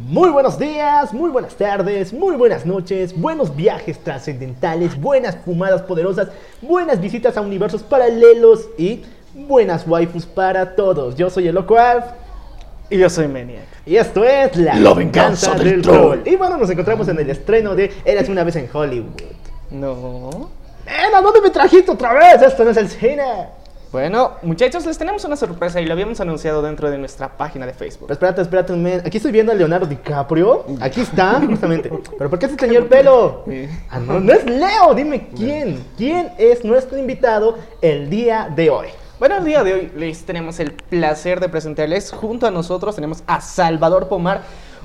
Muy buenos días, muy buenas tardes, muy buenas noches, buenos viajes trascendentales, buenas fumadas poderosas, buenas visitas a universos paralelos y buenas waifus para todos. Yo soy el Loco Alf Y yo soy Maniac. y esto es La, La venganza del troll. Y bueno, nos encontramos en el estreno de Eras una vez en Hollywood. No. ¡Nena, dónde me trajiste otra vez! Esto no es el cine. Bueno, muchachos, les tenemos una sorpresa y lo habíamos anunciado dentro de nuestra página de Facebook. Pero espérate, espérate un momento. Aquí estoy viendo a Leonardo DiCaprio. Aquí está, justamente. ¿Pero por qué ese señor pelo? Ah, no, no es Leo. Dime quién. ¿Quién es nuestro invitado el día de hoy? Bueno, el día de hoy les tenemos el placer de presentarles junto a nosotros tenemos a Salvador Pomar,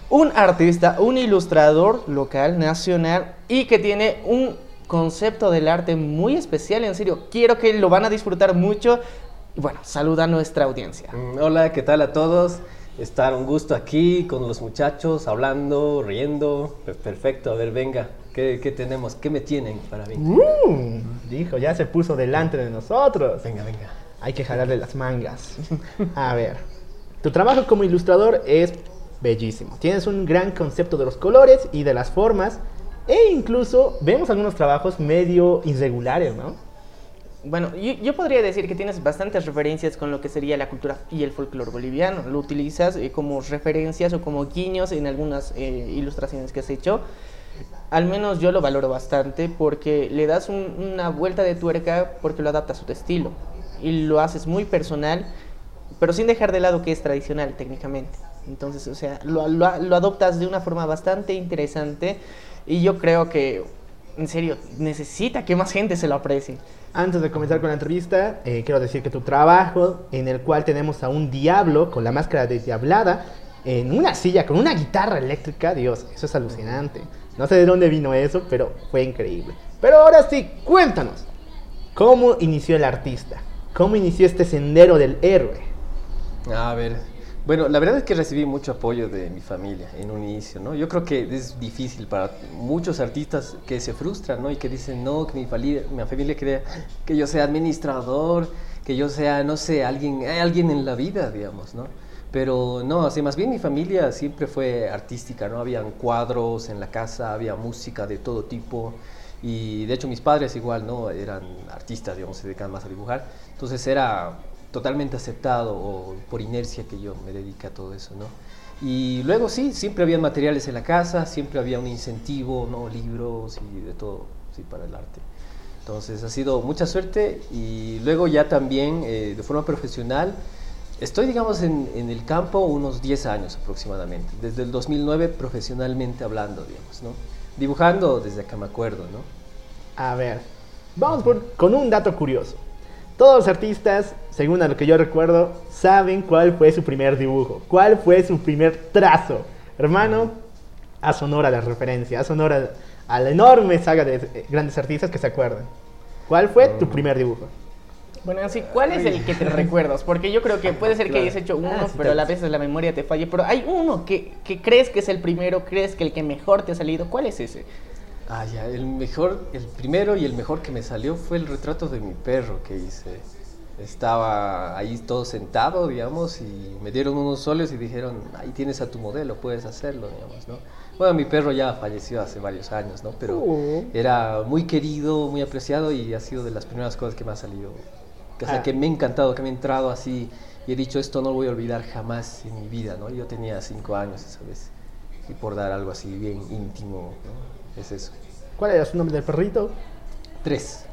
un artista, un ilustrador local, nacional y que tiene un concepto del arte muy especial, en serio. Quiero que lo van a disfrutar mucho. Y bueno, saluda a nuestra audiencia. Mm, Hola, ¿qué tal a todos? Estar un gusto aquí con los muchachos, hablando, riendo. Pues perfecto, a ver, venga, ¿qué, qué tenemos? ¿Qué me tienen para mí? Uh, dijo, ya se puso delante de nosotros. Venga, venga. Hay que jalarle las mangas. A ver, tu trabajo como ilustrador es bellísimo. Tienes un gran concepto de los colores y de las formas. E incluso vemos algunos trabajos medio irregulares, ¿no? Bueno, yo, yo podría decir que tienes bastantes referencias con lo que sería la cultura y el folclore boliviano. Lo utilizas eh, como referencias o como guiños en algunas eh, ilustraciones que has hecho. Al menos yo lo valoro bastante porque le das un- una vuelta de tuerca porque lo adaptas a tu estilo. Y lo haces muy personal, pero sin dejar de lado que es tradicional técnicamente. Entonces, o sea, lo, lo- lo adoptas de una forma bastante interesante y yo creo que, en serio, necesita que más gente se lo aprecie. Antes de comenzar con la entrevista, eh, quiero decir que tu trabajo, en el cual tenemos a un diablo con la máscara de diablada, en una silla con una guitarra eléctrica, Dios, eso es alucinante. No sé de dónde vino eso, pero fue increíble. Pero ahora sí, cuéntanos, ¿cómo inició el artista? ¿Cómo inició este sendero del héroe? A ver, bueno, la verdad es que recibí mucho apoyo de mi familia en un inicio, ¿no? Yo creo que es difícil para muchos artistas que se frustran, ¿no? Y que dicen, no, que mi familia, mi familia crea que yo sea administrador, que yo sea, no sé, alguien, eh, alguien en la vida, digamos, ¿no? Pero no, así más bien mi familia siempre fue artística, ¿no? Habían cuadros en la casa, había música de todo tipo. Y de hecho mis padres igual, ¿no? Eran artistas, digamos, se dedicaban más a dibujar. Entonces era totalmente aceptado o por inercia que yo me dedique a todo eso, ¿no? Y luego sí, siempre había materiales en la casa, siempre había un incentivo, ¿no? Libros y de todo, sí, para el arte. Entonces ha sido mucha suerte y luego ya también eh, de forma profesional estoy digamos en, en el campo unos 10 años aproximadamente, desde el 2009 profesionalmente hablando, digamos, ¿no? Dibujando desde que me acuerdo, ¿no? A ver, vamos por- con un dato curioso. Todos los artistas, según a lo que yo recuerdo, saben cuál fue su primer dibujo, cuál fue su primer trazo. Hermano, haz honor a la referencia, haz honor a, a la enorme saga de grandes artistas que se acuerdan. ¿Cuál fue tu primer dibujo? Bueno, así, ¿cuál es el que te recuerdas? Porque yo creo que puede ser que Claro. hayas hecho uno, Ah, sí, pero a la vez la memoria te falle. Pero hay uno que, que crees que es el primero, crees que el que mejor te ha salido. ¿Cuál es ese? Ah, ya, el mejor, el primero y el mejor que me salió fue el retrato de mi perro que hice. Estaba ahí todo sentado, digamos, y me dieron unos soles y dijeron, ahí tienes a tu modelo, puedes hacerlo, digamos, ¿no? Bueno, mi perro ya falleció hace varios años, ¿no? Pero Oh. era muy querido, muy apreciado y ha sido de las primeras cosas que me ha salido. O sea, Ah. que me ha encantado, que me ha entrado así y he dicho, esto no lo voy a olvidar jamás en mi vida, ¿no? Yo tenía cinco años esa vez y por dar algo así bien íntimo, ¿no? Es eso. ¿Cuál era su nombre del perrito? Tres.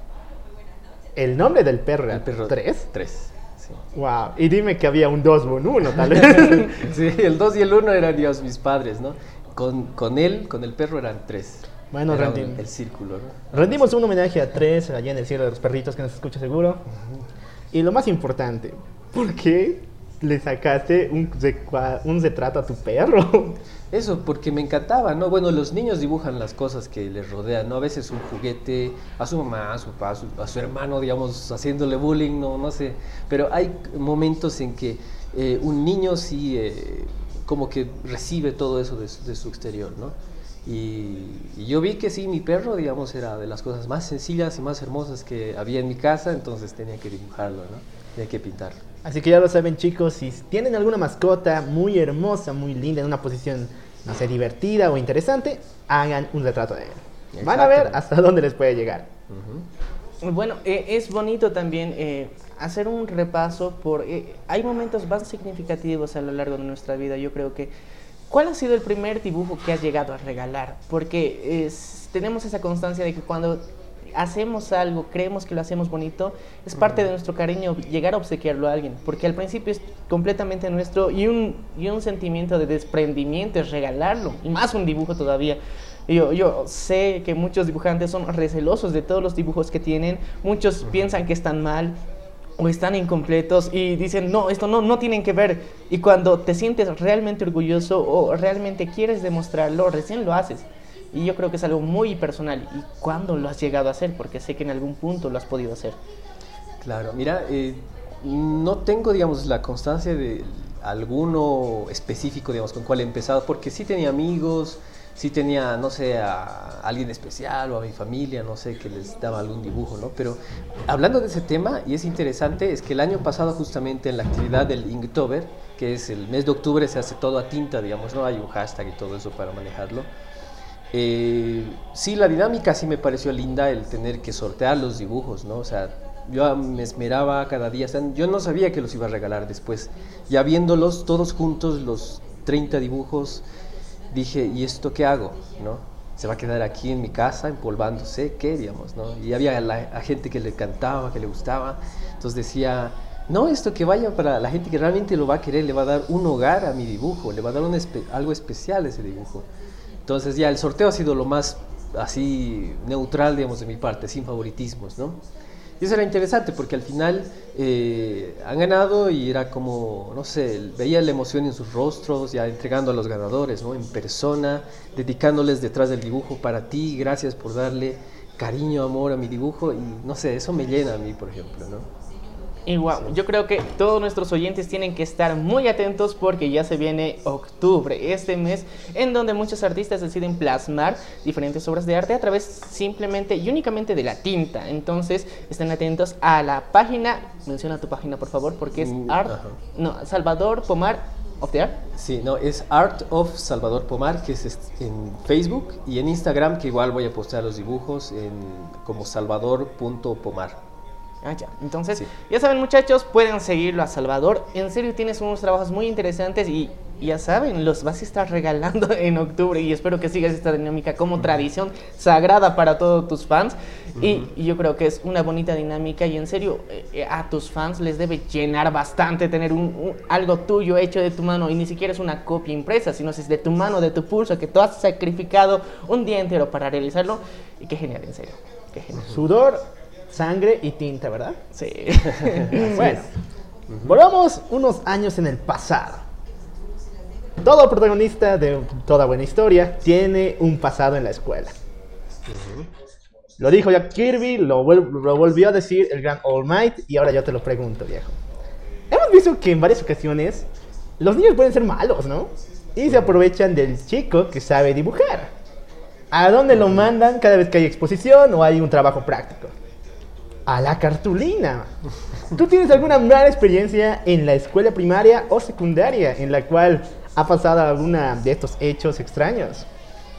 El nombre del perro era El perro. ¿Tres? Tres. Sí. Wow. Y dime que había un dos o un uno, tal vez. Sí, el dos y el uno eran Dios, mis padres, ¿no? Con, con él, con el perro eran tres. Bueno, Era El círculo, ¿no? Rendimos un homenaje a tres allá en el cielo de los perritos que nos escucha seguro. Y lo más importante, ¿por qué le sacaste un, un retrato a tu perro. Eso, porque me encantaba, ¿no? Bueno, los niños dibujan las cosas que les rodean, ¿no? A veces un juguete, a su mamá, a su papá, a su, a su hermano, digamos, haciéndole bullying, no, no sé. Pero hay momentos en que eh, un niño sí eh, como que recibe todo eso de, su- de su exterior, ¿no? Y, y yo vi que sí, mi perro, digamos, era de las cosas más sencillas y más hermosas que había en mi casa, entonces tenía que dibujarlo, ¿no? Tenía que pintarlo. Así que ya lo saben chicos, si tienen alguna mascota muy hermosa, muy linda, en una posición, no sé, divertida o interesante, hagan un retrato de él. Van a ver hasta dónde les puede llegar. Ujú. Bueno, eh, es bonito también eh, hacer un repaso por... eh, hay momentos más significativos a lo largo de nuestra vida. Yo creo que... ¿Cuál ha sido el primer dibujo que has llegado a regalar? Porque es- tenemos esa constancia de que cuando hacemos algo, creemos que lo hacemos bonito, es parte de nuestro cariño llegar a obsequiarlo a alguien. Porque al principio es completamente nuestro y un, y un sentimiento de desprendimiento es regalarlo. Y más un dibujo todavía. Yo, yo sé que muchos dibujantes son recelosos de todos los dibujos que tienen, muchos piensan que están mal o están incompletos y dicen, no, esto no, no tienen que ver. Y cuando te sientes realmente orgulloso o realmente quieres demostrarlo, recién lo haces. Y yo creo que es algo muy personal. ¿Y cuándo lo has llegado a hacer? Porque sé que en algún punto lo has podido hacer. Claro, mira, eh, no tengo, digamos, la constancia de alguno específico, digamos, con cuál he empezado, porque sí tenía amigos, sí tenía, no sé, a alguien especial o a mi familia, no sé, que les daba algún dibujo, ¿no? Pero hablando de ese tema, y es interesante, es que el año pasado justamente en la actividad del Inktober, que es el mes de octubre, se hace todo a tinta, digamos, ¿no? Hay un hashtag y todo eso para manejarlo. Eh, sí, la dinámica sí me pareció linda el tener que sortear los dibujos, ¿no? O sea, yo me esmeraba cada día, o yo no sabía que los iba a regalar después. Ya viéndolos todos juntos, los 30 dibujos, dije, ¿y esto qué hago? ¿No? Se va a quedar aquí en mi casa empolvándose, ¿qué? Digamos, ¿no? Y había la, gente que le cantaba, que le gustaba, entonces decía, no, esto que vaya para la gente que realmente lo va a querer, le va a dar un hogar a mi dibujo, le va a dar algo especial a ese dibujo. Entonces ya el sorteo ha sido lo más así neutral, digamos, de mi parte, sin favoritismos, ¿no? Y eso era interesante porque al final eh, han ganado y era como, no sé, veía la emoción en sus rostros, ya entregando a los ganadores, ¿no? En persona, dedicándoles detrás del dibujo para ti, gracias por darle cariño, amor a mi dibujo y no sé, eso me llena a mí, por ejemplo, ¿no? Y wow, yo creo que todos nuestros oyentes tienen que estar muy atentos porque ya se viene octubre, este mes en donde muchos artistas deciden plasmar diferentes obras de arte a través simplemente y únicamente de la tinta. Entonces, estén atentos a la página, menciona tu página por favor, porque es Mm, Art, ajá. no, Salvador Pomar of the Art. Sí, no, es Art of Salvador Pomar, que es en Facebook y en Instagram, que igual voy a postear los dibujos en, como salvador.pomar. Ah, ya. Entonces, Sí. ya saben, muchachos, pueden seguirlo a Salvador. En serio, tienes unos trabajos muy interesantes y ya saben, los vas a estar regalando en octubre. Y espero que sigas esta dinámica como tradición sagrada para todos tus fans. y, y yo creo que es una bonita dinámica. Y en serio, eh, eh, a tus fans les debe llenar bastante tener un, un- algo tuyo hecho de tu mano. Y ni siquiera es una copia impresa, sino es de tu mano, de tu pulso, que tú has sacrificado un día entero para realizarlo. Y qué genial, en serio. Qué genial. Sudor, sangre y tinta, ¿verdad? Sí. bueno, volvamos unos años en el pasado. Todo protagonista de toda buena historia tiene un pasado en la escuela. Lo dijo Jack Kirby, lo, lo volvió a decir el gran All Might y ahora yo te lo pregunto, viejo. Hemos visto que en varias ocasiones los niños pueden ser malos, ¿no? Y se aprovechan del chico que sabe dibujar. ¿A dónde lo mandan cada vez que hay exposición o hay un trabajo práctico? A la cartulina. ¿Tú tienes alguna mala experiencia en la escuela primaria o secundaria en la cual ha pasado alguna de estos hechos extraños?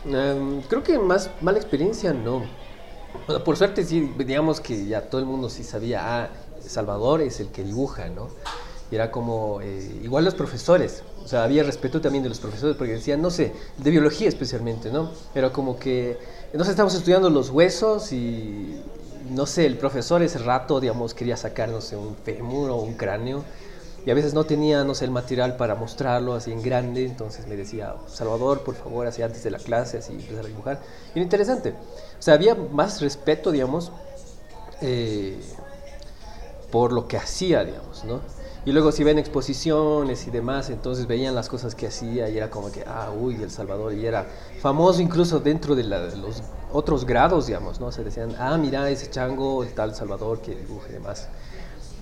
Em, creo que más mala experiencia no. O sea, por suerte sí, digamos que ya todo el mundo sí sabía, ah, Salvador es el que dibuja, ¿no? Y era como, eh, igual los profesores, o sea, había respeto también de los profesores porque decían, no sé, de biología especialmente, ¿no? Era como que, sé, estamos estudiando los huesos y, no sé, el profesor ese rato, digamos, quería sacar, no sé, un fémur o un cráneo y a veces no tenía, no sé, el material para mostrarlo así en grande, entonces me decía, Salvador, por favor, así antes de la clase, así empezar a dibujar. Y era interesante. O sea, había más respeto, digamos, eh, por lo que hacía, digamos, ¿no? Y luego si ven exposiciones y demás, entonces veían las cosas que hacía y era como que, ah, uy, El Salvador, y era famoso incluso dentro de, la- de los otros grados, digamos, ¿no? Se decían, ah, mira ese chango, el tal Salvador que dibuja y demás.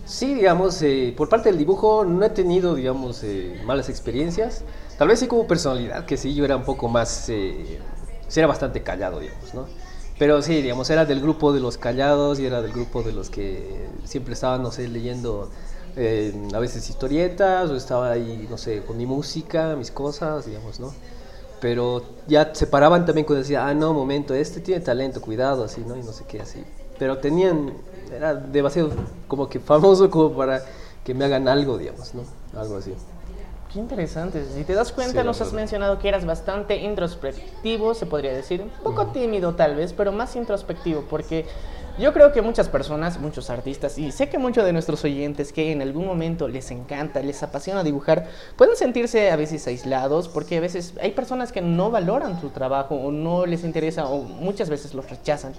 Sí, digamos, eh, por parte del dibujo no he tenido, digamos, eh, malas experiencias. Tal vez sí como personalidad, que sí, yo era un poco más, eh, sí era bastante callado, digamos, ¿no? Pero sí, digamos, era del grupo de los callados y era del grupo de los que siempre estaban, no sé, leyendo eh, a veces historietas o estaba ahí, no sé, con mi música, mis cosas, digamos, ¿no? Pero ya se paraban también cuando decía, ah, no, momento, este tiene talento, cuidado, así, ¿no? Y no sé qué, así. Pero tenían, era demasiado como que famoso como para que me hagan algo, digamos, ¿no? Algo así. Qué interesante. Si te das cuenta, Sí, nos has mencionado que eras bastante introspectivo, se podría decir. Un poco tímido tal vez, pero más introspectivo, porque yo creo que muchas personas, muchos artistas, y sé que muchos de nuestros oyentes que en algún momento les encanta, les apasiona dibujar, pueden sentirse a veces aislados, porque a veces hay personas que no valoran su trabajo o no les interesa o muchas veces los rechazan.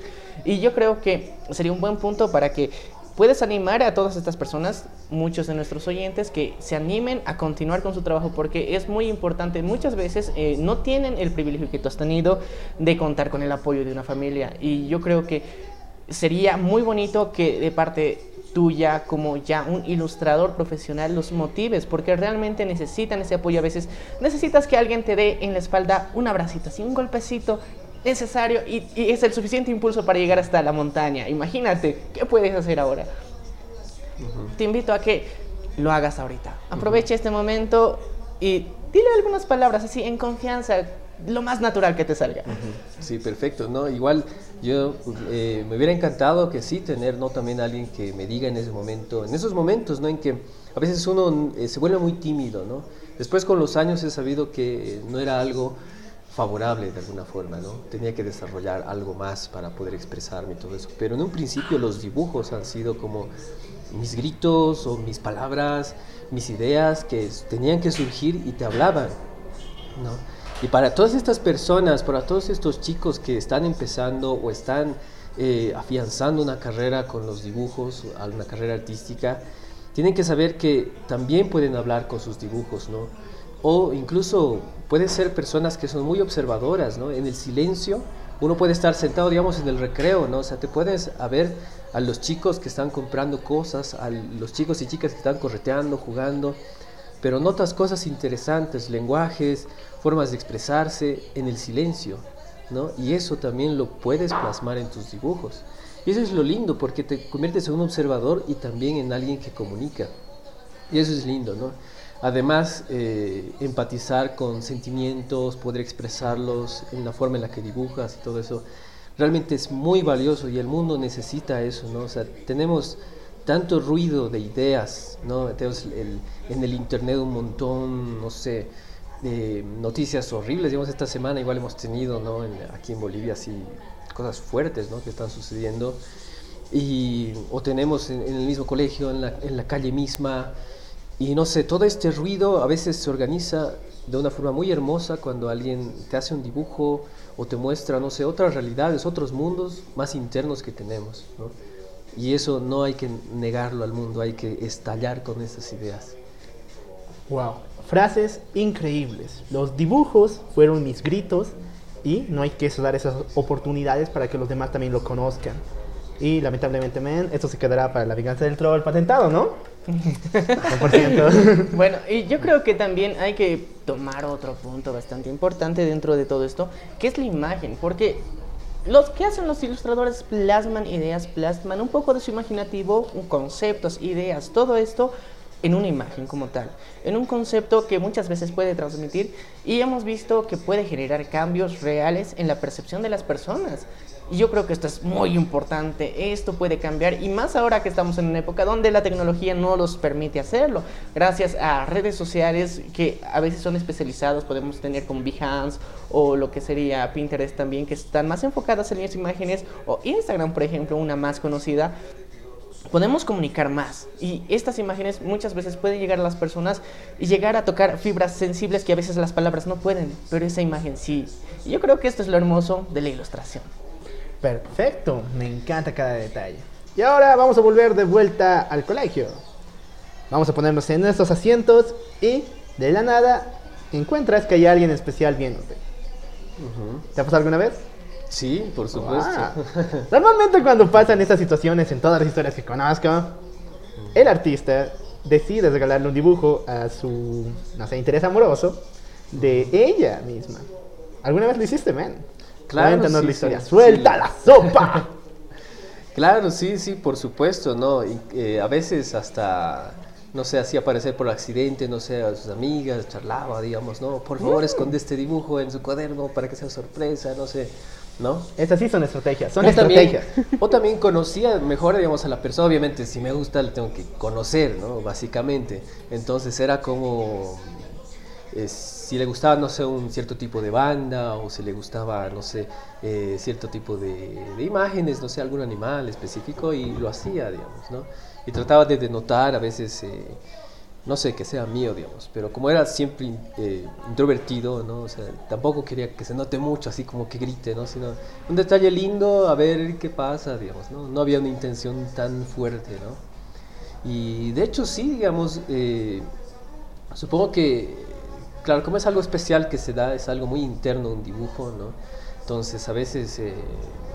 Y yo creo que sería un buen punto para que puedes animar a todas estas personas, muchos de nuestros oyentes, que se animen a continuar con su trabajo porque es muy importante. Muchas veces eh, no tienen el privilegio que tú has tenido de contar con el apoyo de una familia y yo creo que sería muy bonito que de parte tuya como ya un ilustrador profesional los motives porque realmente necesitan ese apoyo a veces necesitas que alguien te dé en la espalda un abracito así un golpecito necesario y, y es el suficiente impulso para llegar hasta la montaña imagínate qué puedes hacer ahora te invito a que lo hagas ahorita. Aprovecha este momento y dile algunas palabras así en confianza, lo más natural que te salga. Sí, perfecto, ¿no? Igual yo eh, me hubiera encantado que sí tener, ¿no? También alguien que me diga en ese momento, en esos momentos, ¿no? En que a veces uno eh, se vuelve muy tímido, ¿no? Después con los años he sabido que eh, no era algo favorable de alguna forma, ¿no? Tenía que desarrollar algo más para poder expresarme y todo eso. Pero en un principio los dibujos han sido como mis gritos o mis palabras, mis ideas que tenían que surgir y te hablaban, ¿no? Y para todas estas personas, para todos estos chicos que están empezando o están eh, afianzando una carrera con los dibujos, una carrera artística, tienen que saber que también pueden hablar con sus dibujos, ¿no? O incluso pueden ser personas que son muy observadoras, ¿no? En el silencio, uno puede estar sentado, digamos, en el recreo, ¿no? O sea, te puedes a ver a los chicos que están comprando cosas, a los chicos y chicas que están correteando, jugando, pero notas cosas interesantes, lenguajes, formas de expresarse en el silencio, ¿no? Y eso también lo puedes plasmar en tus dibujos. Y eso es lo lindo, porque te conviertes en un observador y también en alguien que comunica. Y eso es lindo, ¿no? Además, eh, empatizar con sentimientos, poder expresarlos en la forma en la que dibujas y todo eso, realmente es muy valioso y el mundo necesita eso, ¿no? O sea, tenemos tanto ruido de ideas, ¿no? Tenemos el- en el internet un montón, no sé, noticias horribles, digamos, esta semana igual hemos tenido, ¿no? En- aquí en Bolivia, así, cosas fuertes, ¿no? Que están sucediendo. Y, o tenemos en, en el mismo colegio, en la, en la calle misma, y no sé, todo este ruido a veces se organiza de una forma muy hermosa cuando alguien te hace un dibujo o te muestra, no sé, otras realidades, otros mundos más internos que tenemos, ¿no? Y eso no hay que negarlo al mundo, hay que estallar con esas ideas. Wow. Frases increíbles. Los dibujos fueron mis gritos y no hay que dar esas oportunidades para que los demás también lo conozcan. Y lamentablemente, men, esto se quedará para la venganza del troll patentado, ¿no? 100%. Bueno, y yo creo que también hay que tomar otro punto bastante importante dentro de todo esto, que es la imagen, porque los que hacen los ilustradores plasman ideas, plasman un poco de su imaginativo, conceptos, ideas, todo esto en una imagen como tal, en un concepto que muchas veces puede transmitir y hemos visto que puede generar cambios reales en la percepción de las personas. Y yo creo que esto es muy importante, esto puede cambiar y más ahora que estamos en una época donde la tecnología no los permite hacerlo. Gracias a redes sociales que a veces son especializados, podemos tener como Behance o lo que sería Pinterest también, que están más enfocadas en las imágenes, o Instagram, por ejemplo, una más conocida, podemos comunicar más y estas imágenes muchas veces pueden llegar a las personas y llegar a tocar fibras sensibles que a veces las palabras no pueden, pero esa imagen sí. Y yo creo que esto es lo hermoso de la ilustración. Perfecto, me encanta cada detalle. Y ahora vamos a volver de vuelta al colegio. Vamos a ponernos en nuestros asientos y de la nada encuentras que hay alguien especial viéndote. ¿Te ha pasado alguna vez? Sí, por supuesto. Normalmente cuando pasan estas situaciones en todas las historias que conozco, el artista decide regalarle un dibujo a su, no sé, interés amoroso de ella misma. ¿Alguna vez lo hiciste, man? Claro, Cuéntanos sí, la historia. sí, ¡Suelta sí. la sopa! Claro, sí, sí, por supuesto, ¿no? Y, eh, a veces hasta, no sé, hacía aparecer por accidente, no sé, a sus amigas, charlaba, digamos, ¿no? Por favor, esconde este dibujo en su cuaderno para que sea sorpresa, no sé, ¿no? Estas sí son estrategias, son o también, estrategias. o también conocía mejor, digamos, a la persona. Obviamente, si me gusta, le tengo que conocer, ¿no? Básicamente. Entonces era como. eh, si le gustaba, no sé, un cierto tipo de banda, o si le gustaba, no sé, eh, cierto tipo de, de imágenes, no sé, algún animal específico, y lo hacía, digamos, ¿no? Y trataba de denotar a veces. eh, no sé, que sea mío, digamos, pero como era siempre eh, introvertido, ¿no? O sea, tampoco quería que se note mucho, así como que grite, ¿no? Sino un detalle lindo, a ver qué pasa, digamos, ¿no? No había una intención tan fuerte, ¿no? Y de hecho sí, digamos, eh, supongo que, claro, como es algo especial que se da, es algo muy interno, un dibujo, ¿no? Entonces a veces, eh,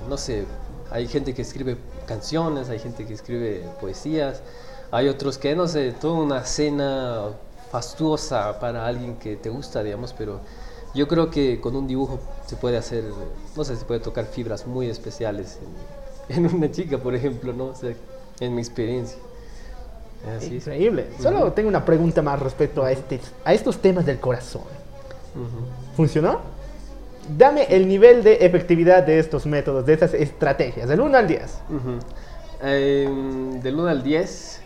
no sé, hay gente que escribe canciones, hay gente que escribe poesías, hay otros que, no sé, toda una cena fastuosa para alguien que te gusta, digamos, pero yo creo que con un dibujo se puede hacer, no sé, se puede tocar fibras muy especiales en, en una chica, por ejemplo, ¿no? O sea, en mi experiencia. Así es. Increíble. Solo tengo una pregunta más respecto a, este, a estos temas del corazón. ¿Funcionó? Dame el nivel de efectividad de estos métodos, de estas estrategias, del 1 al 10. Ujú. Em, del 1 al 10,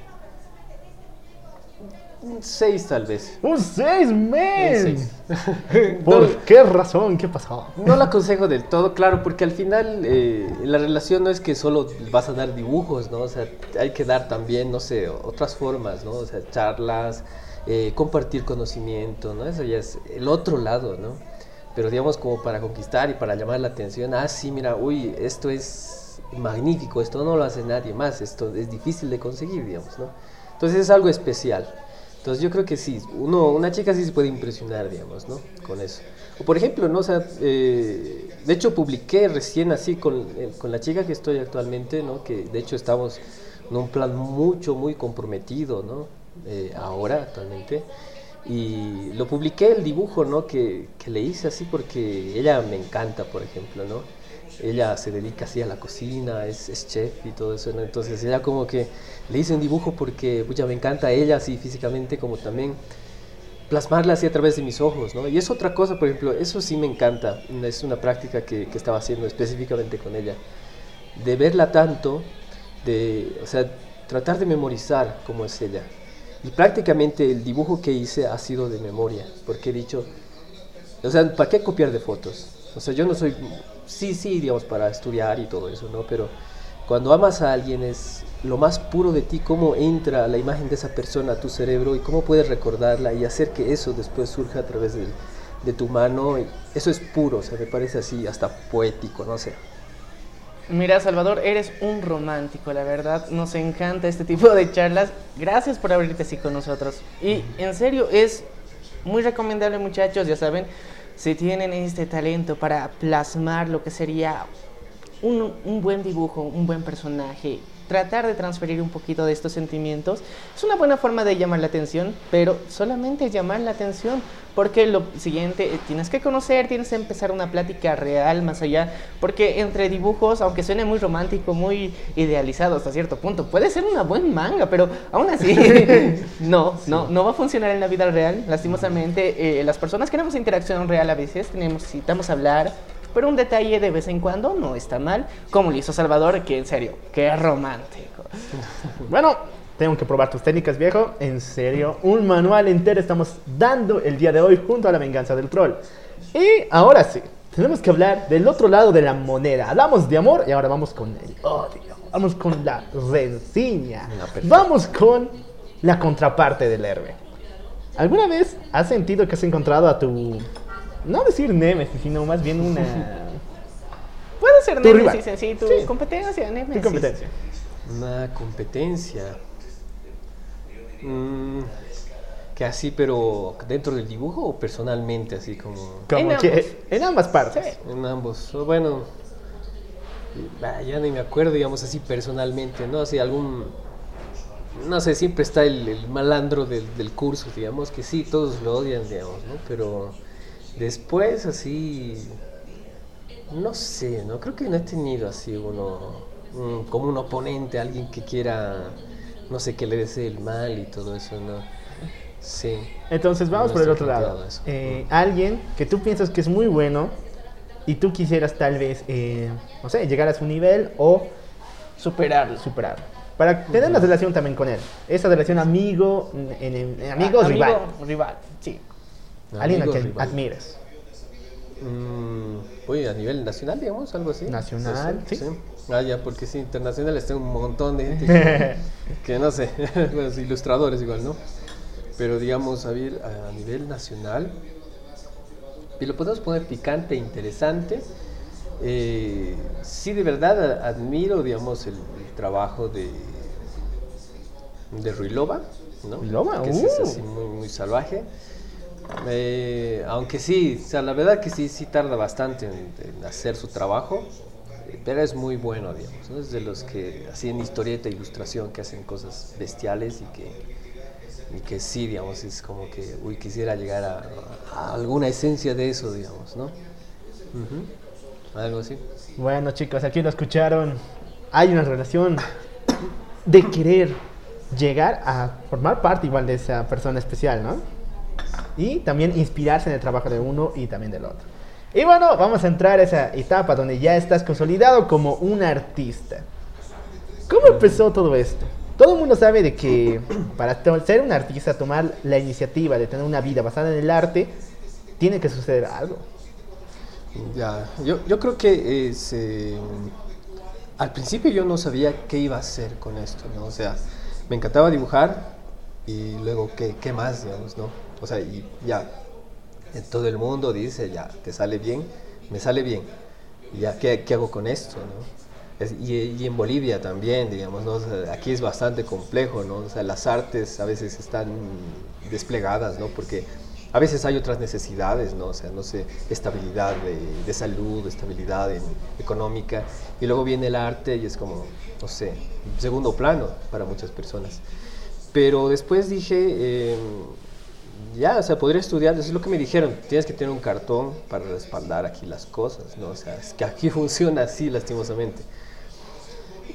6 tal vez. ¡Un 6, Un men! ¿Por No, qué razón? ¿Qué pasó? No lo aconsejo del todo, claro, porque al final eh, la relación no es que solo vas a dar dibujos, ¿no? O sea, hay que dar también, no sé, otras formas, ¿no? O sea, charlas, eh, compartir conocimiento, ¿no? Eso ya es el otro lado, ¿no? Pero digamos como para conquistar y para llamar la atención, ah, sí, mira, uy, esto es magnífico, esto no lo hace nadie más, esto es difícil de conseguir, digamos, ¿no? Entonces es algo especial. Entonces yo creo que sí, uno, una chica sí se puede impresionar, digamos, ¿no? Con eso. O por ejemplo, ¿no? O sea, eh, de hecho publiqué recién así con, eh, con la chica que estoy actualmente, ¿no? Que de hecho estamos en un plan mucho, muy comprometido, ¿no? Eh, ahora, actualmente. Y lo publiqué el dibujo, ¿no? Que, que le hice así porque ella me encanta, por ejemplo, ¿no? Ella se dedica así a la cocina, es, es chef y todo eso, ¿no? Entonces ella como que le hice un dibujo porque, pucha, me encanta ella así físicamente como también plasmarla así a través de mis ojos, ¿no? Y es otra cosa, por ejemplo, eso sí me encanta, es una práctica que, que estaba haciendo específicamente con ella, de verla tanto, de, o sea, tratar de memorizar cómo es ella. Y prácticamente el dibujo que hice ha sido de memoria, porque he dicho, o sea, ¿para qué copiar de fotos? O sea, yo no soy, sí, sí, digamos, para estudiar y todo eso, ¿no? Pero cuando amas a alguien es lo más puro de ti, cómo entra la imagen de esa persona a tu cerebro y cómo puedes recordarla y hacer que eso después surja a través de, de tu mano. Eso es puro, o sea, me parece así hasta poético, no sé. Mira, Salvador, eres un romántico, la verdad. Nos encanta este tipo de charlas. Gracias por abrirte así con nosotros. Y en serio, es muy recomendable, muchachos, ya saben, si tienen este talento para plasmar lo que sería un, un buen dibujo, un buen personaje, tratar de transferir un poquito de estos sentimientos, es una buena forma de llamar la atención, pero solamente llamar la atención, porque lo siguiente, eh, tienes que conocer, tienes que empezar una plática real más allá, porque entre dibujos, aunque suene muy romántico, muy idealizado hasta cierto punto, puede ser una buena manga, pero aún así, no, no, no va a funcionar en la vida real, lastimosamente, eh, las personas queremos interacción real a veces, tenemos, necesitamos hablar, pero un detalle de vez en cuando no está mal, como lo hizo Salvador, que en serio, qué romántico. Bueno, tengo que probar tus técnicas, viejo. En serio, un manual entero estamos dando el día de hoy junto a la venganza del troll. Y ahora sí, tenemos que hablar del otro lado de la moneda. Hablamos de amor y ahora vamos con el odio. Vamos con la rencilla. No. Vamos con la contraparte del héroe. ¿Alguna vez has sentido que has encontrado a tu... No decir némesis, sino más bien una... Puede ser Tu Nemesis rival. en sí, tu Sí. competencia, Nemesis. tu competencia? Una competencia. Mm, que así, pero dentro del dibujo o personalmente, así como Como En que- ambos. en ambas partes. Sí. en ambos. Bueno, ya ni me acuerdo, digamos así, personalmente, ¿no? Así algún. No sé, siempre está el, el malandro del, del curso, digamos, que sí, todos lo odian, digamos, ¿no? Pero después, así. No sé, ¿no? Creo que no he tenido así uno. un- como un oponente, alguien que quiera. No sé, que le desee el mal y todo eso, ¿no? Sí. Entonces vamos No por el otro lado. Eh, alguien que tú piensas que es muy bueno y tú quisieras tal vez, eh, no sé, llegar a su nivel o Superarlo. superarlo. Para tener una relación también con él. Esa relación amigo, en, en- en amigos, Ah, amigo, rival. rival, sí. Alguien a quien admires. Mm, oye, a nivel nacional, digamos, algo así. Nacional, sí. Ah, ya, porque sí, internacionales tengo un montón de gente que, que no sé, sí, ilustradores igual, ¿no? Pero digamos, a, ver, a nivel nacional, y lo podemos poner picante e interesante. eh, sí, de verdad admiro, digamos, el, el trabajo de, de Ruilova, ¿no? Ruilova, Que sí es uh. así muy, muy salvaje. Eh, aunque sí, o sea, la verdad que sí, sí tarda bastante en, hacer su trabajo, eh, pero es muy bueno, digamos, ¿no? Es de los que así en historieta ilustración que hacen cosas bestiales y que, y que sí, digamos, es como que, uy, quisiera llegar a, alguna esencia de eso, digamos, ¿no? Algo así. Bueno, chicos, aquí lo escucharon. Hay una relación de querer llegar a formar parte igual de esa persona especial, ¿no? Y también inspirarse en el trabajo de uno y también del otro. Y bueno, vamos a entrar a esa etapa donde ya estás consolidado como un artista. ¿Cómo empezó todo esto? Todo el mundo sabe de que para ser un artista, tomar la iniciativa de tener una vida basada en el arte, tiene que suceder algo. Ya, yo, yo creo que es, eh, al principio yo no sabía qué iba a hacer con esto, ¿no? O sea, me encantaba dibujar y luego qué, qué más, digamos, ¿no? O sea, y ya, todo el mundo dice, ya, te sale bien, me sale bien, y ya, ¿qué, qué hago con esto, no? Y, en Bolivia también, digamos, ¿no? Aquí es bastante complejo, ¿no? O sea, las artes a veces están desplegadas, ¿no? Porque a veces hay otras necesidades, ¿no? O sea, no sé, estabilidad de, de salud, estabilidad en- económica, y luego viene el arte y es como, no sé, segundo plano para muchas personas. Pero después dije, eh, ya, o sea, podría estudiar, eso es lo que me dijeron, tienes que tener un cartón para respaldar aquí las cosas, ¿no? O sea, es que aquí funciona así, lastimosamente.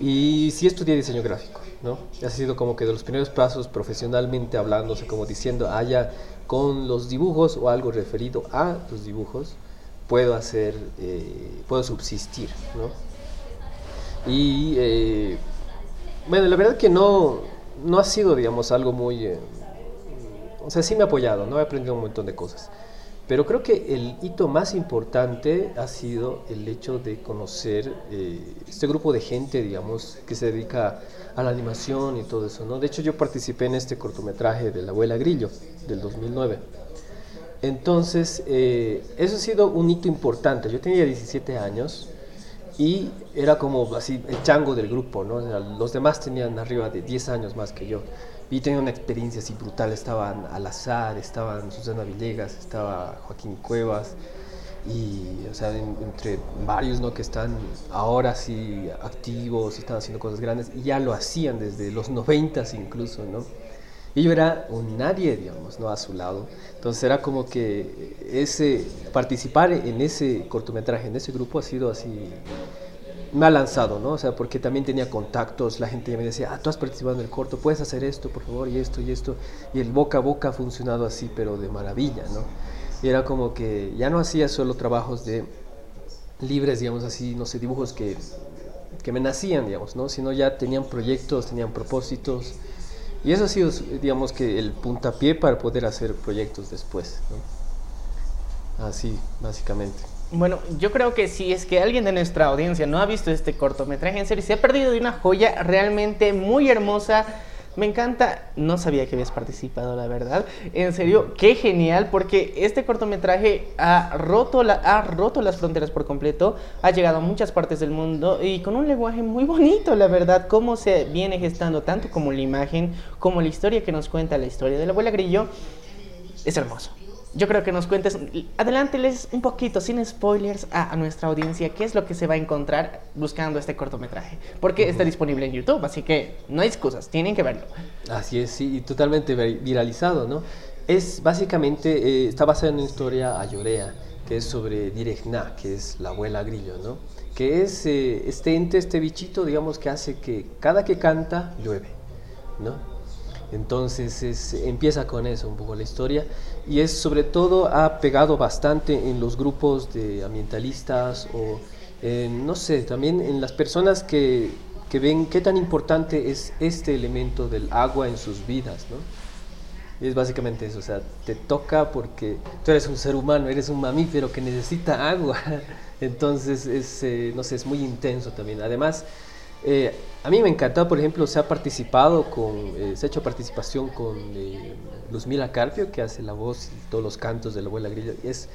Y sí estudié diseño gráfico, ¿no? Ha sido como que de los primeros pasos profesionalmente hablando, o sea, como diciendo, ah, ya, con los dibujos o algo referido a los dibujos, puedo hacer, eh, puedo subsistir, ¿no? Y, eh, bueno, la verdad que no, no ha sido, digamos, algo muy... eh, o sea, sí me ha apoyado, ¿no? He aprendido un montón de cosas. Pero creo que el hito más importante ha sido el hecho de conocer eh, este grupo de gente, digamos, que se dedica a la animación y todo eso, ¿no? De hecho, yo participé en este cortometraje de La Abuela Grillo, del 2009. Entonces, eh, eso ha sido un hito importante. Yo tenía 17 años y era como así el chango del grupo, ¿no? O sea, los demás tenían arriba de 10 años más que yo. Y tenía una experiencia así brutal. Estaban Al Azar, estaban Susana Villegas, estaba Joaquín Cuevas. Y, o sea, en- entre varios, ¿no? Que están ahora sí activos y están haciendo cosas grandes. Y ya lo hacían desde los 90 incluso, ¿no? Y yo era un nadie, digamos, ¿no? A su lado. Entonces era como que ese, participar en ese cortometraje, en ese grupo, ha sido así, me ha lanzado, ¿no? O sea, porque también tenía contactos, la gente me decía, ah, tú has participado en el corto, puedes hacer esto, por favor, y esto, y esto. Y el boca a boca ha funcionado así, pero de maravilla, ¿no? Y era como que ya no hacía solo trabajos de libres, digamos así, no sé, dibujos que, que me nacían, digamos, ¿no? Sino ya tenían proyectos, tenían propósitos. Y eso ha sido, digamos que, el puntapié para poder hacer proyectos después, ¿no? Así, básicamente. Bueno, yo creo que si es que alguien de nuestra audiencia no ha visto este cortometraje, en serio, se ha perdido de una joya realmente muy hermosa, Me encanta, no sabía que habías participado, la verdad. En serio, qué genial, porque este cortometraje ha roto, la, ha roto las fronteras por completo, ha llegado a muchas partes del mundo y con un lenguaje muy bonito, la verdad, cómo se viene gestando tanto como la imagen, como la historia que nos cuenta la historia de la abuela Grillo, es hermoso yo creo que nos cuentes, adelánteles un poquito, sin spoilers, a, nuestra audiencia, qué es lo que se va a encontrar buscando este cortometraje. Porque está disponible en YouTube, así que no hay excusas, tienen que verlo. Así es, sí, y totalmente viralizado, ¿no? Es básicamente, eh, está basado en una historia ayorea, que es sobre Direcna, que es la abuela grillo, ¿no? Que es eh, este ente, este bichito, digamos, que hace que cada que canta, llueve, ¿no? Entonces empieza con eso un poco la historia y es sobre todo ha pegado bastante en los grupos de ambientalistas o no sé, también en las personas que, que, ven qué tan importante es este elemento del agua en sus vidas, ¿no? Y es básicamente eso, o sea, te toca porque tú eres un ser humano, eres un mamífero que necesita agua, entonces es, eh, no sé, es muy intenso también. Además, eh, a mí me encanta, por ejemplo, se ha participado con, eh, se ha hecho participación con eh, Luzmila Carpio, que hace la voz y todos los cantos de la abuela grilla. Es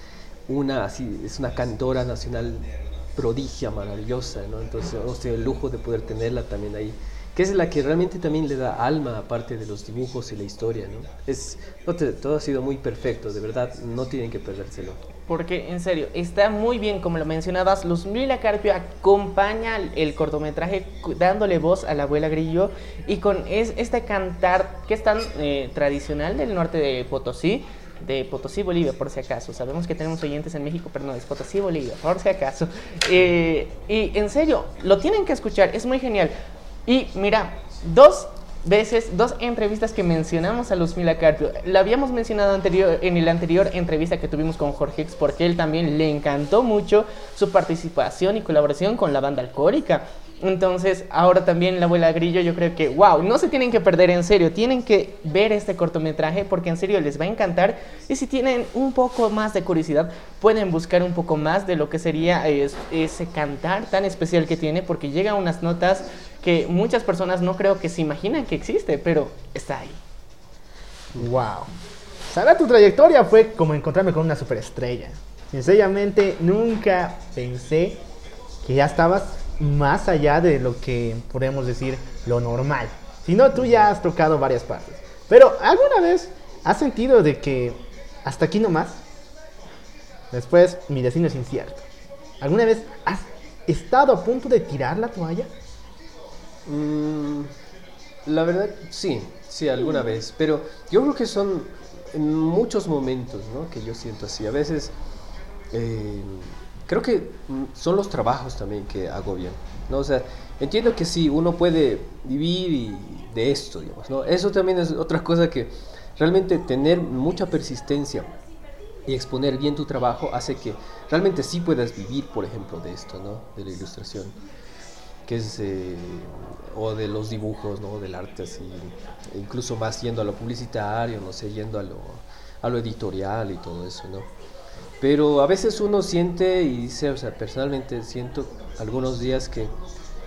una, así, es una cantora nacional prodigia, maravillosa, ¿no? Entonces, hemos tenido el lujo de poder tenerla también ahí que es la que realmente también le da alma aparte de los dibujos y la historia, ¿no? Es, todo ha sido muy perfecto, de verdad, no tienen que perdérselo. Porque, en serio, está muy bien, como lo mencionabas, Luzmila Carpio acompaña el cortometraje dándole voz a la abuela Grillo y con es, este cantar que es tan eh, tradicional del norte de Potosí, de Potosí, Bolivia, por si acaso. Sabemos que tenemos oyentes en México, pero no, es Potosí, Bolivia, por si acaso. Eh, y en serio, lo tienen que escuchar, es muy genial. Y mira, dos veces, dos entrevistas que mencionamos a Luzmila Carpio. La habíamos mencionado anterior, en la anterior entrevista que tuvimos con Jorge X, porque él también le encantó mucho su participación y colaboración con la banda alcohólica. Entonces, ahora también la abuela Grillo, yo creo que, wow, no se tienen que perder en serio, tienen que ver este cortometraje porque en serio les va a encantar. Y si tienen un poco más de curiosidad, pueden buscar un poco más de lo que sería ese cantar tan especial que tiene, porque llega a unas notas que muchas personas no creo que se imaginan que existe, pero está ahí. Wow. Saber tu trayectoria fue como encontrarme con una superestrella. Sencillamente nunca pensé que ya estabas más allá de lo que podemos decir lo normal. Si no, tú ya has tocado varias partes. Pero ¿alguna vez has sentido de que hasta aquí nomás? Después mi destino es incierto. ¿Alguna vez has estado a punto de tirar la toalla? Mm, la verdad, sí, sí, alguna vez. Pero yo creo que son muchos momentos, ¿no? Que yo siento así. A veces eh, creo que son los trabajos también que hago bien, ¿no? O sea, entiendo que sí, uno puede vivir de esto, digamos, ¿no? Eso también es otra cosa que realmente tener mucha persistencia y exponer bien tu trabajo hace que realmente sí puedas vivir, por ejemplo, de esto, ¿no? De la ilustración que es, eh, o de los dibujos, ¿no? Del arte, así, incluso más yendo a lo publicitario, no sé, yendo a lo, a lo editorial y todo eso, ¿no? Pero a veces uno siente y dice, o sea, personalmente siento algunos días que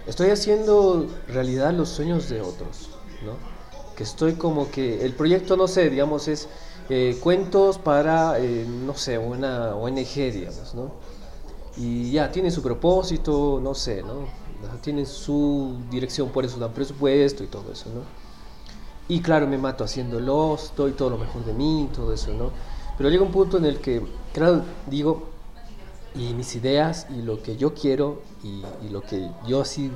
estoy haciendo realidad los sueños de otros, ¿no? Que estoy como que el proyecto, no sé, digamos, es eh, cuentos para, eh, no sé, una ONG, digamos, ¿no? Y ya, tiene su propósito, no sé, ¿no? tienen su dirección, por eso dan presupuesto y todo eso, ¿no? Y claro, me mato haciéndolo, doy todo lo mejor de mí, todo eso, ¿no? Pero llega un punto en el que, claro, digo, y mis ideas y lo que yo quiero y, lo que yo así,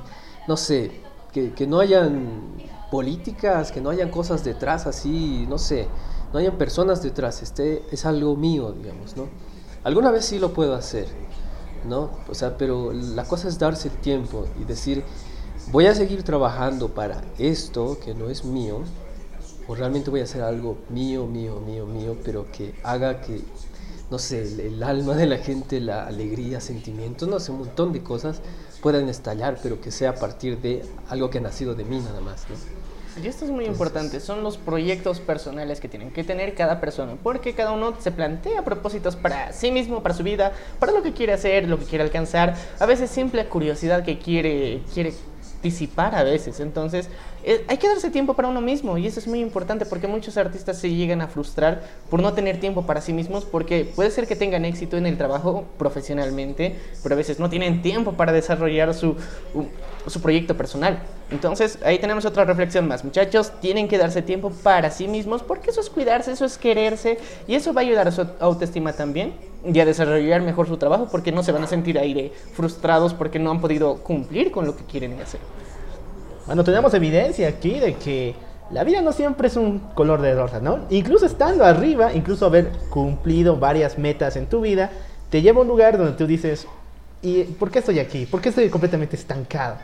no sé, que, que, no hayan políticas, que no hayan cosas detrás así, no sé, no hayan personas detrás, este es algo mío, digamos, ¿no? Alguna vez sí lo puedo hacer, ¿no? O sea, pero la cosa es darse el tiempo y decir, voy a seguir trabajando para esto que no es mío, o realmente voy a hacer algo mío, mío, mío, mío, pero que haga que, no sé, el, alma de la gente, la alegría, sentimientos, no sé, un montón de cosas puedan estallar, pero que sea a partir de algo que ha nacido de mí nada más, ¿no? Y esto es muy importante, son los proyectos personales que tienen que tener cada persona, porque cada uno se plantea propósitos para sí mismo, para su vida, para lo que quiere hacer, lo que quiere alcanzar, a veces simple curiosidad que quiere, quiere disipar a veces. Entonces, eh, hay que darse tiempo para uno mismo y eso es muy importante porque muchos artistas se llegan a frustrar por no tener tiempo para sí mismos porque puede ser que tengan éxito en el trabajo profesionalmente, pero a veces no tienen tiempo para desarrollar su, su proyecto personal. Entonces, ahí tenemos otra reflexión más. Muchachos, tienen que darse tiempo para sí mismos porque eso es cuidarse, eso es quererse y eso va a ayudar a su autoestima también y a desarrollar mejor su trabajo porque no se van a sentir ahí frustrados porque no han podido cumplir con lo que quieren hacer. Bueno, tenemos evidencia aquí de que la vida no siempre es un color de rosa, ¿no? Incluso estando arriba, incluso haber cumplido varias metas en tu vida, te lleva a un lugar donde tú dices, ¿y por qué estoy aquí? ¿Por qué estoy completamente estancado?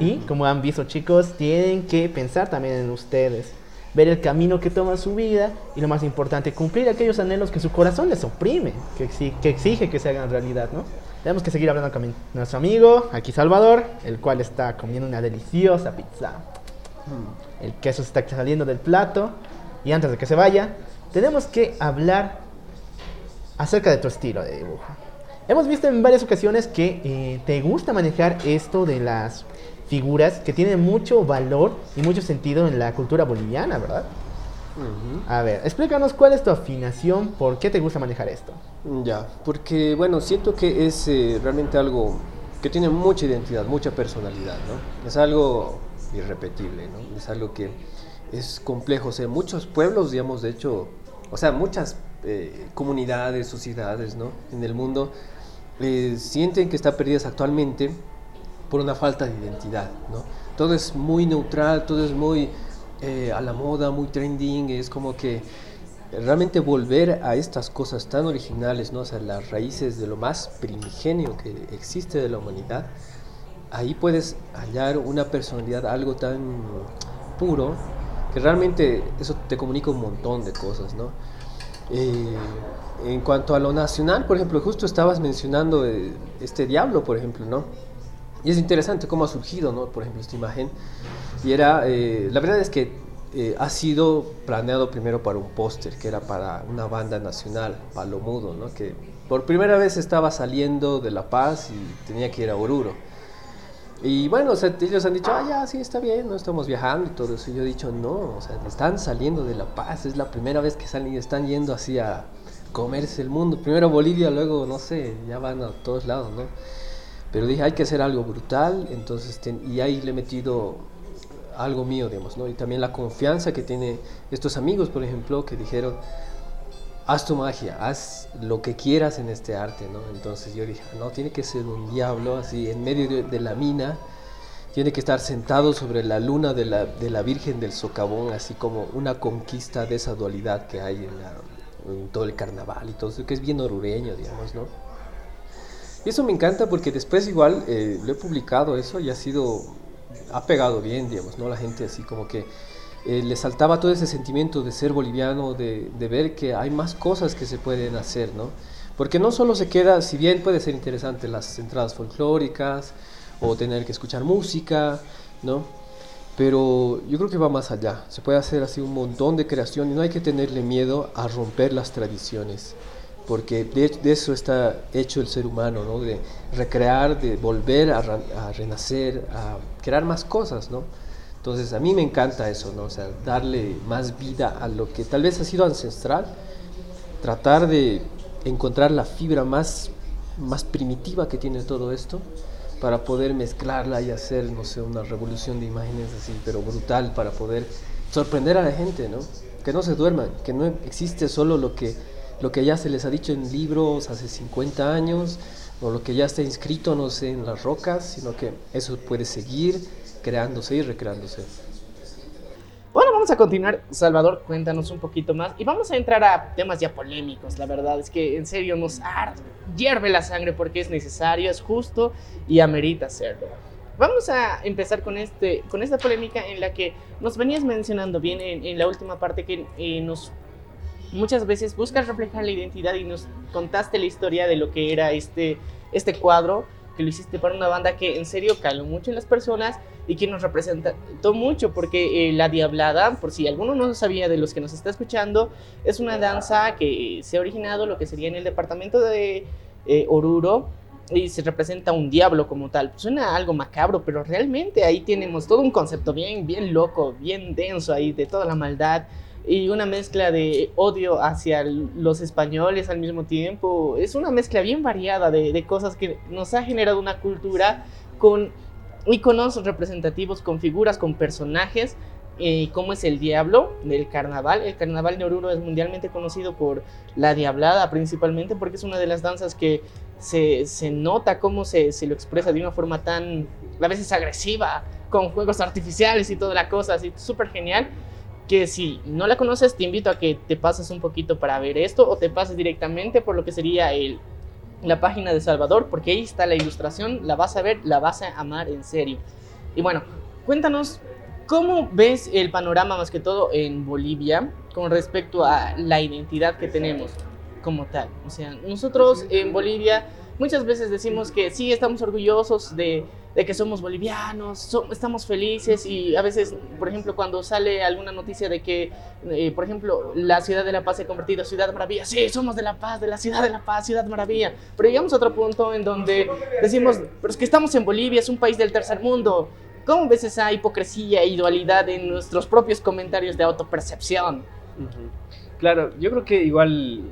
Y como han visto chicos, tienen que pensar también en ustedes, ver el camino que toma su vida y lo más importante, cumplir aquellos anhelos que su corazón les oprime, que, que exige que se hagan realidad, ¿no? Tenemos que seguir hablando con nuestro amigo, aquí Salvador, el cual está comiendo una deliciosa pizza. Mm. El queso está saliendo del plato. Y antes de que se vaya, tenemos que hablar acerca de tu estilo de dibujo. Hemos visto en varias ocasiones que eh, te gusta manejar esto de las figuras que tienen mucho valor y mucho sentido en la cultura boliviana, ¿verdad? A ver, explícanos cuál es tu afinación, por qué te gusta manejar esto. Ya, porque bueno, siento que es eh, realmente algo que tiene mucha identidad, mucha personalidad, ¿no? Es algo irrepetible, ¿no? Es algo que es complejo. O sea, muchos pueblos, digamos, de hecho, o sea, muchas eh, comunidades, sociedades, ¿no? En el mundo eh, sienten que están perdidas actualmente por una falta de identidad, ¿no? Todo es muy neutral, todo es muy eh, a la moda, muy trending, es como que realmente volver a estas cosas tan originales, ¿no? o las raíces de lo más primigenio que existe de la humanidad, ahí puedes hallar una personalidad, algo tan puro, que realmente eso te comunica un montón de cosas, ¿no? Eh, en cuanto a lo nacional, por ejemplo, justo estabas mencionando eh, este diablo, por ejemplo, ¿no? Y es interesante cómo ha surgido, ¿no? Por ejemplo, esta imagen. Y era, eh, la verdad es que eh, ha sido planeado primero para un póster, que era para una banda nacional, Palo Mudo, ¿no? Que por primera vez estaba saliendo de La Paz y tenía que ir a Oruro. Y bueno, o sea, ellos han dicho, ah, ya, sí, está bien, no estamos viajando y todo eso. Y yo he dicho, no, o sea, están saliendo de La Paz, es la primera vez que salen y están yendo así a comerse el mundo. Primero Bolivia, luego, no sé, ya van a todos lados, ¿no? Pero dije, hay que hacer algo brutal, entonces, y ahí le he metido algo mío, digamos, ¿no? Y también la confianza que tiene estos amigos, por ejemplo, que dijeron, haz tu magia, haz lo que quieras en este arte, ¿no? Entonces yo dije, no, tiene que ser un diablo así en medio de, la mina, tiene que estar sentado sobre la luna de la, de la, Virgen del Socavón, así como una conquista de esa dualidad que hay en, todo el carnaval y todo eso, que es bien orureño, digamos, ¿no? Y eso me encanta porque después igual eh, lo he publicado eso y ha sido, ha pegado bien, digamos, ¿no? La gente así como que eh, le saltaba todo ese sentimiento de ser boliviano, de, de, ver que hay más cosas que se pueden hacer, ¿no? Porque no solo se queda, si bien puede ser interesante las entradas folclóricas o tener que escuchar música, ¿no? Pero yo creo que va más allá. Se puede hacer así un montón de creación y no hay que tenerle miedo a romper las tradiciones porque de, eso está hecho el ser humano, ¿no? de recrear, de volver a, renacer, a crear más cosas. ¿no? Entonces a mí me encanta eso, ¿no? o sea, darle más vida a lo que tal vez ha sido ancestral, tratar de encontrar la fibra más, más primitiva que tiene todo esto para poder mezclarla y hacer, no sé, una revolución de imágenes así, pero brutal, para poder sorprender a la gente, ¿no? Que no se duerman, que no existe solo lo que lo que ya se les ha dicho en libros hace 50 años, o lo que ya está inscrito, no sé, en las rocas, sino que eso puede seguir creándose y recreándose. Bueno, vamos a continuar. Salvador, cuéntanos un poquito más. Y vamos a entrar a temas ya polémicos. La verdad es que en serio nos hierve la sangre porque es necesario, es justo y amerita hacerlo. Vamos a empezar con, este, con esta polémica en la que nos venías mencionando bien en, la última parte que eh, nos muchas veces buscas reflejar la identidad y nos contaste la historia de lo que era este, este cuadro, que lo hiciste para una banda que en serio caló mucho en las personas y que nos representó mucho, porque eh, la Diablada, por si alguno no sabía de los que nos está escuchando, es una danza que se ha originado lo que sería en el departamento de eh, Oruro, y se representa un diablo como tal. Suena algo macabro, pero realmente ahí tenemos todo un concepto bien, bien loco, bien denso ahí de toda la maldad y una mezcla de odio hacia los españoles al mismo tiempo. Es una mezcla bien variada de, de cosas que nos ha generado una cultura con iconos representativos, con figuras, con personajes eh, como es el diablo del carnaval. El carnaval de Oruro es mundialmente conocido por la diablada principalmente porque es una de las danzas que se, se nota cómo se, se, lo expresa de una forma tan a veces agresiva, con juegos artificiales y toda la cosa, así súper genial. Que si no la conoces, te invito a que te pases un poquito para ver esto o te pases directamente por lo que sería el, la página de Salvador, porque ahí está la ilustración, la vas a ver, la vas a amar en serio. Y bueno, cuéntanos ¿Cómo ves el panorama más que todo en Bolivia con respecto a la identidad que tenemos como tal? O sea, nosotros en Bolivia muchas veces decimos que sí, estamos orgullosos de, que somos bolivianos, estamos felices y a veces, por ejemplo, cuando sale alguna noticia de que, eh, por ejemplo, la ciudad de La Paz se ha convertido en Ciudad Maravilla, sí, somos de La Paz, de la ciudad de La Paz, Ciudad Maravilla, pero llegamos a otro punto en donde decimos, pero es que estamos en Bolivia, es un país del tercer mundo, ¿Cómo ves esa hipocresía y dualidad en nuestros propios comentarios de autopercepción? Claro, yo creo que igual,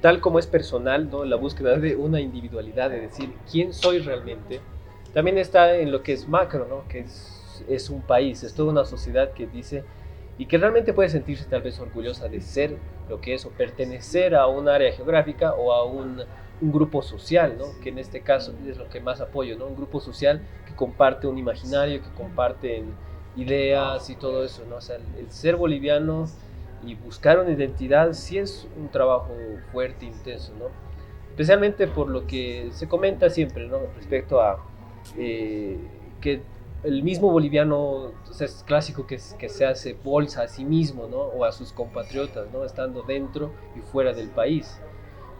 tal como es personal, ¿no? la búsqueda de una individualidad, de decir quién soy realmente, también está en lo que es macro, ¿no? que es, es un país, es toda una sociedad que dice y que realmente puede sentirse tal vez orgullosa de ser lo que es o pertenecer a un área geográfica o a un un grupo social, ¿no? que en este caso es lo que más apoyo, ¿no? un grupo social que comparte un imaginario, que comparten ideas y todo eso. ¿no? O sea, el, ser boliviano y buscar una identidad sí es un trabajo fuerte, intenso, ¿no? especialmente por lo que se comenta siempre ¿no? respecto a eh, que el mismo boliviano o sea, es clásico que, que, se hace bolsa a sí mismo ¿no? o a sus compatriotas, ¿no? estando dentro y fuera del país.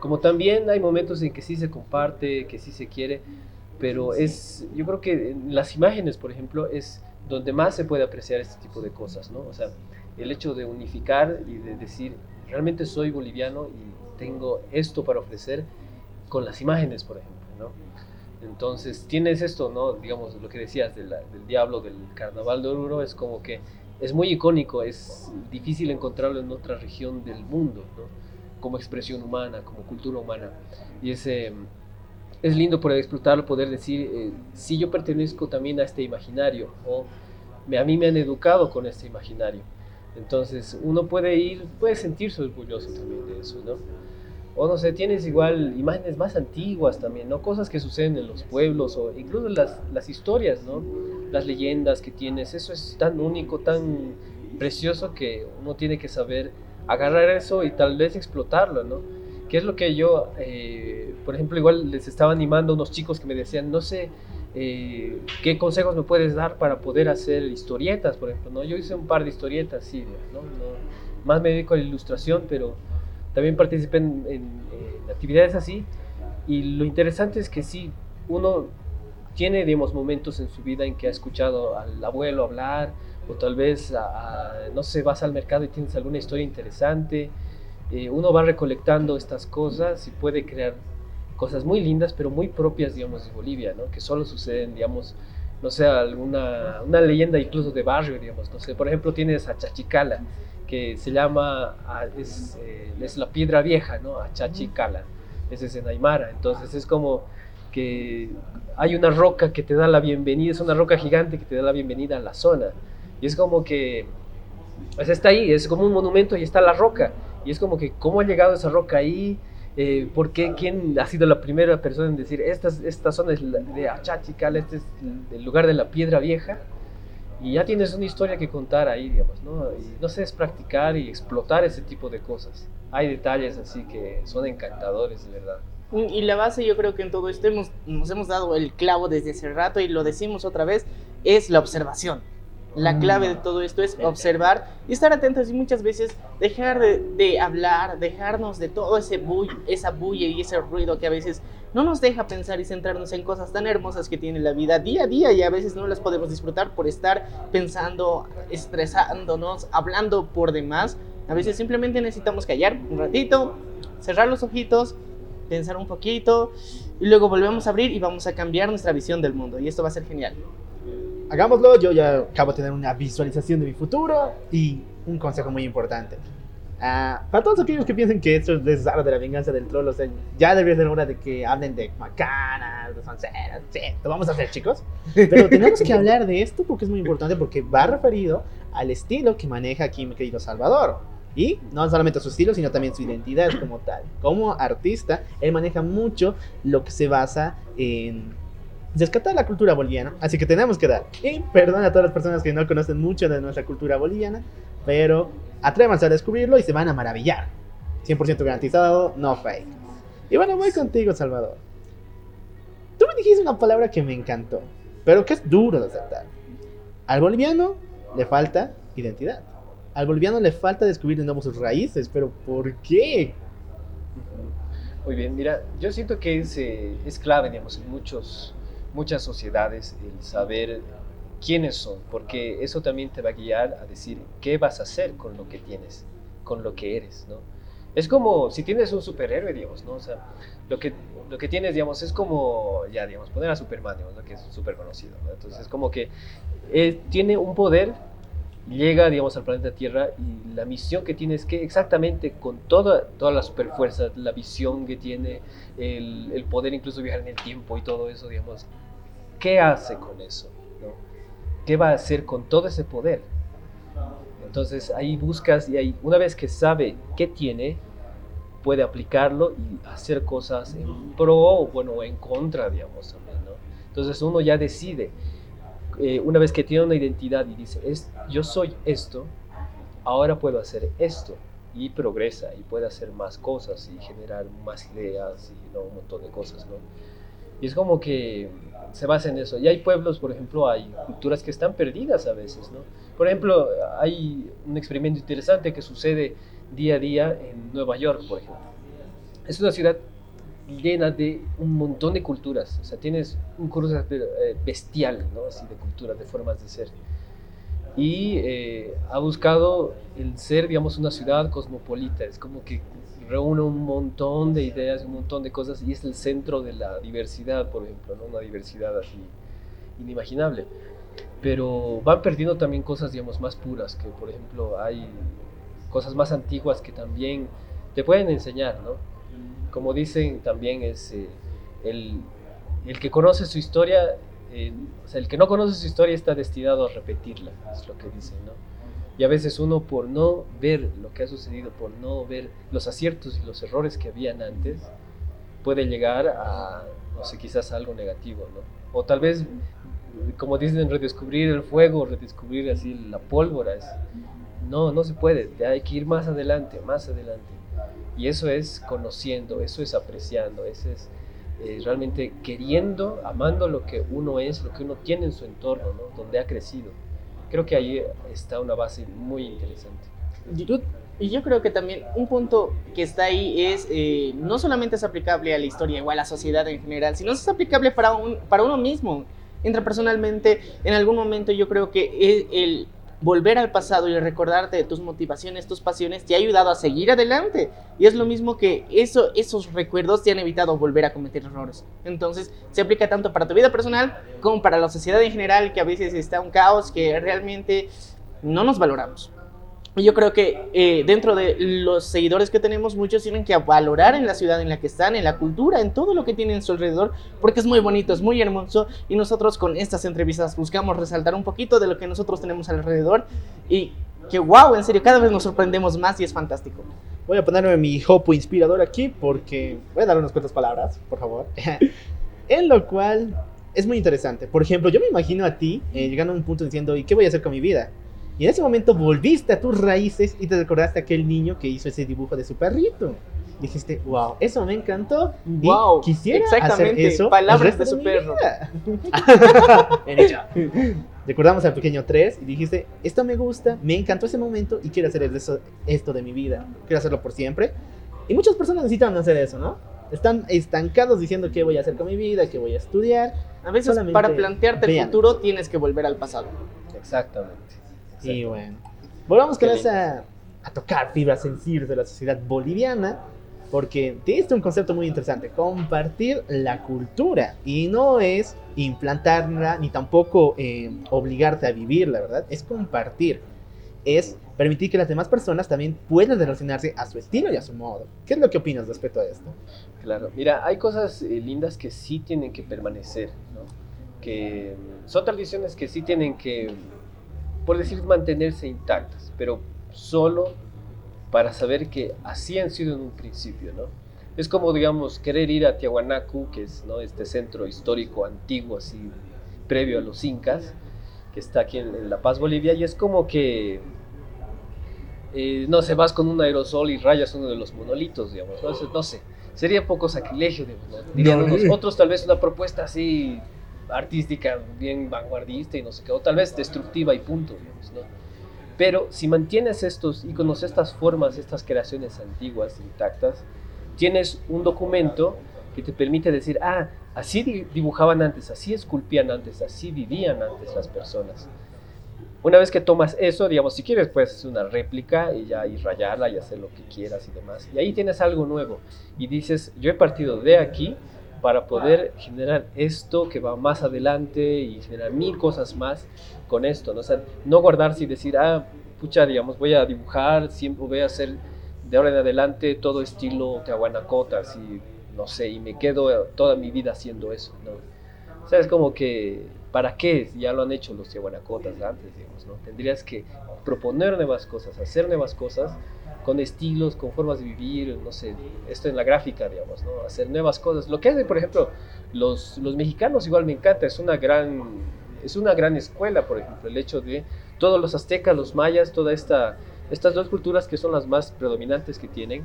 Como también hay momentos en que sí se comparte, que sí se quiere, pero es, yo creo que en las imágenes, por ejemplo, es donde más se puede apreciar este tipo de cosas, ¿no? O sea, el hecho de unificar y de decir, realmente soy boliviano y tengo esto para ofrecer con las imágenes, por ejemplo, ¿no? Entonces, tienes esto, ¿no? Digamos, lo que decías del diablo, del carnaval de Oruro, es como que es muy icónico, es difícil encontrarlo en otra región del mundo, ¿no? como expresión humana, como cultura humana. Y es, eh, es lindo poder explotarlo, poder decir, eh, si yo pertenezco también a este imaginario, o me, a mí me han educado con este imaginario. Entonces uno puede ir, puede sentirse orgulloso también de eso, ¿no? O no sé, tienes igual imágenes más antiguas también, ¿no? Cosas que suceden en los pueblos o incluso las, las historias, ¿no? Las leyendas que tienes, eso es tan único, tan precioso que uno tiene que saber agarrar eso y tal vez explotarlo, ¿no? Que es lo que yo, eh, por ejemplo, igual les estaba animando a unos chicos que me decían, no sé, eh, ¿qué consejos me puedes dar para poder hacer historietas, por ejemplo? ¿no? Yo hice un par de historietas, sí, ¿no? más me dedico a la ilustración, pero también participé en, en, actividades así. Y lo interesante es que sí, uno tiene, digamos, momentos en su vida en que ha escuchado al abuelo hablar, o tal vez, no sé, vas al mercado y tienes alguna historia interesante. Eh, uno va recolectando estas cosas y puede crear cosas muy lindas, pero muy propias, digamos, de Bolivia, ¿no? Que solo suceden, digamos, no sé, alguna una leyenda incluso de barrio, digamos, no sé, por ejemplo, tienes a Chachicala, que se llama, es, eh, es, la piedra vieja, ¿no? A Chachicala, ese es en Aymara, entonces es como que hay una roca que te da la bienvenida, es una roca gigante que te da la bienvenida a la zona, y es como que, pues está ahí, es como un monumento y está la roca. Y es como que, ¿cómo ha llegado esa roca ahí? Eh, ¿Por qué? ¿Quién ha sido la primera persona en decir, esta, esta zona es de Achachical, este es el lugar de la piedra vieja? Y ya tienes una historia que contar ahí, digamos, ¿no? Y no sé, es practicar y explotar ese tipo de cosas. Hay detalles así que son encantadores, de verdad. Y la base, yo creo que en todo esto hemos, nos hemos dado el clavo desde hace rato y lo decimos otra vez, es la observación. La clave de todo esto es observar y estar atentos y muchas veces dejar de, hablar, dejarnos de todo ese bull, esa bulla y ese ruido que a veces no nos deja pensar y centrarnos en cosas tan hermosas que tiene la vida día a día y a veces no las podemos disfrutar por estar pensando, estresándonos, hablando por demás. A veces simplemente necesitamos callar un ratito, cerrar los ojitos, pensar un poquito y luego volvemos a abrir y vamos a cambiar nuestra visión del mundo. Y esto va a ser genial. Hagámoslo, yo ya acabo de tener una visualización de mi futuro y un consejo muy importante. Ah, para todos aquellos que piensen que esto es desarrollo de la venganza del troll, o sea, ya debería ser hora de que hablen de macanas, de sonceras, sí, lo vamos a hacer chicos. Pero tenemos que hablar de esto porque es muy importante porque va referido al estilo que maneja aquí mi querido Salvador. Y no solamente su estilo, sino también su identidad como tal. Como artista, él maneja mucho lo que se basa en rescatar la cultura boliviana. Así que tenemos que dar. Y perdón a todas las personas que no conocen mucho de nuestra cultura boliviana, pero atrévanse a descubrirlo y se van a maravillar. 100% garantizado, no fake. Y bueno, voy contigo, Salvador. Tú me dijiste una palabra que me encantó, pero que es duro de aceptar. Al boliviano le falta identidad. Al boliviano le falta descubrir de nuevo sus raíces, pero ¿por qué? Muy bien, mira, yo siento que es, eh, es clave, digamos, en muchos, muchas sociedades el saber quiénes son, porque eso también te va a guiar a decir qué vas a hacer con lo que tienes, con lo que eres, ¿no? Es como si tienes un superhéroe, digamos, ¿no? O sea, lo que, lo que tienes, digamos, es como, ya, digamos, poner a Superman, digamos, ¿no? que es súper conocido, ¿no? Entonces, como que él tiene un poder, llega, digamos, al planeta Tierra y la misión que tiene es que exactamente con toda, toda la superfuerza, la visión que tiene, el, el poder incluso viajar en el tiempo y todo eso, digamos, ¿qué hace con eso? ¿Qué va a hacer con todo ese poder? Entonces ahí buscas y ahí, una vez que sabe qué tiene, puede aplicarlo y hacer cosas en pro o bueno, en contra, digamos, también, ¿no? Entonces uno ya decide, eh, una vez que tiene una identidad y dice, es, yo soy esto, ahora puedo hacer esto, y progresa y puede hacer más cosas y generar más ideas y ¿no? un montón de cosas, ¿no? Y es como que se basa en eso. Y hay pueblos, por ejemplo, hay culturas que están perdidas a veces, ¿no? Por ejemplo, hay un experimento interesante que sucede día a día en Nueva York, por ejemplo. Es una ciudad llena de un montón de culturas. O sea, tienes un cruce eh, bestial, ¿no? Así de culturas, de formas de ser. Y eh, ha buscado el ser, digamos, una ciudad cosmopolita. Es como que reúne un montón de ideas, un montón de cosas y es el centro de la diversidad, por ejemplo, ¿no? Una diversidad así inimaginable. Pero van perdiendo también cosas, digamos, más puras, que por ejemplo hay cosas más antiguas que también te pueden enseñar, ¿no? Como dicen también es eh, el, el, que conoce su historia, eh, o sea, el que no conoce su historia está destinado a repetirla, es lo que dicen, ¿no? Y a veces uno por no ver lo que ha sucedido, por no ver los aciertos y los errores que habían antes, puede llegar a, no sé, quizás algo negativo, ¿no? O tal vez, como dicen, redescubrir el fuego, redescubrir así la pólvora. Es, no, no se puede, hay que ir más adelante, más adelante. Y eso es conociendo, eso es apreciando, eso es eh, realmente queriendo, amando lo que uno es, lo que uno tiene en su entorno, ¿no? Donde ha crecido creo que ahí está una base muy interesante. Y yo creo que también un punto que está ahí es, eh, no solamente es aplicable a la historia o a la sociedad en general, sino es aplicable para, un, para uno mismo. Intrapersonalmente, en algún momento yo creo que el, el volver al pasado y recordarte de tus motivaciones, tus pasiones, te ha ayudado a seguir adelante. Y es lo mismo que eso, esos recuerdos te han evitado volver a cometer errores. Entonces, se aplica tanto para tu vida personal como para la sociedad en general, que a veces está un caos que realmente no nos valoramos. Yo creo que eh, dentro de los seguidores que tenemos, muchos tienen que valorar en la ciudad en la que están, en la cultura, en todo lo que tienen a su alrededor, porque es muy bonito, es muy hermoso. Y nosotros con estas entrevistas buscamos resaltar un poquito de lo que nosotros tenemos alrededor. Y que wow, en serio, cada vez nos sorprendemos más y es fantástico. Voy a ponerme mi hopo inspirador aquí porque voy a dar unas cuantas palabras, por favor. en lo cual es muy interesante. Por ejemplo, yo me imagino a ti eh, llegando a un punto diciendo, ¿y qué voy a hacer con mi vida? Y en ese momento volviste a tus raíces y te recordaste a aquel niño que hizo ese dibujo de su perrito. Dijiste, wow, eso me encantó. Wow, y quisiera exactamente, hacer eso. palabras el de resto su mi perro. vida. Recordamos al pequeño 3 y dijiste, esto me gusta, me encantó ese momento y quiero hacer eso, esto de mi vida. Quiero hacerlo por siempre. Y muchas personas necesitan hacer eso, ¿no? Están estancados diciendo qué voy a hacer con mi vida, qué voy a estudiar. A veces Solamente para plantearte el vean. futuro tienes que volver al pasado. Exactamente. Y bueno, volvamos con esa a tocar fibras sensibles de la sociedad boliviana. porque tienes un concepto muy interesante, compartir la cultura y no es implantarla ni tampoco eh, obligarte a vivirla, ¿verdad? Es compartir, es permitir que las demás personas también puedan relacionarse a su estilo y a su modo. ¿Qué es lo que opinas respecto a esto? Claro, mira, hay cosas eh, lindas que sí tienen que permanecer, ¿no? Que mm, son tradiciones que sí tienen que, por decir, mantenerse intactas, pero solo para saber que así han sido en un principio, ¿no? Es como, digamos, querer ir a Tiahuanacu, que es ¿no? este centro histórico antiguo, así, previo a los incas, que está aquí en, en La Paz, Bolivia, y es como que, eh, no sé, vas con un aerosol y rayas uno de los monolitos, digamos, no, Eso, no sé, sería poco sacrilegio, digamos, ¿no? Dirían No. unos otros tal vez una propuesta así artística, bien vanguardista y no sé qué, o tal vez destructiva y punto. Pero si mantienes estos iconos, estas formas, estas creaciones antiguas, intactas, tienes un documento que te permite decir, ah, así di- dibujaban antes, así esculpían antes, así vivían antes las personas. Una vez que tomas eso, digamos, si quieres puedes hacer una réplica y ya y rayarla y hacer lo que quieras y demás. Y ahí tienes algo nuevo. Y dices, yo he partido de aquí para poder generar esto que va más adelante y generar mil cosas más con esto, ¿no? O sea, no guardarse y decir, ah, pucha, digamos, voy a dibujar, siempre voy a hacer de ahora en adelante todo estilo Tehuanacota, así, no sé, y me quedo toda mi vida haciendo eso, ¿no? O sea, es como que, ¿para qué? Ya lo han hecho los Tehuanacotas antes, digamos, ¿no? Tendrías que proponer nuevas cosas, hacer nuevas cosas con estilos, con formas de vivir, no sé, esto en la gráfica, digamos, ¿no? Hacer nuevas cosas. Lo que hacen, por ejemplo, los, los mexicanos igual me encanta, es una gran, es una gran escuela, por ejemplo, el hecho de todos los aztecas, los mayas, toda esta, estas dos culturas que son las más predominantes que tienen.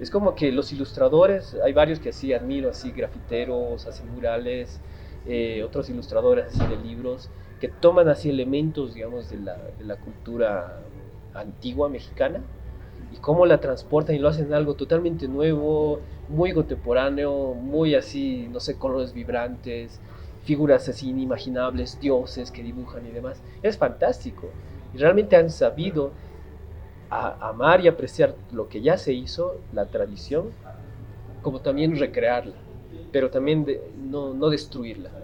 Es como que los ilustradores, hay varios que así admiro, así grafiteros, hacen murales, eh, otros ilustradores así de libros, que toman así elementos, digamos, de la, de la cultura antigua mexicana y cómo la transportan y lo hacen algo totalmente nuevo, muy contemporáneo, muy así, no sé, colores vibrantes, figuras así inimaginables, dioses que dibujan y demás. Es fantástico. Y realmente han sabido amar y apreciar lo que ya se hizo, la tradición, como también recrearla, pero también de- no, destruirla.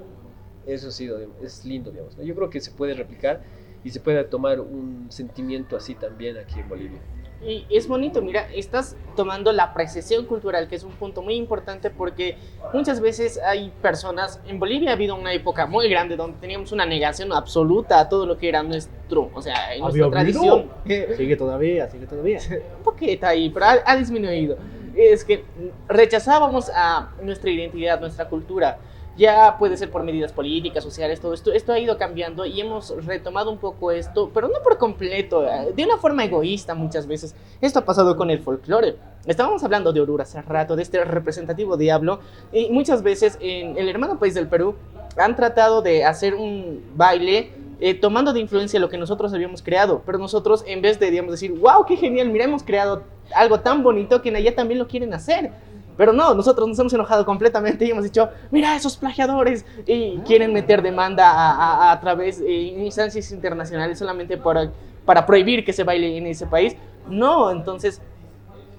Eso ha sido, es lindo, digamos. Yo creo que se puede replicar y se puede tomar un sentimiento así también aquí en Bolivia. Y es bonito, mira, estás tomando la apreciación cultural, que es un punto muy importante porque muchas veces hay personas, en Bolivia ha habido una época muy grande donde teníamos una negación absoluta a todo lo que era nuestro, o sea, en nuestra tradición. Sigue todavía, sigue todavía. un poquito ahí, pero ha, ha disminuido. Es que rechazábamos a nuestra identidad, nuestra cultura. Ya puede ser por medidas políticas, sociales, todo esto. Esto ha ido cambiando y hemos retomado un poco esto, pero no por completo, eh, de una forma egoísta muchas veces. Esto ha pasado con el folclore. Estábamos hablando de Oruro hace rato, de este representativo diablo, y muchas veces en el hermano país del Perú han tratado de hacer un baile eh, tomando de influencia lo que nosotros habíamos creado, pero nosotros en vez de, digamos, decir, wow, qué genial, mira, hemos creado algo tan bonito que en allá también lo quieren hacer. Pero no, nosotros nos hemos enojado completamente y hemos dicho, mira esos plagiadores y quieren meter demanda a, a- a través de instancias internacionales solamente para, para prohibir que se baile en ese país. No, entonces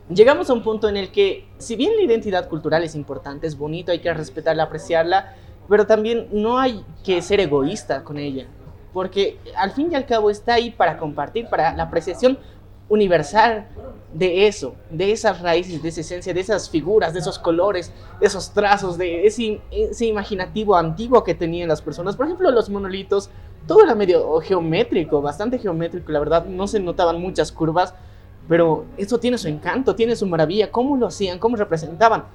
llegamos a un punto en el que, si bien la identidad cultural es importante, es bonito, hay que respetarla, apreciarla, pero también no hay que ser egoísta con ella, porque al fin y al cabo está ahí para compartir, para la apreciación universal de eso, de esas raíces, de esa esencia, de esas figuras, de esos colores, de esos trazos, de ese, imaginativo antiguo que tenían las personas. Por ejemplo, los monolitos, todo era medio geométrico, bastante geométrico, la verdad, no se notaban muchas curvas, pero eso tiene su encanto, tiene su maravilla, cómo lo hacían, cómo representaban.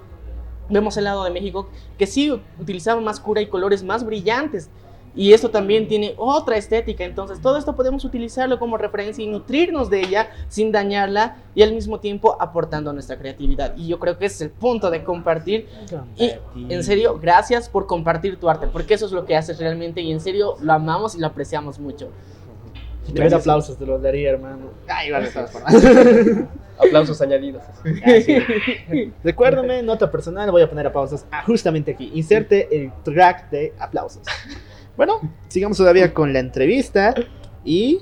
Vemos el lado de México que sí utilizaban más cura y colores más brillantes. Y esto también tiene otra estética. Entonces, todo esto podemos utilizarlo como referencia y nutrirnos de ella sin dañarla y al mismo tiempo aportando a nuestra creatividad. Y yo creo que ese es el punto de compartir. Y en serio, gracias por compartir tu arte, porque eso es lo que haces realmente y en serio lo amamos y lo apreciamos mucho. Si tuviera aplausos te los daría, hermano. Ay, vale, todas formas. Aplausos añadidos. Recuérdame, nota personal, voy a poner aplausos ah, justamente aquí. Inserte el track de aplausos. Bueno, sigamos todavía con la entrevista y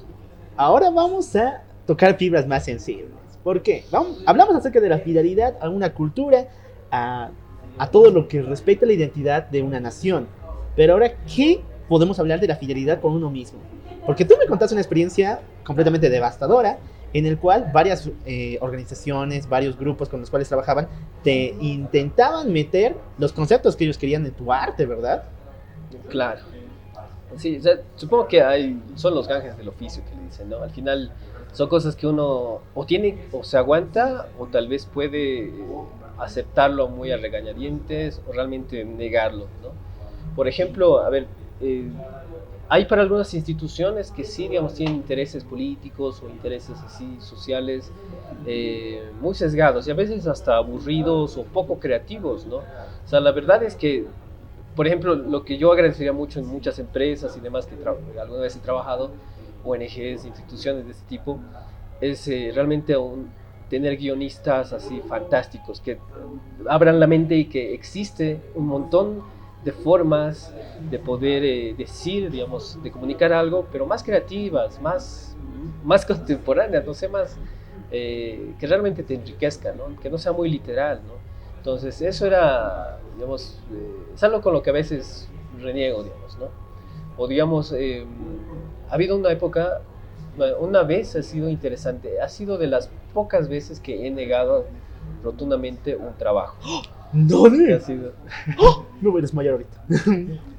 ahora vamos a tocar fibras más sensibles. ¿Por qué? Hablamos acerca de la fidelidad a una cultura, a, a todo lo que respecta a la identidad de una nación. Pero ahora, ¿qué podemos hablar de la fidelidad con uno mismo? Porque tú me contaste una experiencia completamente devastadora en el cual varias eh, organizaciones, varios grupos con los cuales trabajaban, te intentaban meter los conceptos que ellos querían en tu arte, ¿verdad? Claro. Sí, o sea, supongo que hay, son los ganjes del oficio que le dicen, ¿no? Al final son cosas que uno o tiene o se aguanta o tal vez puede aceptarlo muy a regañadientes o realmente negarlo, ¿no? Por ejemplo, a ver, eh, hay para algunas instituciones que sí, digamos, tienen intereses políticos o intereses así sociales eh, muy sesgados y a veces hasta aburridos o poco creativos, ¿no? O sea, la verdad es que por ejemplo, lo que yo agradecería mucho en muchas empresas y demás que alguna vez he trabajado, ONGs, instituciones de este tipo, es eh, realmente un- tener guionistas así fantásticos que abran la mente y que existe un montón de formas de poder eh, decir, digamos, de comunicar algo, pero más creativas, más, más contemporáneas, no sé, más eh, que realmente te enriquezca, ¿no? que no sea muy literal, ¿no? Entonces, eso era, digamos, eh, es algo con lo que a veces reniego, digamos, ¿no? O digamos, eh, ha habido una época, una vez ha sido interesante, ha sido de las pocas veces que he negado rotundamente un trabajo. ¿Dónde? ha sido, Me voy a desmayar ahorita.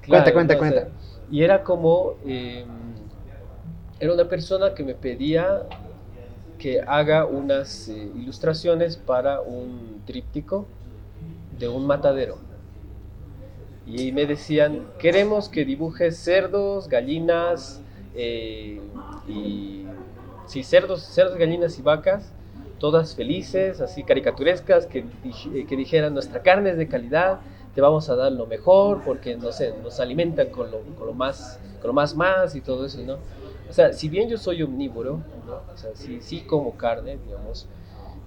Claro, cuenta, ¿no? O cuenta. sea, y era como, eh, era una persona que me pedía que haga unas eh, ilustraciones para un tríptico de un matadero. Y me decían, queremos que dibujes cerdos, gallinas, eh, y sí, cerdos, cerdos, gallinas y vacas, todas felices, así caricaturescas, que, eh, que dijeran, nuestra carne es de calidad, te vamos a dar lo mejor, porque, no sé, nos alimentan con lo, con lo más, con lo más más y todo eso, ¿no? O sea, si bien yo soy omnívoro, ¿no? O sea, sí, sí como carne, digamos,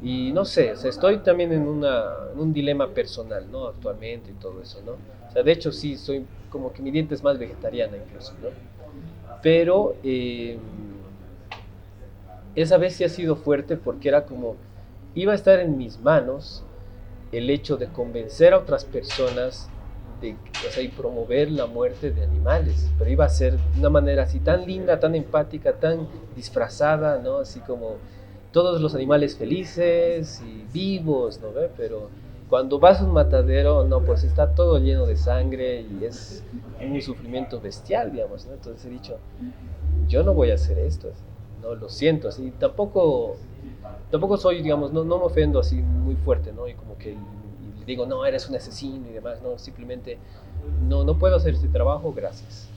y no sé, o estoy también en, una, en un dilema personal, ¿no? Actualmente y todo eso, ¿no? O sea, de hecho sí, soy como que mi diente es más vegetariana incluso, ¿no? Pero eh, esa vez sí ha sido fuerte porque era como, iba a estar en mis manos el hecho de convencer a otras personas de, o sea, y promover la muerte de animales, pero iba a ser de una manera así tan linda, tan empática, tan disfrazada, ¿no? Así como todos los animales felices y vivos, ¿no? Pero cuando vas a un matadero, no, pues está todo lleno de sangre y es un sufrimiento bestial, digamos, ¿no? Entonces he dicho, yo no voy a hacer esto, no, lo siento, así, tampoco, tampoco soy, digamos, no, no me ofendo así muy fuerte, ¿no? Y como que y digo, no, eres un asesino y demás, no, simplemente, no, no puedo hacer este trabajo, gracias.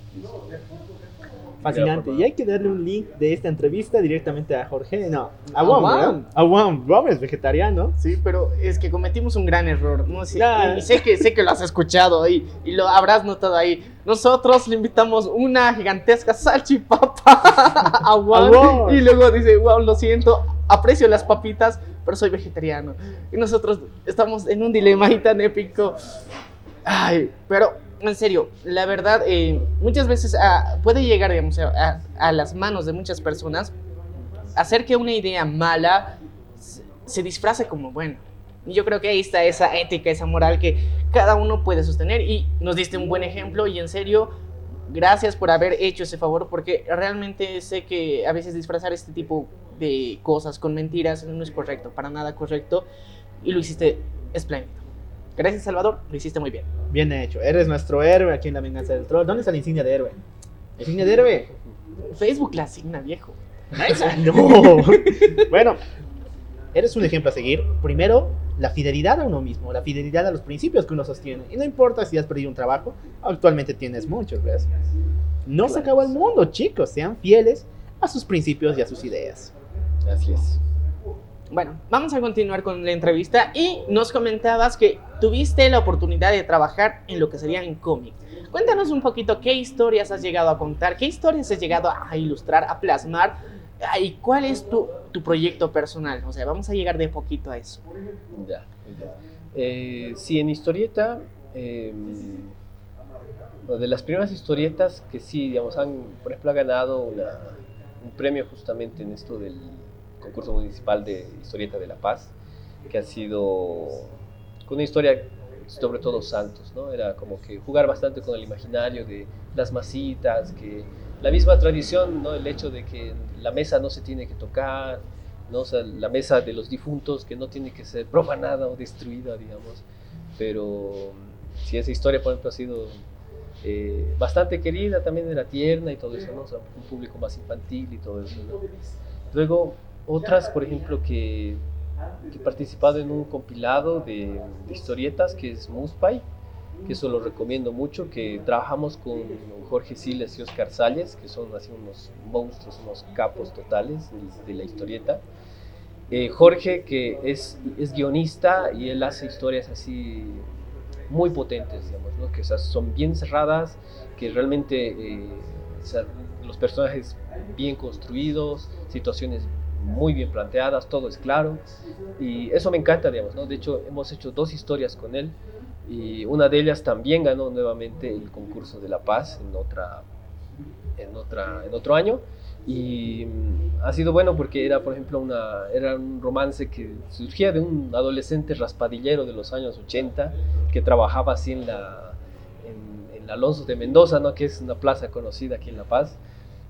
Fascinante. Y hay que darle un link de esta entrevista directamente a Jorge. No, a. ¿verdad? A. Wam es vegetariano. Sí, pero es que cometimos un gran error. No sé, Claro. y sé que sé que lo has escuchado ahí y lo habrás notado ahí. Nosotros le invitamos una gigantesca salchipapa a Juan Juan. y luego dice, "Wow, lo siento, aprecio las papitas, pero soy vegetariano." Y nosotros estamos en un dilema ahí tan épico. Ay, pero en serio, la verdad, eh, muchas veces ah, puede llegar, digamos, a, las manos de muchas personas hacer que una idea mala se, se disfrace como buena. Y yo creo que ahí está esa ética, esa moral que cada uno puede sostener. Y nos diste un buen ejemplo y en serio, gracias por haber hecho ese favor porque realmente sé que a veces disfrazar este tipo de cosas con mentiras no es correcto, para nada correcto. Y lo hiciste espléndido. Gracias, Salvador, lo hiciste muy bien. Bien hecho. Eres nuestro héroe aquí en la venganza del troll. ¿Dónde está la insignia de héroe? ¿La insignia de héroe? Facebook la asigna, viejo. No. bueno, eres un ejemplo a seguir. Primero, la fidelidad a uno mismo, la fidelidad a los principios que uno sostiene. Y no importa si has perdido un trabajo, actualmente tienes muchos, ¿ves? No se acabó el mundo, chicos. Sean fieles a sus principios y a sus ideas. Así es. Bueno, vamos a continuar con la entrevista y nos comentabas que tuviste la oportunidad de trabajar en lo que sería en cómic. Cuéntanos un poquito qué historias has llegado a contar, qué historias has llegado a ilustrar, a plasmar ah, y cuál es tu, tu proyecto personal. O sea, vamos a llegar de poquito a eso. Ya, bien. Eh, sí, en historieta, bueno, de las primeras historietas que sí, digamos, han, por ejemplo, ha ganado una- un premio justamente en esto del, concurso municipal de historieta de La Paz, que ha sido con una historia sobre todo Santos, ¿no? Era como que jugar bastante con el imaginario de las masitas, que la misma tradición, ¿no? El hecho de que la mesa no se tiene que tocar, ¿no? O sea, la mesa de los difuntos que no tiene que ser profanada o destruida, digamos. Pero si esa historia, por ejemplo, ha sido eh, bastante querida, también era tierna y todo eso, ¿no? O sea, un público más infantil y todo eso, ¿no? Luego, otras, por ejemplo, que que he participado en un compilado de, historietas que es Muspay, que eso lo recomiendo mucho, que trabajamos con Jorge Siles y Oscar Salles, que son así unos monstruos, unos capos totales de, la historieta. Eh, Jorge, que es, es guionista y él hace historias así muy potentes, digamos, ¿no? que son bien cerradas, que realmente eh, los personajes bien construidos, situaciones muy bien planteadas, todo es claro. Y eso me encanta, digamos, ¿no? De hecho, hemos hecho dos historias con él y una de ellas también ganó nuevamente el concurso de La Paz en, otra, en, otra, en otro año. Y mm, ha sido bueno porque era, por ejemplo, una, era un romance que surgía de un adolescente raspadillero de los años 80 que trabajaba así en la, en, en Alonso de Mendoza, ¿no? que es una plaza conocida aquí en La Paz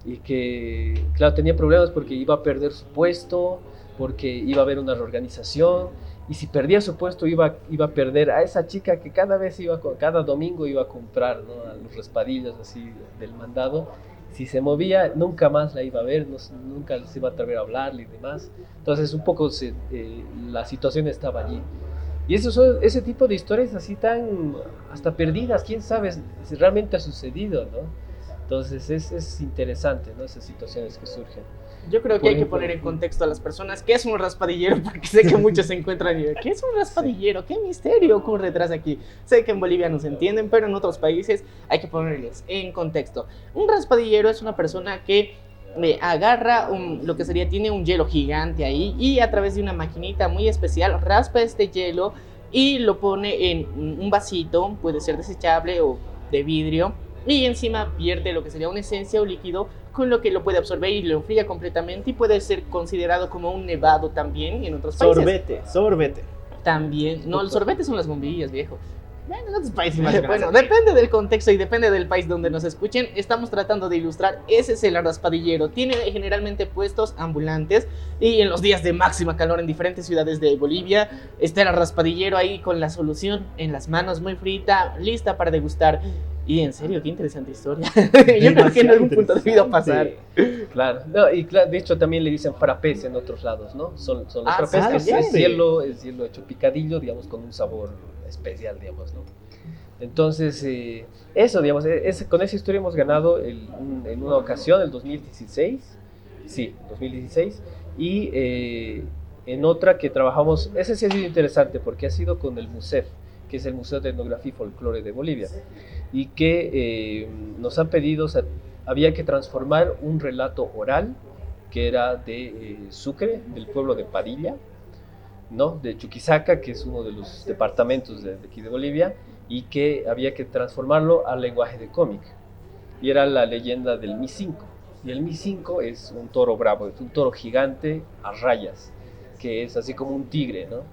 y que, claro, tenía problemas porque iba a perder su puesto, porque iba a haber una reorganización, y si perdía su puesto iba, iba a perder a esa chica que cada vez iba, cada domingo iba a comprar ¿no? a los respadillos así del mandado. Si se movía, nunca más la iba a ver, nunca se iba a atrever a hablarle y demás. Entonces, un poco eh, la situación estaba allí. Y eso, ese tipo de historias así tan hasta perdidas, quién sabe si realmente ha sucedido, ¿no? Entonces es, es interesante, ¿no? Esas situaciones que surgen. Yo creo que hay que poner en contexto a las personas qué es un raspadillero, porque sé que muchos se encuentran y ¿qué es un raspadillero? ¿Qué misterio ocurre detrás de aquí? Sé que en Bolivia no se entienden, pero en otros países hay que ponerles en contexto. Un raspadillero es una persona que le agarra lo que sería, tiene un hielo gigante ahí y a través de una maquinita muy especial raspa este hielo y lo pone en un vasito, puede ser desechable o de vidrio y encima pierde lo que sería una esencia o líquido con lo que lo puede absorber y lo enfría completamente y puede ser considerado como un nevado también en otros países. Sorbete, sorbete. También, no, el sorbete son las bombillas, viejo. Bueno, en otros países Bueno, depende del contexto y depende del país donde nos escuchen. Estamos tratando de ilustrar. Ese es el raspadillero. Tiene generalmente puestos ambulantes y en los días de máxima calor en diferentes ciudades de Bolivia está el raspadillero ahí con la solución en las manos, muy frita, lista para degustar. Y en serio, qué interesante historia. Yo creo que en algún punto debido pasar. Claro, no, y de hecho también le dicen frappés en otros lados, ¿no? Son, son los ah, frappés, que es, hielo, es hielo hecho picadillo, digamos, con un sabor especial, digamos, ¿no? Entonces, eh, eso, digamos, e, es, con esa historia hemos ganado el, en una ocasión, el 2016, sí, 2016, y eh, en otra que trabajamos, ese sí ha sido interesante porque ha sido con el MUSEF, que es el Museo de Etnografía y Folclore de Bolivia, y que eh, nos han pedido, o sea, había que transformar un relato oral que era de eh, Sucre, del pueblo de Padilla, ¿no? de Chuquisaca, que es uno de los departamentos de, aquí de Bolivia, y que había que transformarlo al lenguaje de cómic. Y era la leyenda del Mi 5. Y el Mi 5 es un toro bravo, es un toro gigante a rayas, que es así como un tigre, ¿no?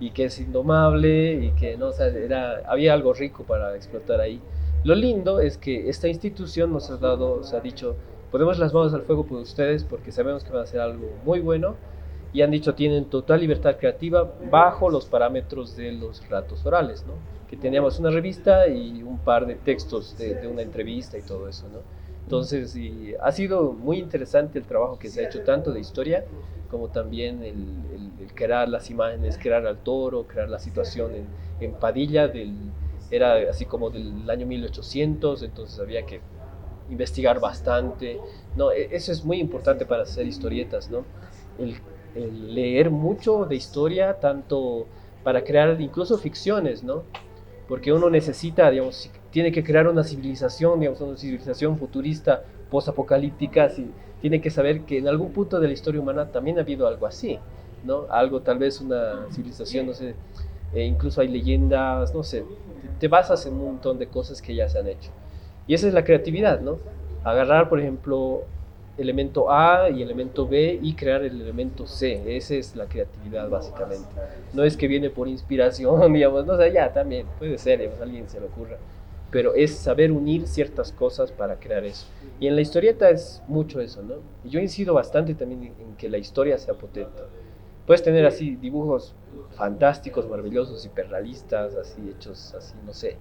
y que es indomable y que no, o era, había algo rico para explotar ahí. Lo lindo es que esta institución nos ha dado, se ha dicho, ponemos las manos al fuego por ustedes porque sabemos que van a hacer algo muy bueno y han dicho tienen total libertad creativa bajo los parámetros de los relatos orales, ¿no? Que teníamos una revista y un par de textos de, una entrevista y todo eso, ¿no? Entonces, ha sido muy interesante el trabajo que se ha hecho tanto de historia como también el, crear las imágenes, crear al toro, crear la situación en, en, Padilla, del, era así como del año 1800, entonces había que investigar bastante. No, e, eso es muy importante para hacer historietas, ¿no? El, el leer mucho de historia, tanto para crear incluso ficciones, ¿no? Porque uno necesita, digamos, tiene que crear una civilización, digamos, una civilización futurista, post-apocalíptica, tiene que saber que en algún punto de la historia humana también ha habido algo así, ¿no? Algo, tal vez una civilización, no sé, e incluso hay leyendas, no sé, te, basas en un montón de cosas que ya se han hecho. Y esa es la creatividad, ¿no? Agarrar, por ejemplo, elemento A y elemento B y crear el elemento C. Esa es la creatividad básicamente. No es que viene por inspiración, digamos, no sé, ya también puede ser, digamos, a alguien se le ocurra. Pero es saber unir ciertas cosas para crear eso. Y en la historieta es mucho eso, ¿no? Yo incido bastante también en que la historia sea potente. Puedes tener así dibujos fantásticos, maravillosos, hiperrealistas, así hechos así, no sé,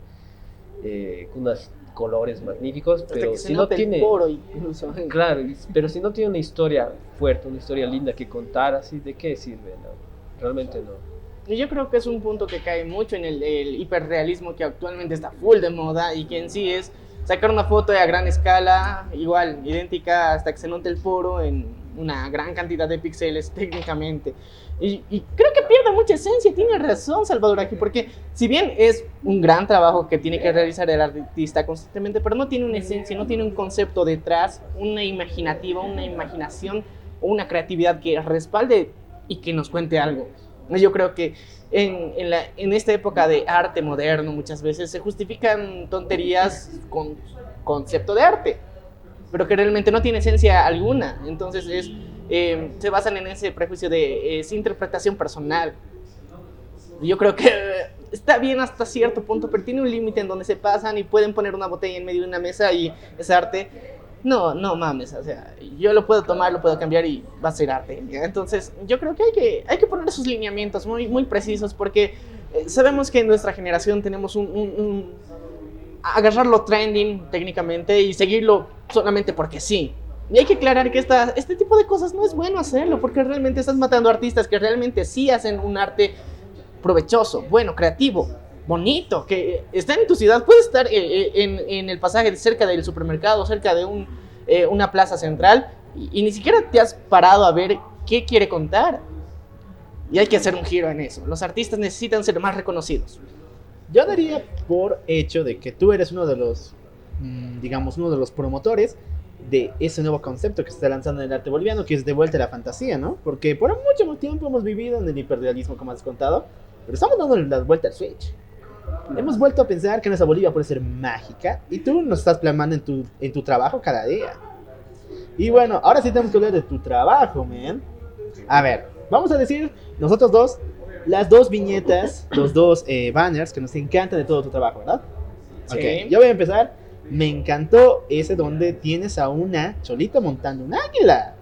eh, con unos colores magníficos, pero si no tiene... incluso. Claro, pero si no tiene una historia fuerte, una historia linda que contar, así, ¿de qué sirve? No? Realmente no. Yo creo que es un punto que cae mucho en el, el hiperrealismo que actualmente está full de moda y que en sí es sacar una foto a gran escala, igual, idéntica hasta que se note el poro en una gran cantidad de píxeles técnicamente. Y, creo que pierde mucha esencia, tiene razón Salvador aquí, porque si bien es un gran trabajo que tiene que realizar el artista constantemente, pero no tiene una esencia, no tiene un concepto detrás, una imaginativa, una imaginación o una creatividad que respalde y que nos cuente algo. Yo creo que en, en, la, en esta época de arte moderno muchas veces se justifican tonterías con concepto de arte, pero que realmente no tiene esencia alguna. Entonces es Em, se basan en ese prejuicio de esa interpretación personal. Yo creo que está bien hasta cierto punto, pero tiene un límite en donde se pasan y pueden poner una botella en medio de una mesa y es arte. No, no mames, o sea, yo lo puedo tomar, lo puedo cambiar y va a ser arte. Entonces, yo creo que hay que, hay que poner esos lineamientos muy, muy precisos porque eh, sabemos que en nuestra generación tenemos un, un, un agarrarlo trending técnicamente y seguirlo solamente porque sí. Y hay que aclarar que esta, este tipo de cosas no es bueno hacerlo, porque realmente estás matando artistas que realmente sí hacen un arte provechoso, bueno, creativo, bonito, que está en tu ciudad. Puede estar eh, eh, en, en, el pasaje cerca del supermercado, cerca de un, eh, una plaza central, y, y, ni siquiera te has parado a ver qué quiere contar. Y hay que hacer un giro en eso. Los artistas necesitan ser más reconocidos. Yo daría por hecho de que tú eres uno de los, mm, digamos, uno de los promotores de ese nuevo concepto que se está lanzando en el arte boliviano, que es de vuelta a la fantasía, ¿no? Porque por mucho tiempo hemos vivido en el hiperrealismo, como has contado, pero estamos dando la vuelta al switch. Hemos vuelto a pensar que nuestra Bolivia puede ser mágica y tú nos estás plasmando en tu, en tu trabajo cada día. Y bueno, ahora sí tenemos que hablar de tu trabajo, man. A ver, vamos a decir nosotros dos las dos viñetas, los dos eh, banners que nos encantan de todo tu trabajo, ¿verdad? Sí. Ok, yo voy a empezar me encantó ese donde tienes a una cholita montando un águila.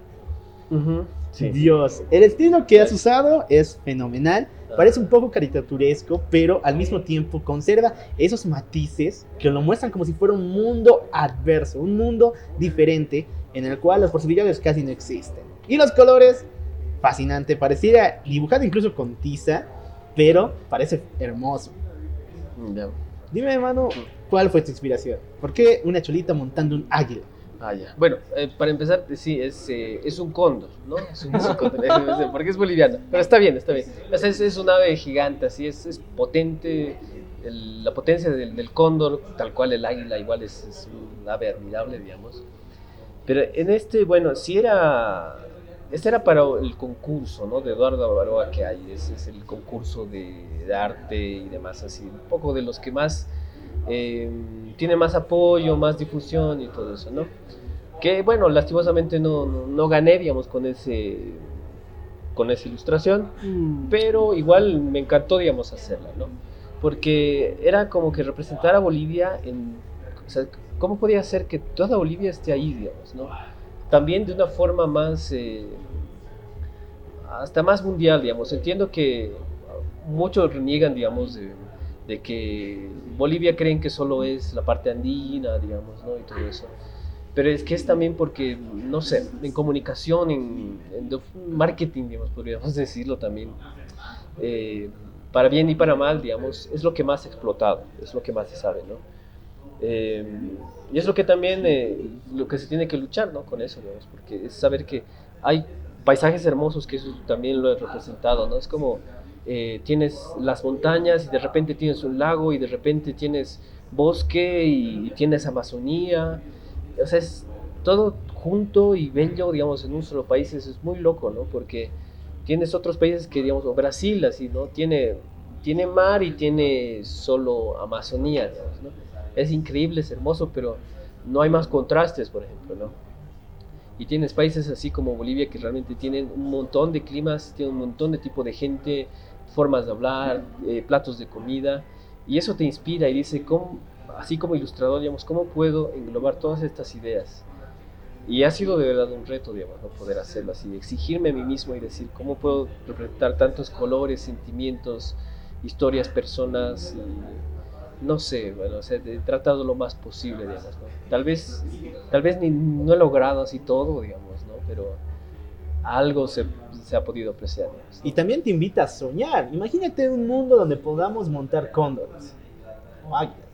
Uh -huh. sí. Dios, el estilo que has usado es fenomenal. Parece un poco caricaturesco, pero al mismo tiempo conserva esos matices que lo muestran como si fuera un mundo adverso, un mundo diferente en el cual las posibilidades casi no existen. Y los colores, fascinante, pareciera dibujado incluso con tiza, pero parece hermoso. Yeah. Dime, hermano, ¿cuál fue tu inspiración? ¿Por qué una cholita montando un águila? Ah, ya. Bueno, eh, para empezar, sí, es, eh, es un cóndor, ¿no? Es un, es un cóndor, porque es boliviano. Pero está bien, está bien. Es, es un ave gigante, así, es, potente. El, la potencia del, del, cóndor, tal cual el águila, igual es, es un ave admirable, digamos. Pero en este, bueno, sí era. Este era para el concurso, ¿no? De Eduardo Avaroa que hay. Ese es el concurso de, de arte y demás, así. Un poco de los que más eh, tiene más apoyo, más difusión y todo eso, ¿no? Que bueno, lastimosamente no, no, no gané, digamos, con ese con esa ilustración, mm. pero igual me encantó, digamos, hacerla, ¿no? Porque era como que representar a Bolivia en... O sea, ¿cómo podía ser que toda Bolivia esté ahí, digamos, ¿no? También de una forma más... Eh, hasta más mundial, digamos. Entiendo que muchos reniegan, digamos, de, de que Bolivia creen que solo es la parte andina, digamos, ¿no? Y todo eso. Pero es que es también porque, no sé, en comunicación, en, en marketing, digamos, podríamos decirlo también, eh, para bien y para mal, digamos, es lo que más explotado, es lo que más se sabe, ¿no? Eh, y es lo que también, eh, lo que se tiene que luchar, ¿no? Con eso, digamos, porque es saber que hay paisajes hermosos que eso también lo he representado, ¿no? Es como eh, tienes las montañas y de repente tienes un lago y de repente tienes bosque y, tienes Amazonía. O sea, es todo junto y bello, digamos, en un solo país. Eso es muy loco, ¿no? Porque tienes otros países que, digamos, Brasil, así, ¿no? Tiene, tiene mar y tiene solo Amazonía, digamos, ¿no? Es increíble, es hermoso, pero no hay más contrastes, por ejemplo, ¿no? Y tienes países así como Bolivia que realmente tienen un montón de climas, tienen un montón de tipo de gente, formas de hablar, eh, platos de comida. Y eso te inspira y dice, ¿cómo, así como ilustrador, digamos, ¿cómo puedo englobar todas estas ideas? Y ha sido de verdad un reto, digamos, no poder hacerlo así, exigirme a mí mismo y decir, ¿cómo puedo representar tantos colores, sentimientos, historias, personas? No sé, bueno, o sea, he tratado lo más posible, digamos, ¿no? Tal vez, tal vez ni, no he logrado así todo, digamos, ¿no? Pero algo se, se ha podido apreciar. digamos. Y también te invita a soñar. Imagínate un mundo donde podamos montar cóndores. O águilas.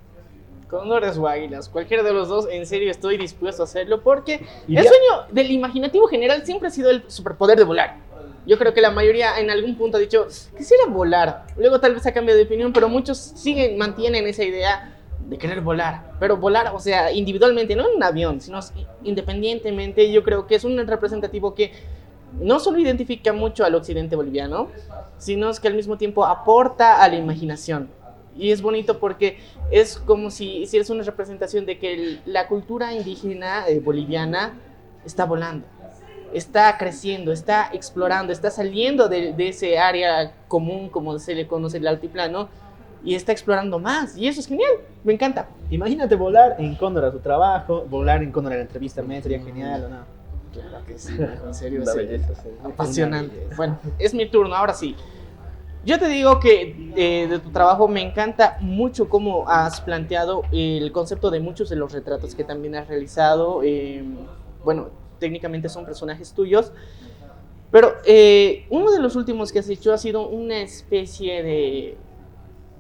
Cóndores o águilas, cualquiera de los dos, en serio estoy dispuesto a hacerlo porque el sueño del imaginativo general siempre ha sido el superpoder de volar. Yo creo que la mayoría en algún punto ha dicho, quisiera volar. Luego tal vez ha cambiado de opinión, pero muchos siguen, mantienen esa idea de querer volar. Pero volar, o sea, individualmente, no en un avión, sino independientemente, yo creo que es un representativo que no solo identifica mucho al occidente boliviano, sino es que al mismo tiempo aporta a la imaginación. Y es bonito porque es como si hicieras una representación de que el- la cultura indígena eh, boliviana está volando, está creciendo, está explorando, está saliendo de, de ese área común, como se le conoce el altiplano, y está explorando más. Y eso es genial, me encanta. Imagínate volar en cóndor a tu trabajo, volar en cóndor a la entrevista, me sería genial o no. Claro que sí, en serio. Sí. belleza, sí. Apasionante. Bueno, es mi turno, ahora sí. Yo te digo que eh, de tu trabajo me encanta mucho cómo has planteado el concepto de muchos de los retratos que también has realizado. eh, bueno, técnicamente son personajes tuyos. Pero eh, uno de los últimos que has hecho ha sido una especie de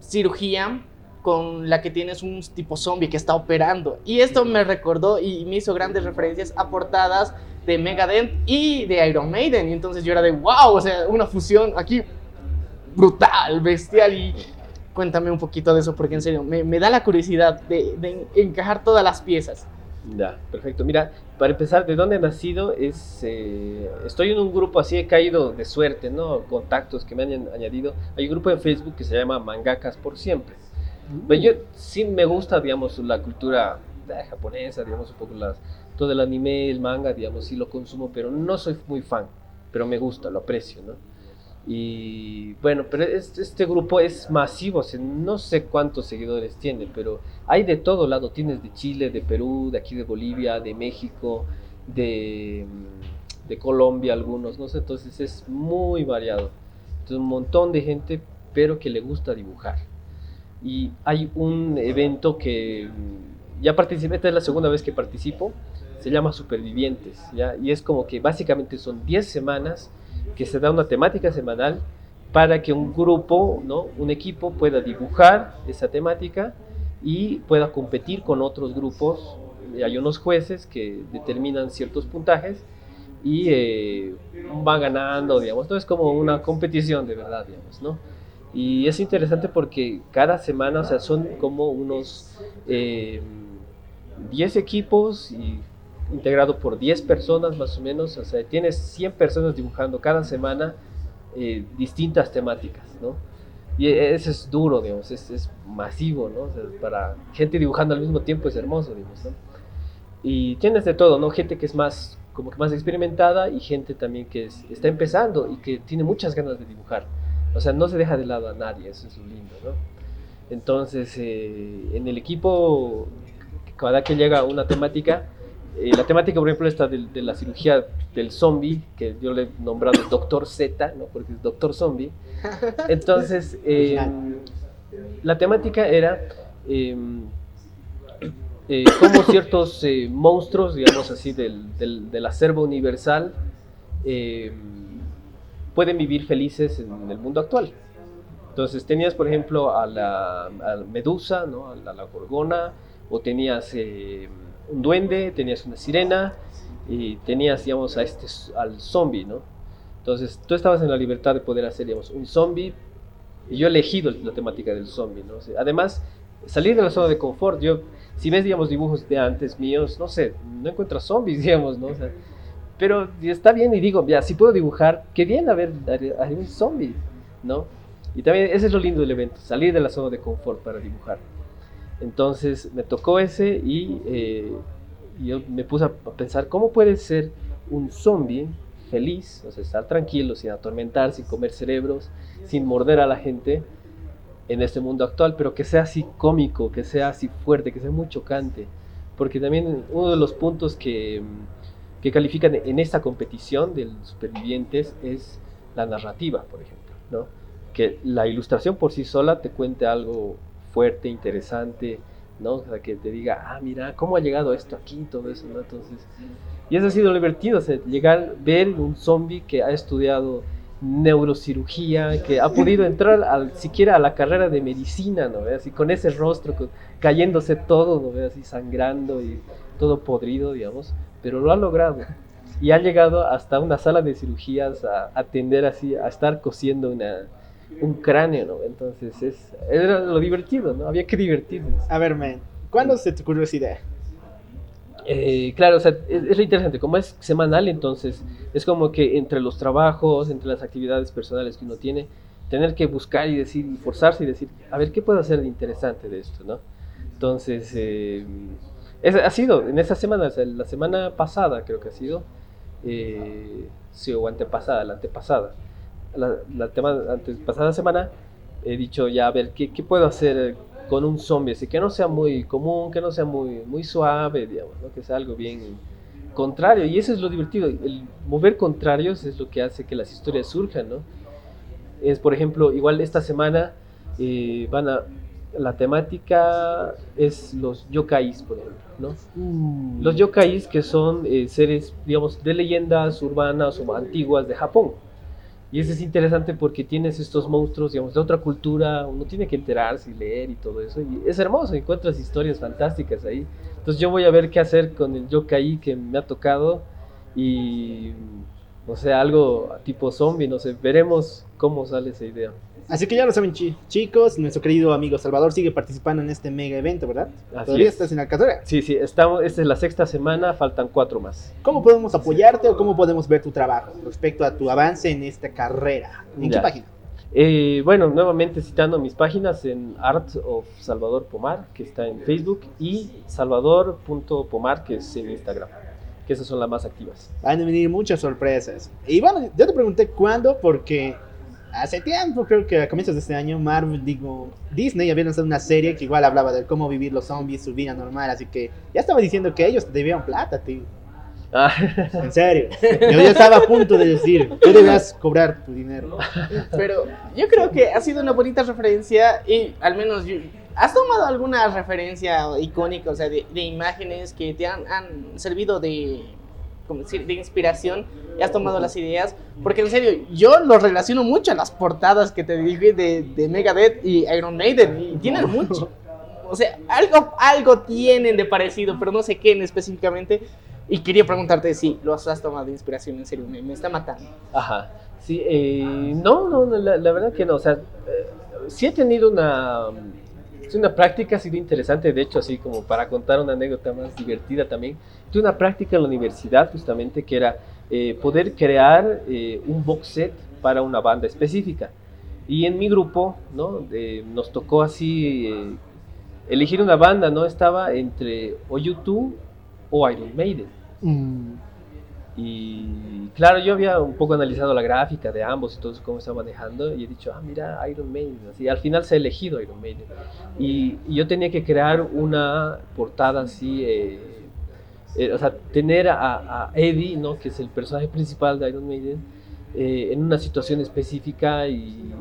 cirugía con la que tienes un tipo zombie que está operando. Y esto me recordó y me hizo grandes referencias a portadas de Megadeth y de Iron Maiden. Y entonces yo era de wow, o sea, una fusión aquí brutal, bestial. Y cuéntame un poquito de eso, porque en serio, me, me da la curiosidad de, de encajar todas las piezas. Ya, perfecto. Mira, para empezar, ¿de dónde he nacido? Es, eh, estoy en un grupo así, he caído de suerte, ¿no? Contactos que me han añadido. Hay un grupo en Facebook que se llama Mangakas por Siempre. Pero yo sí me gusta, digamos, la cultura eh, japonesa, digamos, un poco las, todo el anime, el manga, digamos, sí lo consumo, pero no soy muy fan, pero me gusta, lo aprecio, ¿no? Y bueno, pero es- este grupo es masivo, no sé cuántos seguidores tiene, pero hay de todo lado, tienes de Chile, de Perú, de aquí de Bolivia, de México, de, mm, de Colombia algunos, no sé, entonces es muy variado. Entonces un montón de gente, pero que le gusta dibujar. Y hay un evento que mm, ya participé, esta es la segunda vez que participo, se llama Supervivientes, ¿ya? Y es como que básicamente son 10 semanas que se da una temática semanal para que un grupo, ¿no? un equipo pueda dibujar esa temática y pueda competir con otros grupos. Y Hay unos jueces que determinan ciertos puntajes y eh, va ganando, digamos. No es como una competición de verdad, digamos, ¿no? Y es interesante porque cada semana, o sea, son como unos eh, 10 equipos y integrado por 10 personas más o menos, o sea, tienes 100 personas dibujando cada semana eh, distintas temáticas, ¿no? Y eso es duro, digamos, es, es masivo, ¿no? O sea, para gente dibujando al mismo tiempo es hermoso, digamos, ¿no? Y tienes de todo, ¿no? Gente que es más, como que más experimentada y gente también que es- está empezando y que tiene muchas ganas de dibujar. O sea, no se deja de lado a nadie, eso es lo lindo, ¿no? Entonces, eh, en el equipo, cada que llega una temática, eh, la temática, por ejemplo, esta de, de la cirugía del zombie, que yo le he nombrado Doctor Z, ¿no? Porque es Doctor Zombie. Entonces, eh, la temática era eh, eh, cómo ciertos eh, monstruos, digamos así, del, del, del acervo universal, eh, pueden vivir felices en el mundo actual. Entonces tenías, por ejemplo, a la, a la medusa, ¿no? a, la, a la gorgona, o tenías un duende, tenías una sirena, y tenías, digamos, a este, al zombie, ¿no? Entonces tú estabas en la libertad de poder hacer, digamos, un zombie, y yo he elegido la temática del zombie, ¿no? O sea, además, salir de la zona de confort, yo, si ves, digamos, dibujos de antes míos, no sé, no encuentras zombies, digamos, ¿no? O sea, pero está bien y digo, ya, si puedo dibujar, qué bien haber, haber un zombie, ¿no? Y también ese es lo lindo del evento, salir de la zona de confort para dibujar. Entonces me tocó ese y eh, yo me puse a pensar cómo puede ser un zombie feliz, o sea, estar tranquilo, sin atormentar, sin comer cerebros, sin morder a la gente en este mundo actual, pero que sea así cómico, que sea así fuerte, que sea muy chocante. Porque también uno de los puntos que, que califican en esta competición de los supervivientes es la narrativa, por ejemplo, ¿no? Que la ilustración por sí sola te cuente algo fuerte, interesante, ¿no? O sea, que te diga, ah, mira, ¿cómo ha llegado esto aquí? Todo eso, ¿no? Entonces, y eso ha sido divertido, o sea, llegar, ver un zombie que ha estudiado neurocirugía, que ha podido entrar al, siquiera a la carrera de medicina, ¿no? Así con ese rostro, cayéndose todo, ¿no? Así sangrando y todo podrido, digamos, pero lo ha logrado. Y ha llegado hasta una sala de cirugías a atender así, a estar cosiendo una, un cráneo, ¿no? Entonces es, era lo divertido, ¿no? Había que divertirse. A ver, man, ¿cuándo se te ocurrió esa idea? Eh, claro, o sea, es, es, interesante, como es semanal, entonces es como que entre los trabajos, entre las actividades personales que uno tiene, tener que buscar y decir, y forzarse y decir, a ver, ¿qué puedo hacer de interesante de esto, no? Entonces, eh, es, ha sido, en esa semana, o sea, la semana pasada creo que ha sido, eh, sí, o antepasada, la antepasada, la, la tema, antepasada semana, he dicho ya, a ver, ¿qué, qué puedo hacer con un zombie, así que no sea muy común, que no sea muy, muy suave, digamos, ¿no? que sea algo bien contrario. Y eso es lo divertido, el mover contrarios es lo que hace que las historias surjan, ¿no? Es, por ejemplo, igual esta semana eh, van a, la temática es los yokais, por ejemplo, ¿no? Mm. Los yokais que son eh, seres, digamos, de leyendas urbanas o antiguas de Japón. Y eso es interesante porque tienes estos monstruos, digamos, de otra cultura, uno tiene que enterarse y leer y todo eso. Y es hermoso, encuentras historias fantásticas ahí. Entonces yo voy a ver qué hacer con el yokai que me ha tocado y, no sé, algo tipo zombie, no sé, veremos cómo sale esa idea. Así que ya lo saben, chi- chicos, nuestro querido amigo Salvador sigue participando en este mega evento, ¿verdad? Así Todavía es. estás en Alcazar. Sí, sí, estamos, esta es la sexta semana, faltan cuatro más. ¿Cómo podemos apoyarte o cómo podemos ver tu trabajo respecto a tu avance en esta carrera? ¿En qué página? Eh, bueno, nuevamente citando mis páginas en Art of Salvador Pomar, que está en Facebook, y salvador.pomar, que es en Instagram, que esas son las más activas. Van a venir muchas sorpresas. Y bueno, yo te pregunté cuándo, porque hace tiempo, creo que a comienzos de este año, Marvel, digo, Disney había lanzado una serie que igual hablaba de cómo vivir los zombies, su vida normal. Así que ya estaba diciendo que ellos te debían plata, tío. Ah, En serio. Yo ya estaba a punto de decir, tú debías cobrar tu dinero. Pero yo creo que ha sido una bonita referencia y al menos yo- ¿Has tomado alguna referencia icónica, o sea, de, de imágenes que te han, han servido de, como decir, de inspiración y has tomado las ideas? Porque en serio, yo lo relaciono mucho a las portadas que te dije de, de Megadeth y Iron Maiden y tienen mucho. O sea, algo, algo tienen de parecido, pero no sé qué en específicamente. Y quería preguntarte si lo has, tomado de inspiración, en serio, me, me está matando. Ajá. Sí, eh, no, no, no, la, la verdad que no. O sea, eh, sí he tenido una, es una práctica, ha sido interesante, de hecho, así como para contar una anécdota más divertida también. Tuve una práctica en la universidad justamente que era eh, poder crear eh, un box set para una banda específica. Y en mi grupo, ¿no? Nos tocó así eh, elegir una banda, ¿no? Estaba entre o YouTube o Iron Maiden. Y claro, yo había un poco analizado la gráfica de ambos eso, cómo está manejando, y he dicho, ah, mira, Iron Maiden. Así, al final se ha elegido Iron Maiden. Y, y yo tenía que crear una portada así, eh, eh, o sea, tener a, a Eddie, ¿no? que es el personaje principal de Iron Maiden, eh, en una situación específica y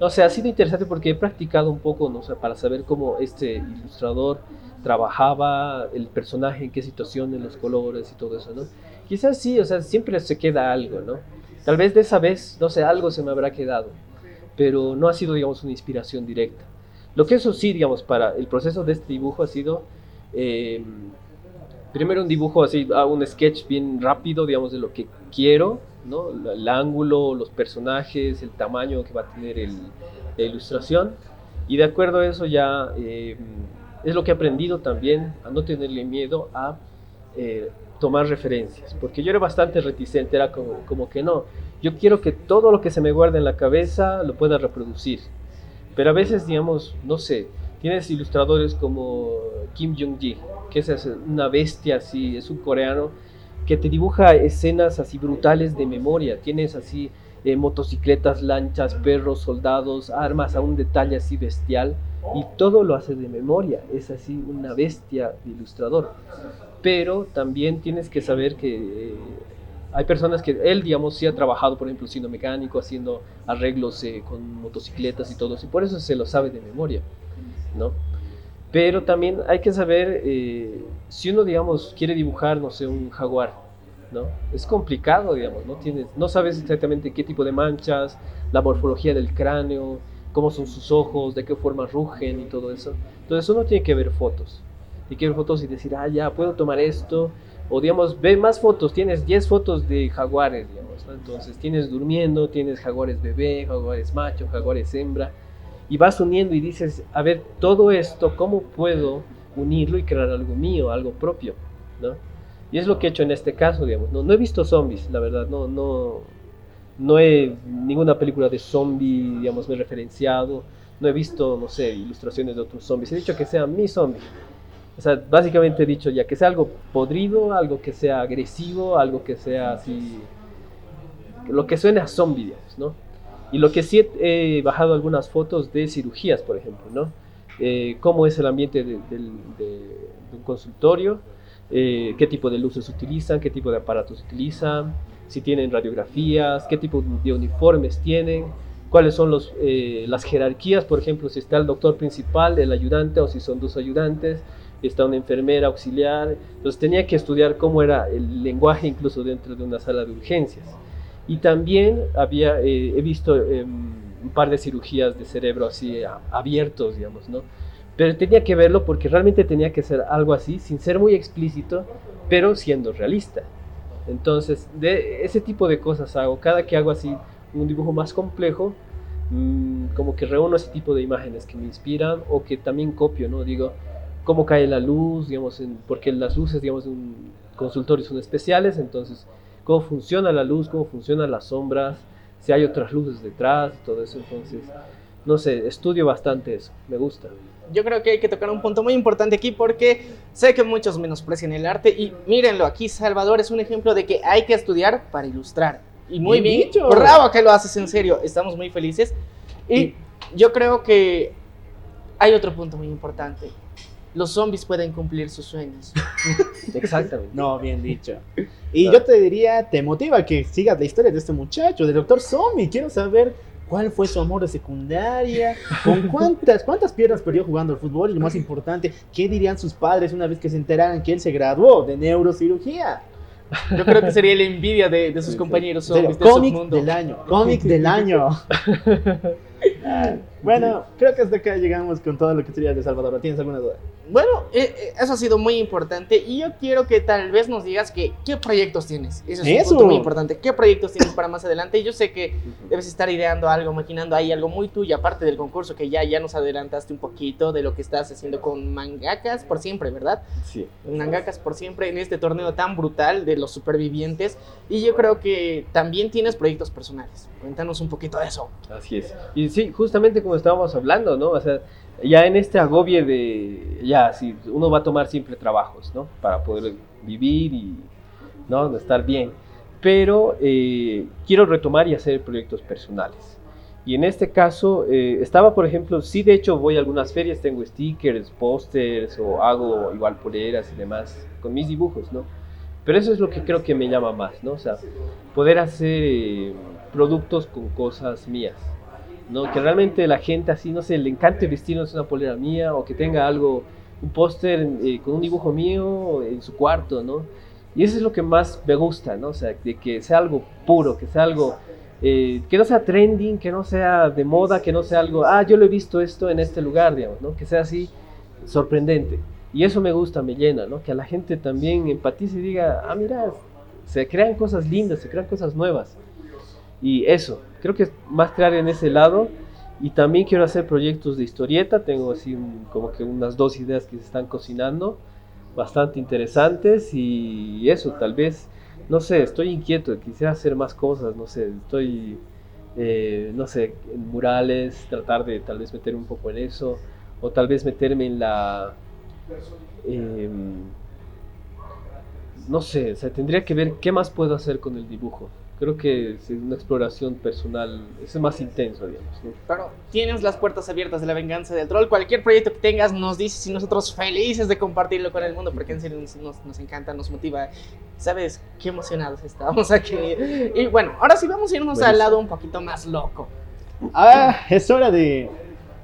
no sé, ha sido interesante porque he practicado un poco, ¿no? O sea, para saber cómo este ilustrador trabajaba el personaje, en qué situaciones, los colores y todo eso, ¿no? Quizás sí, o sea, siempre se queda algo, ¿no? Tal vez de esa vez, no sé, algo se me habrá quedado, pero no ha sido, digamos, una inspiración directa. Lo que eso sí, digamos, para el proceso de este dibujo ha sido, eh, primero un dibujo así, ah, un sketch bien rápido, digamos, de lo que quiero, ¿no? El, ángulo, los personajes, el tamaño que va a tener el, la ilustración, y de acuerdo a eso ya eh, es lo que he aprendido también, a no tenerle miedo a eh, tomar referencias, porque yo era bastante reticente, era como, como que no, yo quiero que todo lo que se me guarde en la cabeza lo pueda reproducir, pero a veces, digamos, no sé, tienes ilustradores como Kim Jong-ji, que es una bestia así, es un coreano que te dibuja escenas así brutales de memoria. Tienes así eh, motocicletas, lanchas, perros, soldados, armas a un detalle así bestial y todo lo hace de memoria. Es así una bestia de ilustrador. Pero también tienes que saber que eh, hay personas que él, digamos, sí ha trabajado, por ejemplo, siendo mecánico, haciendo arreglos eh, con motocicletas y todo y por eso se lo sabe de memoria, ¿no? Pero también hay que saber, eh, si uno, digamos, quiere dibujar, no sé, un jaguar, ¿no? Es complicado, digamos, ¿no? Tienes, no sabes exactamente qué tipo de manchas, la morfología del cráneo, cómo son sus ojos, de qué forma rugen y todo eso. Entonces uno tiene que ver fotos. Y que ver fotos y decir, ah, ya, puedo tomar esto. O digamos, ve más fotos, tienes 10 fotos de jaguares, digamos. Entonces tienes durmiendo, tienes jaguares bebé, jaguares macho, jaguares hembra y vas uniendo y dices, a ver, todo esto, ¿cómo puedo unirlo y crear algo mío, algo propio? ¿no? Y es lo que he hecho en este caso, digamos. No, no he visto zombies, la verdad, no, no, no he ninguna película de zombie, digamos, me he referenciado, no he visto, no sé, ilustraciones de otros zombies, he dicho que sea mi zombie. O sea, básicamente he dicho ya que sea algo podrido, algo que sea agresivo, algo que sea así, lo que suene a zombie, digamos, ¿no? Y lo que sí he, bajado algunas fotos de cirugías, por ejemplo, ¿no? Eh, cómo es el ambiente de, de un consultorio, eh, qué tipo de luces utilizan, qué tipo de aparatos utilizan, si tienen radiografías, qué tipo de uniformes tienen, cuáles son los, eh, las jerarquías, por ejemplo, si está el doctor principal, el ayudante o si son dos ayudantes, está una enfermera auxiliar. Entonces tenía que estudiar cómo era el lenguaje incluso dentro de una sala de urgencias. Y también había, eh, he visto eh, un par de cirugías de cerebro así a, abiertos, digamos, ¿no? Pero tenía que verlo porque realmente tenía que ser algo así, sin ser muy explícito, pero siendo realista. Entonces, de ese tipo de cosas hago. Cada que hago así un dibujo más complejo, mmm, como que reúno ese tipo de imágenes que me inspiran o que también copio, ¿no? Digo, cómo cae la luz, digamos, porque las luces, digamos, de un consultorio son especiales, entonces cómo funciona la luz, cómo funcionan las sombras, si hay otras luces detrás, todo eso. Entonces, no sé, estudio bastante eso, me gusta. Yo creo que hay que tocar un punto muy importante aquí porque sé que muchos menosprecian el arte y mírenlo, aquí Salvador es un ejemplo de que hay que estudiar para ilustrar. Y muy bien, bien dicho. bravo que lo haces en serio, estamos muy felices. Y yo creo que hay otro punto muy importante. Los zombies pueden cumplir sus sueños. Exactamente. No, bien dicho. Y no. yo te diría, te motiva que sigas la historia de este muchacho, del doctor Zombie. Quiero saber cuál fue su amor de secundaria, con cuántas, cuántas piernas perdió jugando al fútbol y lo más importante, qué dirían sus padres una vez que se enteraran que él se graduó de neurocirugía. Yo creo que sería la envidia de, de sus compañeros zombies. Cómic del año, cómic del año. Bueno, creo que hasta acá llegamos con todo lo que sería de Salvador. ¿Tienes alguna duda? Bueno, eh, eso ha sido muy importante y yo quiero que tal vez nos digas que, qué proyectos tienes. Eso es eso. un punto muy importante. ¿Qué proyectos tienes para más adelante? Yo sé que debes estar ideando algo, maquinando ahí algo muy tuyo, aparte del concurso que ya, ya nos adelantaste un poquito de lo que estás haciendo con Mangakas por siempre, ¿verdad? Sí. Mangakas por siempre en este torneo tan brutal de los supervivientes. Y yo creo que también tienes proyectos personales. Cuéntanos un poquito de eso. Así es. Y sí, justamente como estábamos hablando, ¿no? O sea, ya en este agobie de, ya, si uno va a tomar siempre trabajos, ¿no? Para poder vivir y, ¿no? Estar bien. Pero eh, quiero retomar y hacer proyectos personales. Y en este caso, eh, estaba, por ejemplo, sí, de hecho voy a algunas ferias, tengo stickers, pósters o hago igual poleras y demás con mis dibujos, ¿no? Pero eso es lo que creo que me llama más, ¿no? O sea, poder hacer eh, productos con cosas mías, ¿no? Que realmente la gente así, no sé, le encante vestirnos una polera mía o que tenga algo, un póster eh, con un dibujo mío en su cuarto, ¿no? Y eso es lo que más me gusta, ¿no? O sea, de que sea algo puro, que sea algo, eh, que no sea trending, que no sea de moda, que no sea algo, ah, yo lo he visto esto en este lugar, digamos, ¿no? Que sea así sorprendente. Y eso me gusta, me llena, ¿no? Que a la gente también empatice y diga, ah, mira, se crean cosas lindas, se crean cosas nuevas. Y eso, creo que es más crear en ese lado. Y también quiero hacer proyectos de historieta. Tengo así un, como que unas dos ideas que se están cocinando, bastante interesantes. Y eso, tal vez, no sé, estoy inquieto, quisiera hacer más cosas, no sé, estoy, eh, no sé, en murales, tratar de tal vez meterme un poco en eso. O tal vez meterme en la... Eh, no sé, o sea, tendría que ver qué más puedo hacer con el dibujo. Creo que es una exploración personal, es más intenso, digamos. ¿no? Pero tienes las puertas abiertas de la venganza del troll. Cualquier proyecto que tengas nos dices y nosotros felices de compartirlo con el mundo porque en serio nos, nos- nos encanta, nos motiva. ¿Sabes qué emocionados estamos aquí? Y bueno, ahora sí vamos a irnos al lado un poquito más loco. Ah, es hora de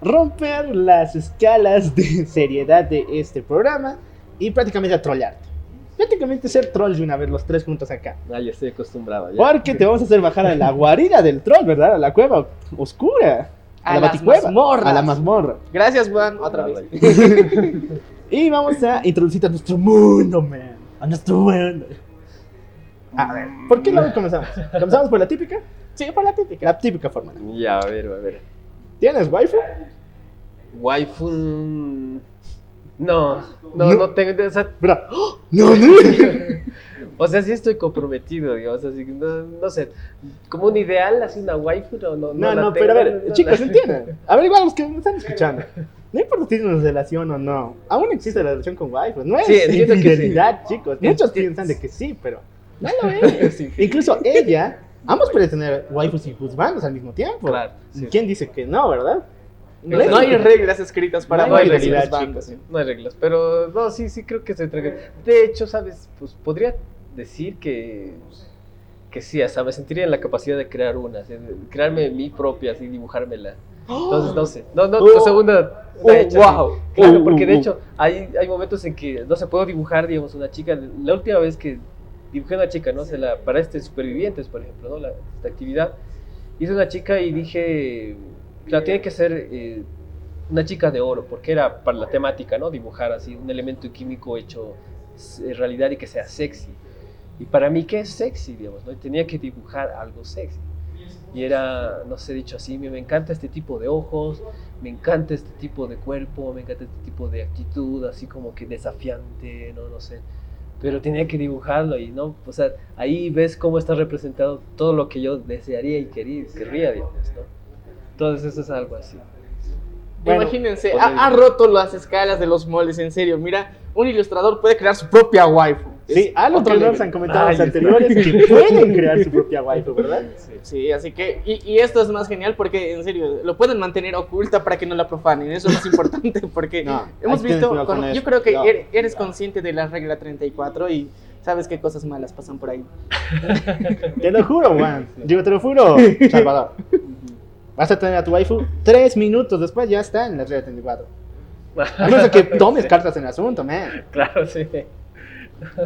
romper las escalas de seriedad de este programa y prácticamente a trollarte. Prácticamente ser trolls de una vez, los tres juntos acá. Ah, ya estoy acostumbrado. Ya. Porque te vamos a hacer bajar a la guarida del troll, ¿verdad? A la cueva oscura. A, A la baticueva. A la mazmorra. Gracias, Juan, otra Ah, vez. vale. Y vamos a introducirte a nuestro mundo, man. A nuestro mundo. A ver, ¿por qué lado comenzamos? ¿Comenzamos por la típica? Sí, por la típica. La típica forma. Ya, a ver, a ver. ¿Tienes waifu? Waifu. No, no, No. no tengo. O sea. No, no. o sea, sí estoy comprometido, digamos. Así que no, no sé. Como un ideal, así una waifu, no, no. No, no, tengo, pero a ver, no chicos, la- entiendan. A ver, igual los que me están escuchando. No importa si tienes una relación o no. Aún existe la relación con waifu. No es Sí, que sí. infidelidad, chicos. Muchos piensan de que sí, pero no lo es. Sí. Incluso ella, ambos pueden tener waifus y juzbandos al mismo tiempo. Claro. ¿Quién dice que no, verdad? No, no hay reglas escritas para No hay reglas, bandas. chicos. No hay reglas, pero no, sí, sí creo que estoy tranquilo. De hecho, ¿sabes? Pues podría decir que, que sí, hasta me sentiría en la capacidad de crear una, de crearme mi propia, así, dibujármela. Entonces, no sé. No, no, Oh. la segunda. Oh, wow. Claro, Oh, porque de oh, hecho, hay, hay momentos en que no se puedo dibujar, digamos, una chica. La última vez que dibujé una chica, ¿no? Se la, para este Supervivientes, por ejemplo, ¿no? La, esta actividad. Hice una chica y dije, claro, tiene que ser eh, una chica de oro, porque era para la temática, ¿no? Dibujar así un elemento químico hecho en realidad y que sea sexy. Y para mí, ¿qué es sexy, digamos? ¿no? Tenía que dibujar algo sexy. Y era, no sé, dicho así, me, me encanta este tipo de ojos, me encanta este tipo de cuerpo, me encanta este tipo de actitud, así como que desafiante, no, no sé. Pero tenía que dibujarlo y, ¿no? O sea, ahí ves cómo está representado todo lo que yo desearía y quería, querría, digamos, ¿no? Entonces eso es algo así. Bueno, Imagínense, ha, ha roto las escalas de los moldes, en serio. Mira, un ilustrador puede crear su propia waifu. Sí, algo que nos han comentado Ay, los anteriores, que pueden crear su propia waifu, ¿verdad? Sí, así que, y, y esto es más genial porque, en serio, lo pueden mantener oculta para que no la profanen. Eso es más importante porque No, hemos visto, con con- yo creo que No. er- eres consciente de la regla 34 y sabes qué cosas malas pasan por ahí. Te lo juro, Juan. Digo, te lo juro, Salvador. Vas a tener a tu waifu tres minutos después, ya está en la regla 34. A menos que tomes cartas en el asunto, man. Claro, sí.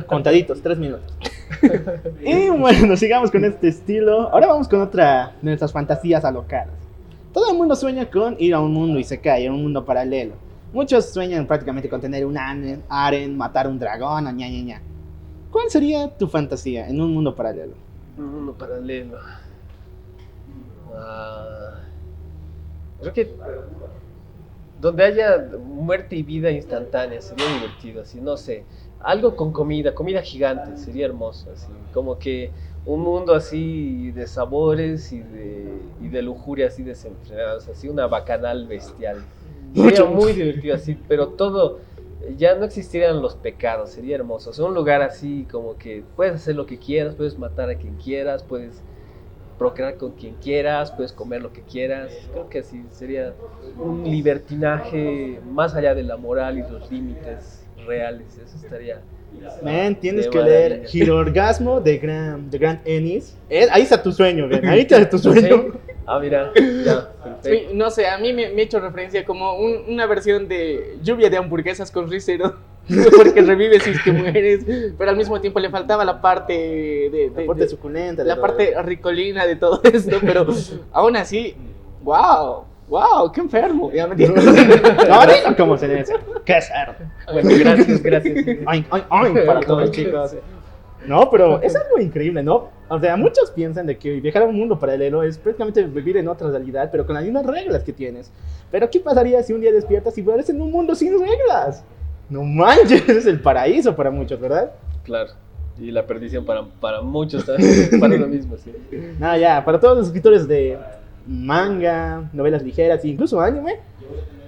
Contaditos, tres minutos. Y bueno, sigamos con este estilo. Ahora vamos con otra de nuestras fantasías alocadas. Todo el mundo sueña con ir a un mundo y se cae, a un mundo paralelo. Muchos sueñan prácticamente con tener un aren, aren, matar un dragón o ña ña ña. ¿Cuál sería tu fantasía en un mundo paralelo? Un mundo paralelo. Ah, creo que donde haya muerte y vida instantánea sería divertido, así, no sé. Algo con comida, comida gigante, sería hermoso, así. Como que un mundo así de sabores y de, y de lujuria así desenfrenados, así una bacanal bestial. Sería muy divertido así, pero todo, ya no existirían los pecados, sería hermoso. O sea, un lugar así como que puedes hacer lo que quieras, puedes matar a quien quieras, puedes procrear con quien quieras, puedes comer lo que quieras. Creo que así sería un libertinaje más allá de la moral y los límites reales. Eso estaría. Man, tienes que leer. Girorgasmo de Grand, de Grand Ennis. Eh, ahí está tu sueño, ven. Ahí está tu sueño. Sí. Ah, mira, ya, perfecto. No sé, a mí me, me he hecho referencia como un- una versión de lluvia de hamburguesas con risero. Porque revives es que mueres, pero al mismo tiempo le faltaba la parte de, de- La parte de- suculenta. la todo. parte ricolina de todo esto, pero aún así, wow, wow, qué enfermo. Ya me no, entiendes. dilo cómo se dice. Qué cerdo. Bueno, gracias, gracias. Oink, oink, oink para todos, chicos. No, pero es algo increíble, ¿no? O sea, muchos piensan de que viajar a un mundo paralelo es prácticamente vivir en otra realidad, pero con las mismas reglas que tienes. Pero ¿qué pasaría si un día despiertas y vuelves en un mundo sin reglas? No manches, es el paraíso para muchos, ¿verdad? Claro. Y la perdición para, para muchos también, para lo mismo, sí. Nada, ya, para todos los escritores de manga, novelas ligeras incluso anime,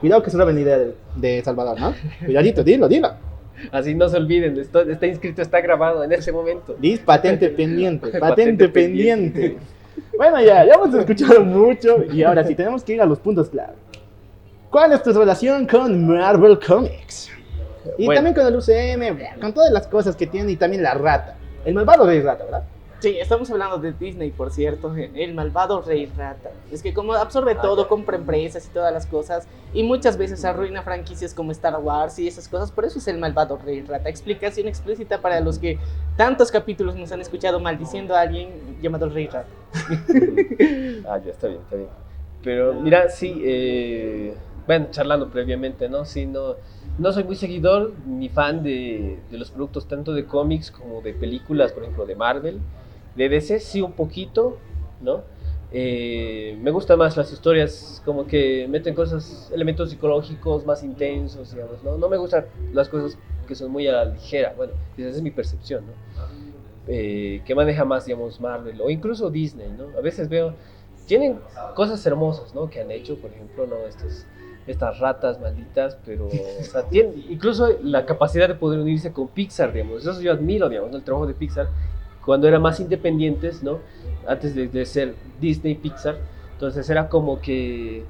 cuidado que es una buena idea de, de Salvador, ¿no? Cuidadito, dilo, dilo. Así no se olviden, esto está inscrito, está grabado en ese momento. Liz, patente pendiente, patente, Patente pendiente. pendiente. Bueno, ya, ya hemos escuchado mucho y ahora sí tenemos que ir a los puntos clave. ¿Cuál es tu relación con Marvel Comics? Y Bueno. también con el UCM, con todas las cosas que tiene y también la rata. El malvado rey rata, ¿verdad? Sí, estamos hablando de Disney, por cierto, el malvado rey rata. Es que como absorbe todo, compra empresas y todas las cosas, y muchas veces arruina franquicias como Star Wars y esas cosas, por eso es el malvado rey rata. Explicación explícita para los que tantos capítulos nos han escuchado maldiciendo a alguien llamado rey rata. Ah, ya está bien, está bien. Pero mira, sí, eh, bueno, charlando previamente, ¿no? Sí, no, no soy muy seguidor ni fan de, de los productos tanto de cómics como de películas, por ejemplo, de Marvel. De DC sí un poquito, ¿no? Eh, me gustan más las historias como que meten cosas, elementos psicológicos más intensos, digamos, ¿no? No me gustan las cosas que son muy a la ligera, bueno, esa es mi percepción, ¿no? Eh, que maneja más, digamos, Marvel o incluso Disney, ¿no? A veces veo, tienen cosas hermosas, ¿no? Que han hecho, por ejemplo, ¿no? Estos, estas ratas malditas, pero, incluso la capacidad de poder unirse con Pixar, digamos. Eso yo admiro, digamos, el trabajo de Pixar, cuando eran más independientes, ¿no? Antes de, de ser Disney Pixar, entonces era como que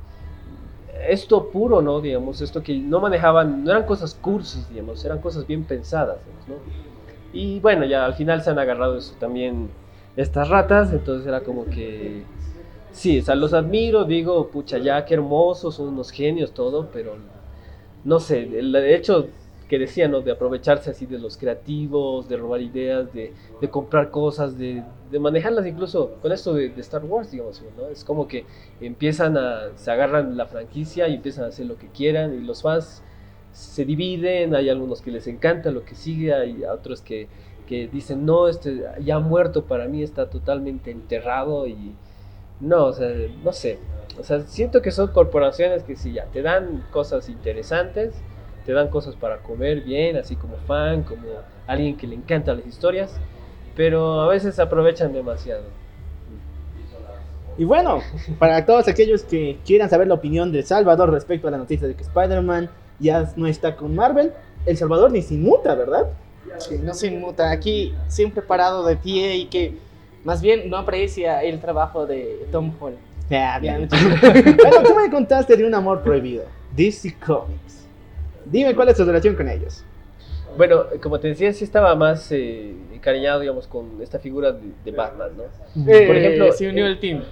esto puro, ¿no? Digamos, esto que no manejaban, no eran cosas cursis, digamos, eran cosas bien pensadas, digamos, ¿no? Y bueno, ya al final se han agarrado eso también estas ratas, entonces era como que sí, o sea, los admiro, digo, pucha, ya qué hermosos, son unos genios, todo, pero no sé, el hecho que decía, ¿no? De aprovecharse así de los creativos, de robar ideas, de, comprar cosas, de, manejarlas incluso con esto de, de Star Wars, digamos, ¿no? Es como que empiezan a, se agarran la franquicia y empiezan a hacer lo que quieran y los fans se dividen, hay algunos que les encanta lo que sigue, hay otros que, que dicen, no, este ya ha muerto, para mí está totalmente enterrado y no, o sea, no sé, o sea, siento que son corporaciones que sí, ya te dan cosas interesantes, te dan cosas para comer bien, así como fan, como alguien que le encantan las historias, pero a veces aprovechan demasiado. Y bueno, para todos aquellos que quieran saber la opinión de Salvador respecto a la noticia de que Spider-Man ya no está con Marvel, El Salvador ni se inmuta, ¿verdad? Que no se inmuta, aquí siempre parado de pie y que más bien no aprecia el trabajo de Tom Holland. bueno, tú me contaste de un amor prohibido, DC Comics. Dime cuál es tu relación con ellos. Bueno, como te decía, sí estaba más eh, encariñado, digamos, con esta figura de, de Batman, ¿no? Eh, Por ejemplo, se unió eh, el team.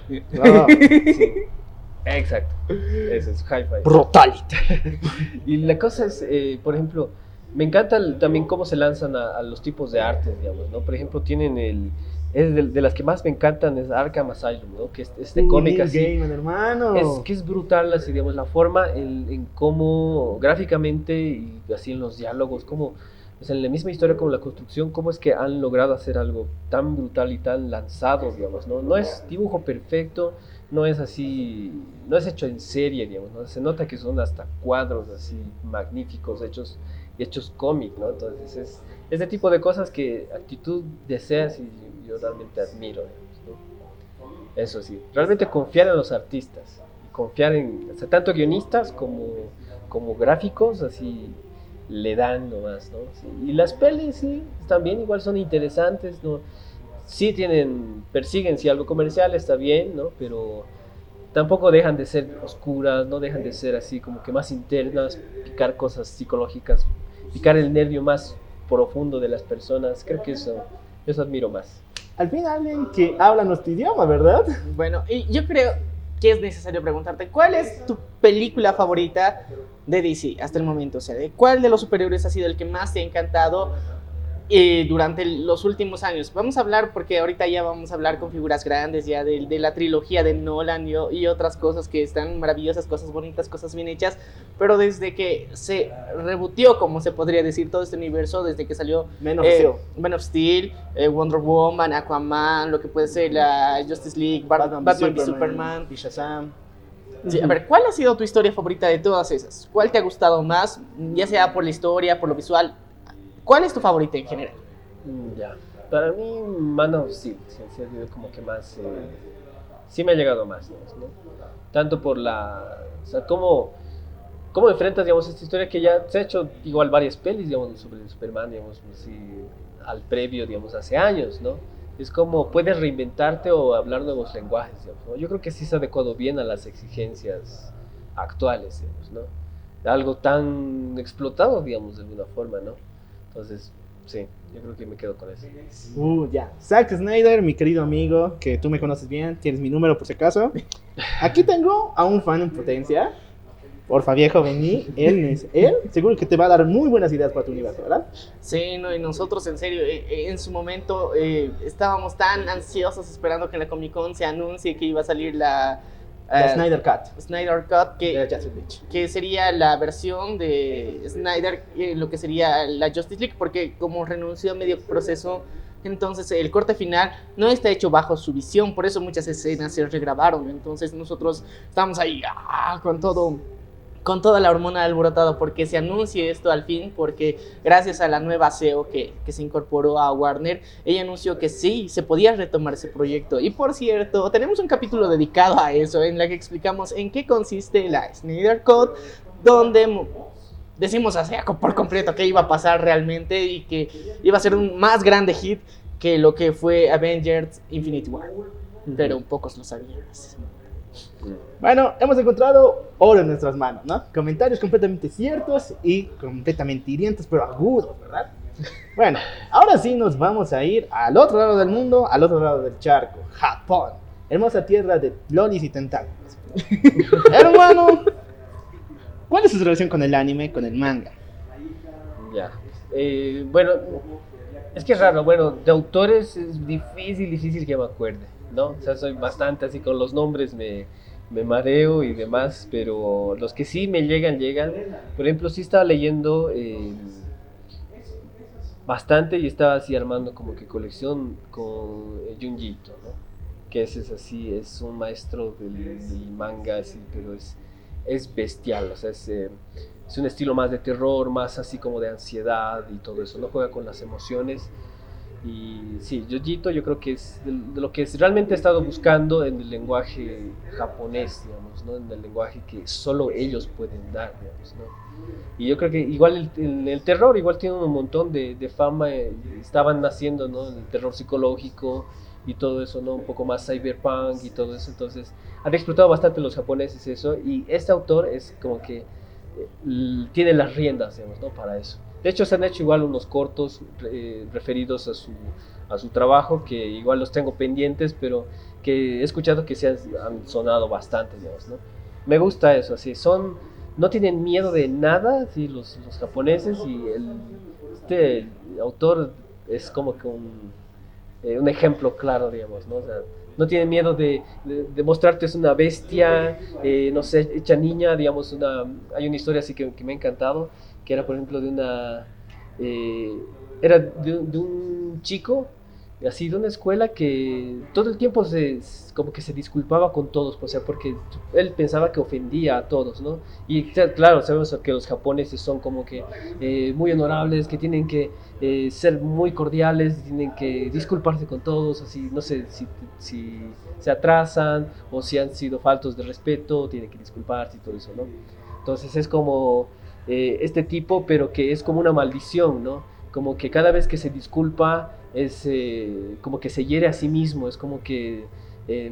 Ah, Sí, exacto. Eso es hi-fi. brutality. Y la cosa es, eh, por ejemplo, me encanta el- también cómo se lanzan a, a los tipos de arte, digamos, ¿no? Por ejemplo, tienen el... Es de, de las que más me encantan es Arkham Asylum, ¿no? Que es este cómic así. Gaiman, hermano. Es que es brutal, así, digamos, la forma en, en cómo gráficamente y así en los diálogos, como, sea, en la misma historia como la construcción, cómo es que han logrado hacer algo tan brutal y tan lanzado, digamos, ¿no? No es dibujo perfecto, no es así, no es hecho en serie, digamos, ¿no? Se nota que son hasta cuadros así magníficos, hechos, hechos cómic, ¿no? Entonces es este tipo de cosas que actitud deseas y yo realmente admiro, ¿no? Eso sí, realmente confiar en los artistas, confiar en, tanto guionistas como, como gráficos, así le dan nomás, ¿no? Y las pelis, sí, también igual son interesantes, ¿no? Sí tienen, persiguen, si algo comercial está bien, ¿no? Pero tampoco dejan de ser oscuras, no dejan de ser así como que más internas, picar cosas psicológicas, picar el nervio más profundo de las personas, creo que eso, eso admiro más. Al fin alguien que habla nuestro idioma, ¿verdad? Bueno, y yo creo que es necesario preguntarte, ¿cuál es tu película favorita de DC hasta el momento? O sea, ¿de ¿cuál de los superhéroes ha sido el que más te ha encantado eh, durante los últimos años? Vamos a hablar, porque ahorita ya vamos a hablar con figuras grandes ya de, de la trilogía de Nolan y, y otras cosas que están maravillosas, cosas bonitas, cosas bien hechas, pero desde que se rebutió, como se podría decir, todo este universo, desde que salió Menos eh, Man of Steel, eh, Wonder Woman, Aquaman, lo que puede ser la Justice League, Bat- Batman, v Superman. y Shazam. Sí, a ver, ¿cuál ha sido tu historia favorita de todas esas? ¿Cuál te ha gustado más? Ya sea por la historia, por lo visual. ¿Cuál es tu favorita en general? Mm, Ya. Para mí, Man of Steel, sí, como que más. eh, sí me ha llegado más, ¿no? Tanto por la. O sea, cómo, cómo ¿Cómo enfrentas, digamos, esta historia que ya se ha hecho igual varias pelis, digamos, sobre Superman, digamos, así, al previo, digamos, hace años, ¿no? Es como puedes reinventarte o hablar nuevos lenguajes, digamos. Yo creo que sí se ha adecuado bien a las exigencias actuales, digamos, ¿no? Algo tan explotado, digamos, de alguna forma, ¿no? Entonces, sí, yo creo que me quedo con eso. Uh, ya. Zack Snyder, mi querido amigo, que tú me conoces bien, tienes mi número por si acaso. Aquí tengo a un fan en potencia. Porfa, viejo, vení. Él es él. Seguro que te va a dar muy buenas ideas para tu universo, ¿verdad? Sí, no, y nosotros en serio, eh, eh, en su momento eh, estábamos tan ansiosos esperando que en la Comic Con se anuncie que iba a salir la, La eh, Snyder Cut. Snyder Cut, que, que sería la versión de Snyder, eh, lo que sería la Justice League, porque como renunció a medio proceso, entonces el corte final no está hecho bajo su visión, por eso muchas escenas se regrabaron, entonces nosotros estamos ahí ah, con todo con toda la hormona alborotada porque se anuncie esto al fin, porque gracias a la nueva CEO que, que se incorporó a Warner, ella anunció que sí, se podía retomar ese proyecto. Y por cierto, tenemos un capítulo dedicado a eso, en la que explicamos en qué consiste la Snyder Code, donde decimos así por completo qué iba a pasar realmente y que iba a ser un más grande hit que lo que fue Avengers Infinity War. Pero pocos lo sabían. Bueno, hemos encontrado oro en nuestras manos, ¿no? Comentarios completamente ciertos y completamente hirientes, pero agudos, ¿verdad? Bueno, ahora sí nos vamos a ir al otro lado del mundo, al otro lado del charco, Japón. Hermosa tierra de lolis y tentáculos. Hermano, ¿cuál es su relación con el anime, con el manga? Ya. Eh, bueno, es que es raro. Bueno, de autores es difícil, difícil que me acuerde, ¿no? O sea, soy bastante así con los nombres, me, me mareo y demás, pero los que sí me llegan, llegan. Por ejemplo, sí estaba leyendo eh, bastante y estaba así armando como que colección con eh, Junji Ito, ¿no? Que ese es así, es un maestro del, del manga, así, pero es, es bestial, o sea, es... eh, es un estilo más de terror, más así como de ansiedad y todo eso, no juega con las emociones. Y sí, Jojito yo creo que es de, lo que es- realmente he estado buscando en el lenguaje japonés, digamos, ¿no? En el lenguaje que solo ellos pueden dar, digamos, ¿no? Y yo creo que igual el, el- el terror igual tiene un montón de, de fama, eh, estaban naciendo, ¿no? El terror psicológico y todo eso, ¿no? Un poco más cyberpunk y todo eso, entonces han explotado bastante los japoneses eso y este autor es como que l- tiene las riendas, digamos, ¿no? Para eso. De hecho, se han hecho igual unos cortos eh, referidos a su, a su trabajo, que igual los tengo pendientes, pero que he escuchado que se han, han sonado bastante, digamos, ¿no? Me gusta eso, así, son, no tienen miedo de nada, sí, los, los japoneses, y el, este autor es como que un, eh, un ejemplo claro, digamos, ¿no? O sea, no tiene miedo de, de, de mostrarte es una bestia, eh, no sé, hecha niña, digamos, una, hay una historia así que, que me ha encantado, que era por ejemplo de una, eh, era de, de un chico, así de una escuela que todo el tiempo se, como que se disculpaba con todos, o sea, porque él pensaba que ofendía a todos, ¿no? Y cl- claro, sabemos que los japoneses son como que eh, muy honorables, que tienen que eh, ser muy cordiales, tienen que disculparse con todos, así, no sé si, si se atrasan o si han sido faltos de respeto, tienen que disculparse y todo eso, ¿no? Entonces es como eh, este tipo, pero que es como una maldición, ¿no? Como que cada vez que se disculpa es eh, como que se hiere a sí mismo, es como que eh,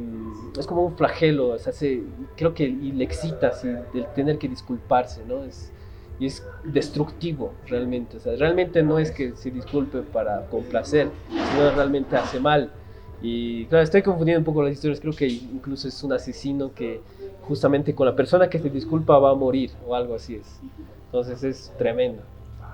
es como un flagelo, o sea, se- creo que y le excita así, del tener que disculparse, ¿no? Es, y es destructivo realmente, o sea, realmente no es que se disculpe para complacer, sino realmente hace mal. Y claro, estoy confundiendo un poco las historias, creo que incluso es un asesino que justamente con la persona que se disculpa va a morir o algo así es. Entonces es tremendo.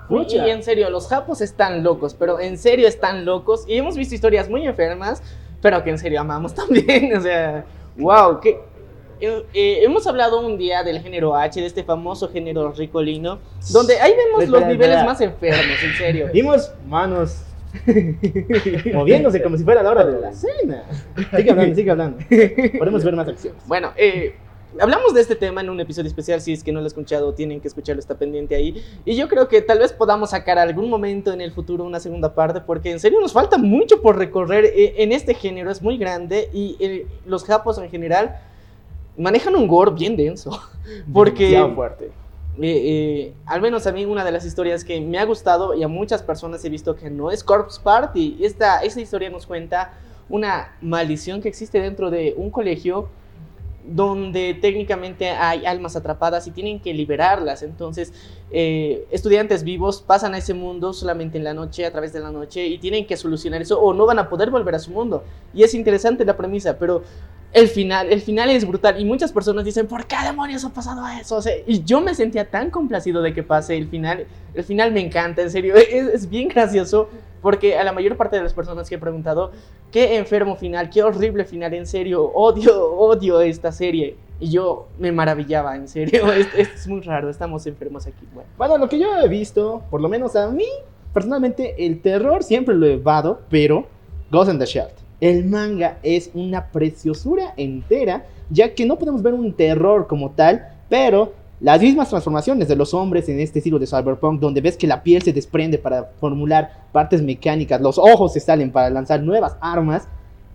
Pucha. Y en serio, los japos están locos, pero en serio están locos. Y hemos visto historias muy enfermas, pero que en serio amamos también. O sea, wow, que. eh, eh, hemos hablado un día del género H, de este famoso género ricolino, donde ahí vemos Espera, los niveles espera. más enfermos, en serio. Vimos manos moviéndose como si fuera la hora de la cena. Sigue hablando, sigue hablando. Podemos ver más acciones. Bueno, eh, hablamos de este tema en un episodio especial. Si es que no lo he escuchado, tienen que escucharlo, está pendiente ahí. Y yo creo que tal vez podamos sacar algún momento en el futuro una segunda parte, porque en serio nos falta mucho por recorrer eh, en este género. Es muy grande y los japos en general manejan un gore bien denso. Porque Demasiado fuerte. eh, eh, al menos a mí una de las historias que me ha gustado y a muchas personas he visto que no es Corpse Party. Esta, esta historia nos cuenta una maldición que existe dentro de un colegio donde técnicamente hay almas atrapadas y tienen que liberarlas. Entonces, eh, estudiantes vivos pasan a ese mundo solamente en la noche, a través de la noche, y tienen que solucionar eso o no van a poder volver a su mundo. Y es interesante la premisa, pero el final, el final es brutal y muchas personas dicen, ¿por qué demonios ha pasado eso? y yo me sentía tan complacido de que pase el final. El final me encanta, en serio, es, bien gracioso porque a la mayor parte de las personas que he preguntado, qué enfermo final, qué horrible final, en serio, odio, odio esta serie. Y yo me maravillaba, en serio, esto, es muy raro, estamos enfermos aquí. Bueno. bueno, lo que yo he visto, por lo menos a mí, personalmente, el terror siempre lo he evado, pero Ghost in the Shell el manga es una preciosura entera, ya que no podemos ver un terror como tal, pero las mismas transformaciones de los hombres en este estilo de cyberpunk, donde ves que la piel se desprende para formular partes mecánicas, los ojos se salen para lanzar nuevas armas.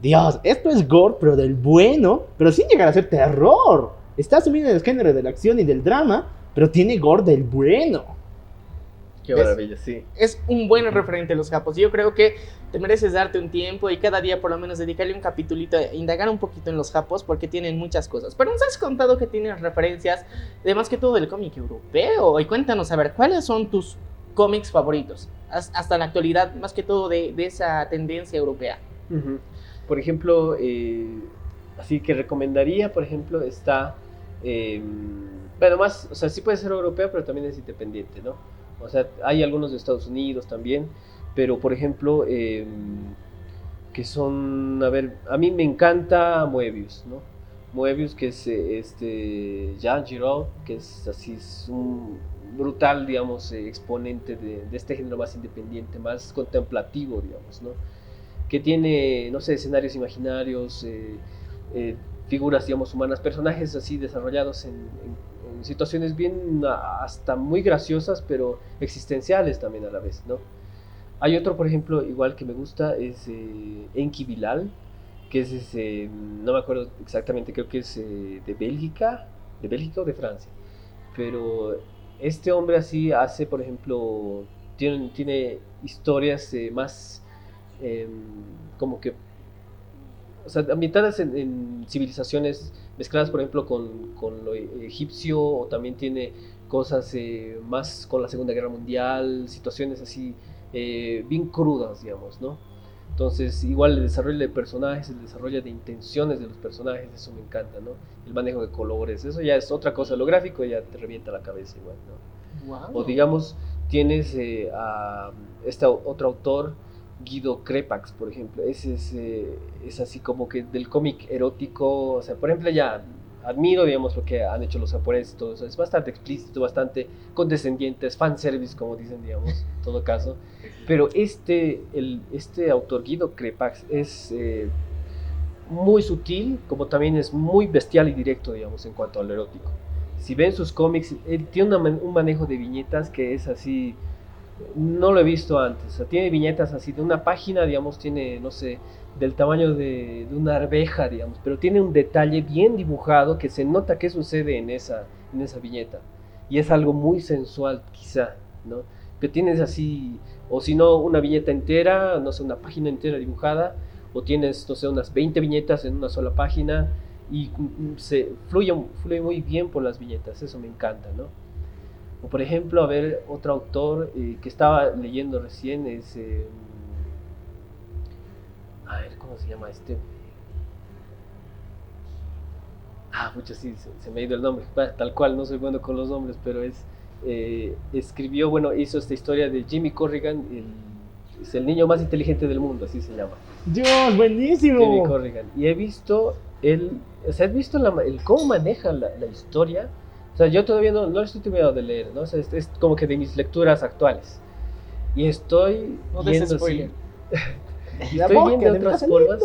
Dios, esto es gore, pero del bueno, pero sin llegar a ser terror. Está asumido en el género de la acción y del drama, pero tiene gore del bueno. Qué maravilla, sí. Es un buen referente a los japos. Yo creo que te mereces darte un tiempo y cada día por lo menos dedicarle un capitulito a indagar un poquito en los japos porque tienen muchas cosas. Pero nos has contado que tienes referencias de más que todo del cómic europeo. Y cuéntanos, a ver, ¿cuáles son tus cómics favoritos? Hasta la actualidad, más que todo de, esa tendencia europea. Por ejemplo, eh, así que recomendaría, por ejemplo, está... Eh, bueno, más, o sea, sí puede ser europeo, pero también es independiente, ¿no? O sea, hay algunos de Estados Unidos también, pero por ejemplo, em, que son, a ver, a mí me encanta Moebius, ¿no? Moebius, que es este, Jean Giraud, que es así, es un brutal, digamos, eh, exponente de, este género más independiente, más contemplativo, digamos, ¿no? Que tiene, no sé, escenarios imaginarios, eh, eh, figuras, digamos, humanas, personajes así desarrollados en situaciones bien hasta muy graciosas, pero existenciales también a la vez, ¿no? Hay otro, por ejemplo, igual que me gusta, es eh, Enki Bilal, que es ese, no me acuerdo exactamente, creo que es eh, de Bélgica, de Bélgica o de Francia, pero este hombre así hace, por ejemplo, tiene, tiene historias eh, más em, como que, ambientadas en civilizaciones mezcladas, por ejemplo, con, con lo egipcio, o también tiene cosas eh, más con la Segunda Guerra Mundial, situaciones así eh, bien crudas, digamos, ¿no? Entonces, igual el desarrollo de personajes, el desarrollo de intenciones de los personajes, eso me encanta, ¿no? El manejo de colores, eso ya es otra cosa. Lo gráfico ya te revienta la cabeza igual, ¿no? O digamos, tienes eh, a este otro autor, Guido Crepax, por ejemplo. Ese es, eh, es así como que del cómic erótico, o sea, por ejemplo, ya admiro, digamos, lo que han hecho los japoneses, todo eso. Es bastante explícito, bastante condescendiente, es fanservice, como dicen, digamos, en todo caso. Pero este, el, este autor, Guido Crepax, es eh, muy sutil, como también es muy bestial y directo, digamos, en cuanto al erótico. Si ven sus cómics, él tiene un manejo de viñetas que es así no lo he visto antes. Tiene viñetas así de una página, digamos, tiene, no sé, del tamaño de, una arveja, digamos, pero tiene un detalle bien dibujado que se nota qué sucede en esa, en esa viñeta. Y es algo muy sensual, quizá, ¿no? Que tienes así, o si no, una viñeta entera, no sé, una página entera dibujada, o tienes, no sé, unas 20 viñetas en una sola página, y mm, se fluye, fluye muy bien por las viñetas, eso me encanta, ¿no? O por ejemplo, a ver, otro autor eh, que estaba leyendo recién es... Eh, a ver, ¿cómo se llama este? Ah, mucho sí, se, me ha ido el nombre, tal cual, no soy bueno con los nombres, pero es... Eh, escribió, bueno, hizo esta historia de Jimmy Corrigan, es el niño más inteligente del mundo, así se llama. Dios, buenísimo. Jimmy Corrigan. Y he visto, el, o sea, he visto el cómo maneja la, la historia sea, yo todavía no, no estoy terminado de leer, ¿no? O sea, es, como que de mis lecturas actuales. Y estoy no viendo así, y estoy viendo otras formas,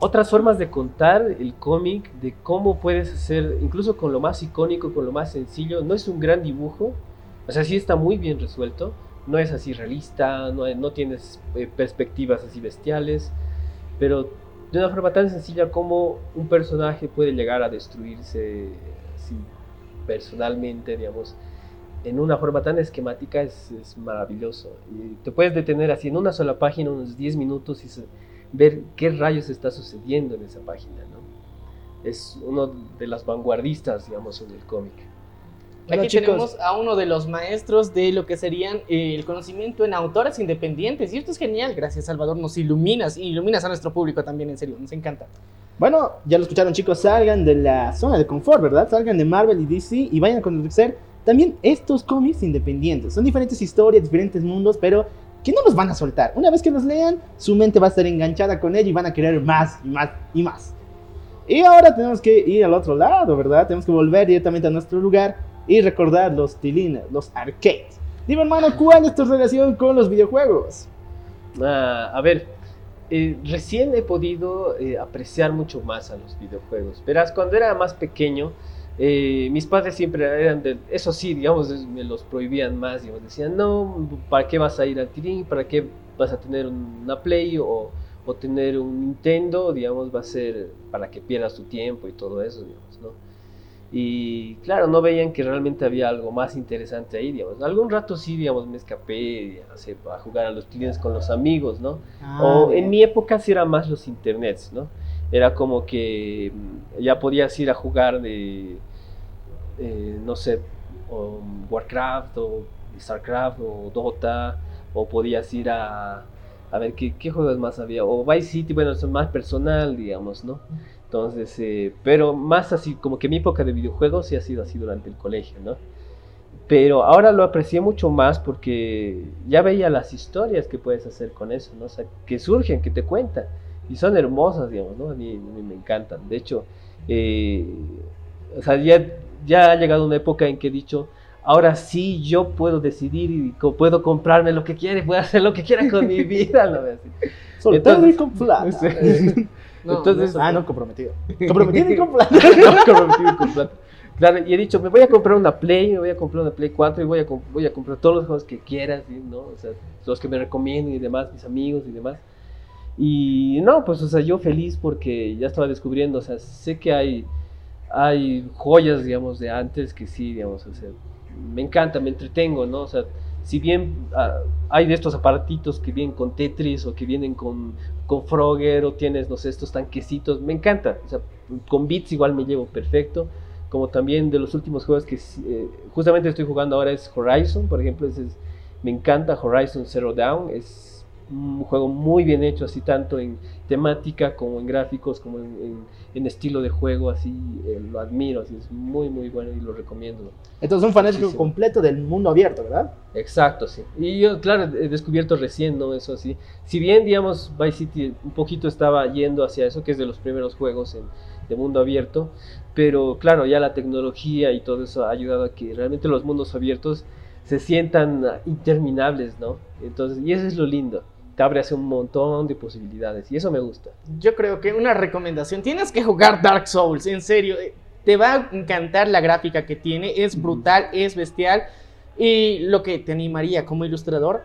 otras formas de contar el cómic, de cómo puedes hacer, incluso con lo más icónico, con lo más sencillo. No es un gran dibujo, o sea, sí está muy bien resuelto. No es así realista, no, no tienes eh, perspectivas así bestiales, pero de una forma tan sencilla como un personaje puede llegar a destruirse personalmente, digamos, en una forma tan esquemática es, es maravilloso. Y te puedes detener así en una sola página unos 10 minutos y se- ver qué rayos está sucediendo en esa página, ¿no? Es uno de las vanguardistas, digamos, en el cómic. Bueno, Aquí chicos. tenemos a uno de los maestros de lo que serían eh, el conocimiento en autores independientes. Y esto es genial. Gracias, Salvador. Nos iluminas y iluminas a nuestro público también, en serio. Nos encanta. Bueno, ya lo escucharon chicos, salgan de la zona de confort, ¿verdad? Salgan de Marvel y DC y vayan a conocer también estos cómics independientes. Son diferentes historias, diferentes mundos, pero que no los van a soltar. Una vez que los lean, su mente va a estar enganchada con ello y van a querer más y más y más. Y ahora tenemos que ir al otro lado, ¿verdad? Tenemos que volver directamente a nuestro lugar y recordar los tilines, los arcades. Dime hermano, ¿cuál es tu relación con los videojuegos? Ah, a ver, eh, recién he podido eh, apreciar mucho más a los videojuegos. Verás, cuando era más pequeño, eh, mis padres siempre eran de, eso sí, digamos, me los prohibían más, digamos, decían, no, ¿para qué vas a ir al tirín? ¿Para qué vas a tener una Play o, o tener un Nintendo? Digamos, va a ser para que pierdas tu tiempo y todo eso, digamos, ¿no? Y claro, no veían que realmente había algo más interesante ahí, digamos. Algún rato sí, digamos, me escapé no sé, a jugar a los tirines con los amigos, ¿no? o en mi época sí era más los internets, ¿no? Era como que mm, ya podías ir a jugar de, eh, no sé, o Warcraft o Starcraft o Dota, o podías ir a, a ver qué, qué juegos más había, o Vice City, bueno, eso es más personal, digamos, ¿no? Entonces, eh, pero más así, como que mi época de videojuegos sí ha sido así durante el colegio, ¿no? Pero ahora lo aprecié mucho más porque ya veía las historias que puedes hacer con eso, ¿no? O sea, que surgen, que te cuentan. Y son hermosas, digamos, ¿no? A mí, a mí me encantan. De hecho, eh, o sea, ya, ya ha llegado una época en que he dicho, ahora sí yo puedo decidir y co- puedo comprarme lo que quiera y puedo hacer lo que quiera con mi vida, ¿no? Y Entonces- con plata. No, Entonces, Ah, no, comprometido. Comprometido y con plata. no, comprometido con plata. Claro, y he dicho, me voy a comprar una Play, me voy a comprar una Play 4 y voy a, voy a comprar todos los juegos que quieras, ¿sí? ¿no? O sea, los que me recomienden y demás, mis amigos y demás. Y no, pues, o sea, yo feliz porque ya estaba descubriendo, o sea, sé que hay, hay joyas, digamos, de antes que sí, digamos, o sea, me encanta, me entretengo, ¿no? O sea, si bien ah, hay de estos aparatitos que vienen con Tetris o que vienen con, con Frogger o tienes, no sé, estos tanquecitos, me encanta, con bits igual me llevo perfecto, como también de los últimos juegos que eh, justamente estoy jugando ahora es Horizon, por ejemplo, ese es- me encanta Horizon Zero Dawn, es un juego muy bien hecho, así tanto en temática como en gráficos, como en, en- en estilo de juego, así eh, lo admiro, así es muy muy bueno y lo recomiendo. Entonces, un fanático Muchísimo. completo del mundo abierto, ¿verdad? Exacto, sí. Y yo, claro, he descubierto recién, ¿no? Eso así. Si bien, digamos, Vice City un poquito estaba yendo hacia eso, que es de los primeros juegos en, de mundo abierto, pero claro, ya la tecnología y todo eso ha ayudado a que realmente los mundos abiertos se sientan interminables, ¿no? Entonces, y eso es lo lindo. Te abre hacia un montón de posibilidades y eso me gusta. Yo creo que una recomendación, tienes que jugar Dark Souls, en serio. eh, Te va a encantar la gráfica que tiene, es brutal, es bestial. Y lo que te animaría como ilustrador,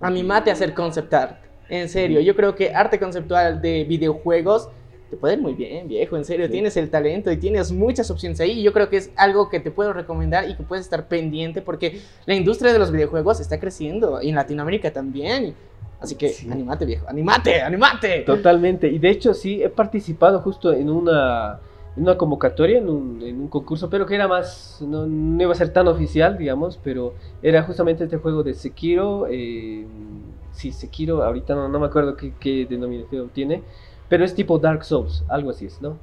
animate a hacer concept art. En serio, yo creo que arte conceptual de videojuegos te puede ir muy bien, viejo. En serio, Sí. tienes el talento y tienes muchas opciones ahí. Y yo creo que es algo que te puedo recomendar y que puedes estar pendiente porque la industria de los videojuegos está creciendo y en Latinoamérica también. Así que Sí. animate, viejo, animate, animate. Totalmente. Y de hecho, sí, he participado justo en una, en una convocatoria, en un, en un concurso, pero que era más, no, no iba a ser tan oficial, digamos, pero era justamente este juego de Sekiro. Eh, sí, Sekiro, ahorita no, no me acuerdo qué, qué denominación tiene, pero es tipo Dark Souls, algo así es, ¿no?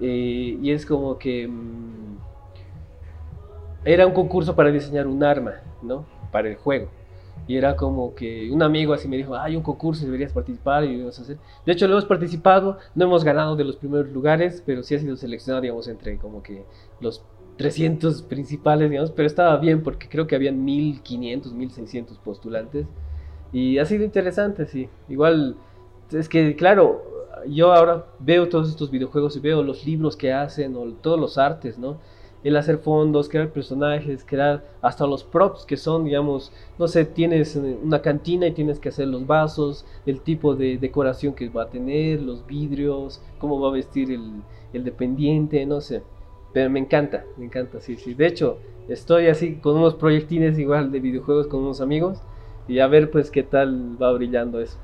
Eh, y es como que mm, era un concurso para diseñar un arma, ¿no? Para el juego. Y era como que un amigo así me dijo, hay un concurso, deberías participar y vamos a hacer. De hecho, lo hemos participado, no hemos ganado de los primeros lugares, pero sí ha sido seleccionado, entre como que los 300 principales, digamos, pero estaba bien porque creo que habían 1500, 1600 postulantes. Y ha sido interesante, sí. Igual, es que, claro, yo ahora veo todos estos videojuegos y veo los libros que hacen o todos los artes, ¿no? El hacer fondos, crear personajes, crear hasta los props que son, digamos, no sé, tienes eh, una cantina y tienes que hacer los vasos, el tipo de decoración que va a tener, los vidrios, cómo va a vestir el, el dependiente, no sé. Pero me encanta, me encanta, sí, sí. De hecho, estoy así con unos proyectines igual de videojuegos con unos amigos y a ver pues qué tal va brillando eso.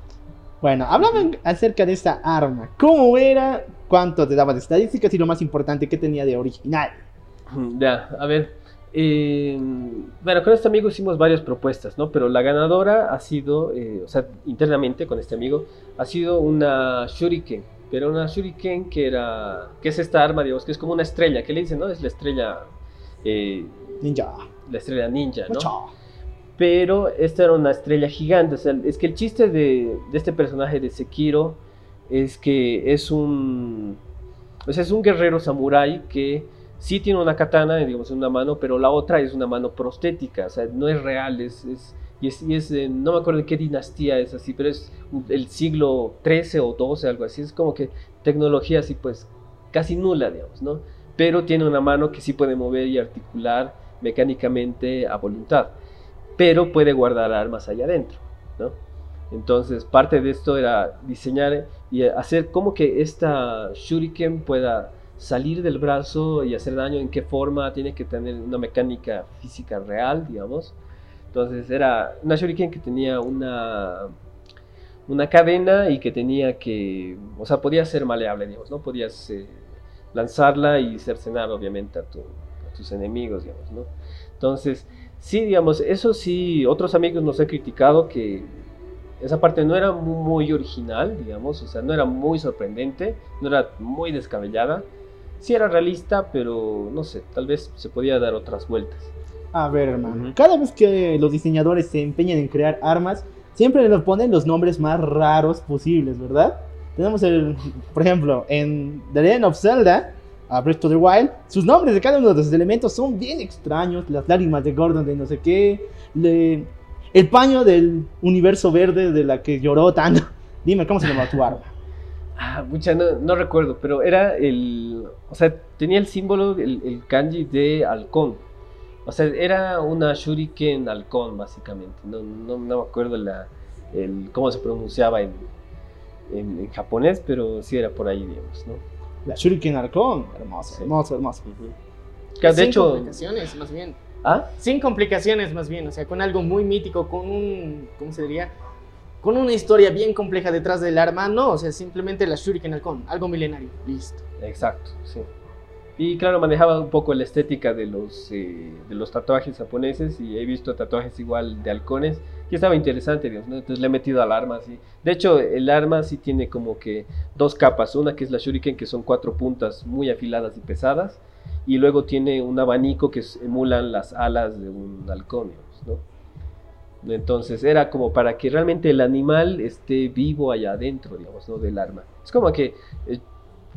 Bueno, háblame acerca de esta arma. ¿Cómo era? ¿Cuánto te daba de estadísticas? Y lo más importante, ¿qué tenía de original? Ya, a ver. eh, bueno, con este amigo hicimos varias propuestas, ¿no? Pero la ganadora ha sido, eh, o sea, internamente con este amigo, ha sido una Shuriken. Pero una Shuriken que era, que es esta arma, digamos, que es como una estrella, que le dicen, ¿no? Es la estrella, eh, Ninja. la estrella ninja, ¿no? Pero esta era una estrella gigante. O sea, es que el chiste de, de este personaje de Sekiro es que es un, o sea, es un guerrero samurái que sí tiene una katana, digamos, en una mano, pero la otra es una mano prostética, o sea, no es real, es, es- y es, y es de- no me acuerdo de qué dinastía es así, pero es el siglo XIII o XII, algo así, es como que tecnología así pues casi nula, digamos, ¿no? Pero tiene una mano que sí puede mover y articular mecánicamente a voluntad pero puede guardar armas allá adentro, ¿no? Entonces, parte de esto era diseñar y hacer como que esta shuriken pueda salir del brazo y hacer daño, en qué forma, tiene que tener una mecánica física real, digamos. Entonces, era una shuriken que tenía una una cadena y que tenía que, o sea, podía ser maleable, digamos, ¿no? Podías eh, lanzarla y cercenar, obviamente, a, tu- a tus enemigos, digamos, ¿no? Entonces, sí, digamos, eso sí, otros amigos nos han criticado que esa parte no era mu- muy original, digamos, o sea, no era muy sorprendente, no era muy descabellada. Sí era realista, pero no sé, tal vez se podía dar otras vueltas. A ver, hermano. Cada vez que los diseñadores se empeñan en crear armas, siempre le ponen los nombres más raros posibles, ¿verdad? Tenemos el, por ejemplo, en The Legend of Zelda, a Breath of the Wild, sus nombres de cada uno de los elementos son bien extraños. Las lágrimas de Gordon de no sé qué, le- el paño del universo verde de la que lloró tanto. Dime, ¿cómo se llama tu arma? Ah, mucha, no, no recuerdo, pero era el. O sea, tenía el símbolo, el, el kanji de halcón. O sea, era una shuriken halcón, básicamente. No, no, no me acuerdo la, el, cómo se pronunciaba en, en, en japonés, pero sí era por ahí, digamos, ¿no? La Shuriken Arcon. Hermoso, Sí. hermoso, hermoso. Que, de Sin hecho. complicaciones, más bien. ¿Ah? Sin complicaciones, más bien. O sea, con algo muy mítico, con un. ¿Cómo se diría? Con una historia bien compleja detrás del arma. No, o sea, simplemente la Shuriken Halcón. Algo milenario. Listo. Exacto, sí. Y claro, manejaba un poco la estética de los, eh, de los tatuajes japoneses y he visto tatuajes igual de halcones y estaba interesante, digamos, ¿no? Entonces le he metido al arma así. De hecho, el arma sí tiene como que dos capas. Una que es la shuriken, que son cuatro puntas muy afiladas y pesadas. Y luego tiene un abanico que emulan las alas de un halcón, digamos, ¿no? Entonces era como para que realmente el animal esté vivo allá adentro, digamos, ¿no? Del arma. Es como que eh,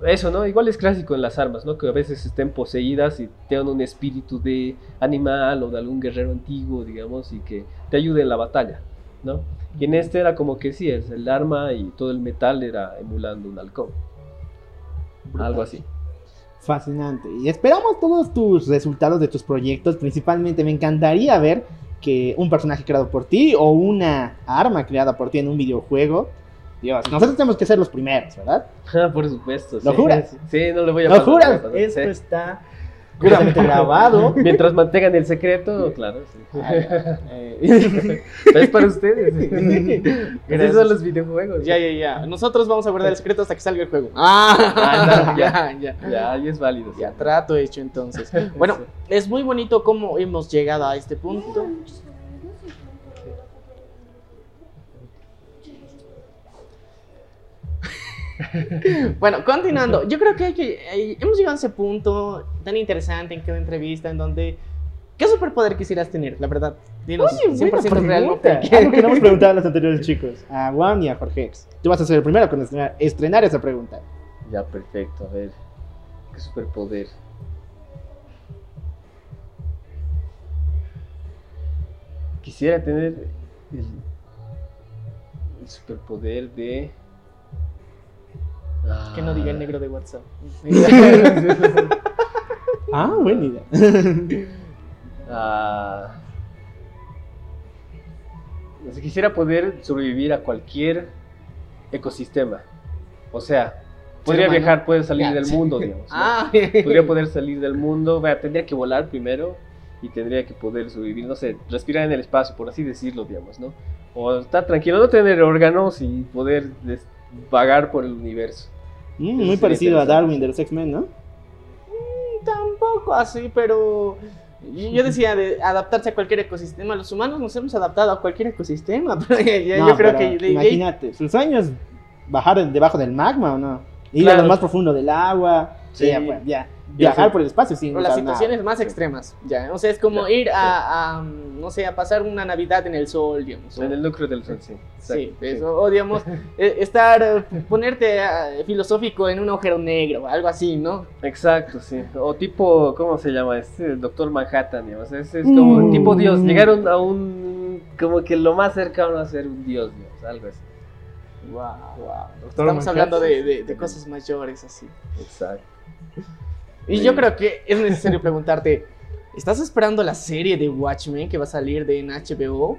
eso, ¿no? Igual es clásico en las armas, ¿no? Que a veces estén poseídas y tengan un espíritu de animal o de algún guerrero antiguo, digamos, y que te ayude en la batalla, ¿no? Y en este era como que sí, es el arma y todo el metal era emulando un halcón. Algo así. Fascinante. Y esperamos todos tus resultados de tus proyectos. Principalmente me encantaría ver que un personaje creado por ti o una arma creada por ti en un videojuego. Dios, nosotros tenemos que ser los primeros, ¿verdad? Ah, por supuesto. ¿Lo sí. juras? Sí, no le voy a ¿Lo pasar, juras? Esto sí. está completamente grabado. Mientras mantengan el secreto, claro. sí. Eh, Pero es para ustedes. Esos Gracias. son los videojuegos. Ya, ya, ya. Nosotros vamos a guardar el secreto hasta que salga el juego. Ah, Ah, no, ya, ya. Ya, ahí es válido. sí. Ya, trato hecho entonces. Bueno, es muy bonito cómo hemos llegado a este punto. Bueno, continuando, yo creo que, hay que hemos llegado a ese punto tan interesante en cada entrevista en donde ¿qué superpoder quisieras tener? La verdad, dinos Oye, buena 100% real. no. Algo que no hemos preguntado a los anteriores chicos. A Juan y a Jorge. X. Tú vas a ser el primero con estrenar, estrenar esa pregunta. Ya, perfecto. A ver. ¿Qué superpoder? Quisiera tener el, el superpoder de. Que no diga el negro de WhatsApp. Ah, buena idea. Ah, quisiera poder sobrevivir a cualquier ecosistema. O sea, podría humano. viajar, puede salir del mundo, digamos. ¿no? Ah, Podría poder salir del mundo, tendría que volar primero y tendría que poder sobrevivir, no sé, respirar en el espacio, por así decirlo, digamos, ¿no? O estar tranquilo, no tener órganos y poder vagar por el universo. Mm, muy parecido a. Darwin de los X-Men, ¿no? tampoco así, pero yo decía de adaptarse a cualquier ecosistema. Los humanos nos hemos adaptado a cualquier ecosistema, pero ya- ya No, yo creo pero que imagínate, su sueño es bajar debajo del magma o no, ir a lo más profundo del agua, Sí. ya, pues, ya, viajar sí. por el espacio sin o las nada. situaciones más extremas, ya. O sea, es como Ya, ir sí. a, a, no sé, a pasar una Navidad en el sol, digamos. o- En el núcleo del sol, sí. Sí, eso, o digamos, eh, estar, ponerte eh, filosófico en un agujero negro, algo así, ¿no? Exacto, sí. O tipo, ¿cómo se llama? Este, el Doctor Manhattan, digamos. Es, es como Mm. tipo Dios. Llegaron a un, como que lo más cercano a ser un Dios, digamos, algo así. Wow, Doctor Estamos Manhattan. hablando de, de- de cosas mayores, así. Exacto. Y Sí. yo creo que es necesario preguntarte, ¿estás esperando la serie de Watchmen que va a salir de en HBO?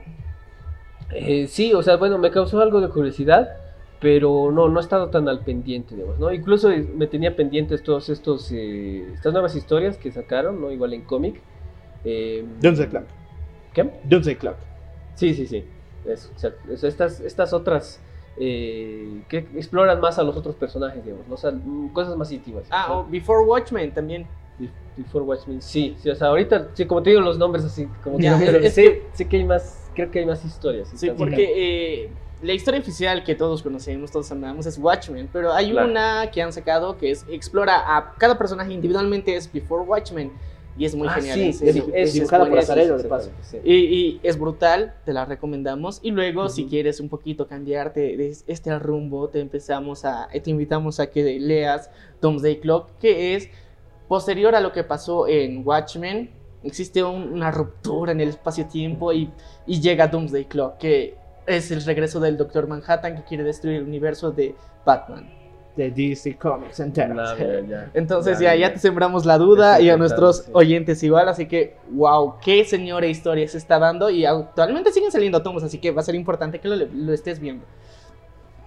Eh, sí, o sea, bueno, me causó algo de curiosidad, pero no, no he estado tan al pendiente, digamos, ¿no? Incluso me tenía pendientes todos estos, eh, estas nuevas historias que sacaron, ¿no? Igual en cómic. Eh, Doomsday Clock. ¿Qué? Doomsday Clock. Sí, sí, sí. O sea, estas, estas otras eh, que exploran más a los otros personajes, digamos, ¿no? O sea, mm, cosas más íntimas. Ah, o Before Watchmen también. Be- Before Watchmen, sí, sí, o sea, ahorita, sí, como te digo, los nombres así, como Ya, pero es- sé, sé que hay más, creo que hay más historias. Sí, porque eh, la historia oficial que todos conocemos, todos amamos, es Watchmen, pero hay Claro. una que han sacado que es explora a cada personaje individualmente, es Before Watchmen, y es muy Ah, genial. sí, sí, Es- es dibujada por. Azarelo, de paso. Sí. Y, y es brutal, te la recomendamos. Y luego, si quieres un poquito cambiarte de este rumbo, te empezamos a, te invitamos a que leas Doomsday Clock, que es posterior a lo que pasó en Watchmen. Existe un- una ruptura en el espacio-tiempo y, y llega Doomsday Clock, que es el regreso del Doctor Manhattan que quiere destruir el universo de Batman. De DC Comics mira, ya. Entonces ya, ya te sembramos la duda y a nuestros sí. oyentes igual, así que wow, qué señora historia se está dando y actualmente siguen saliendo tomos, así que va a ser importante que lo, lo estés viendo.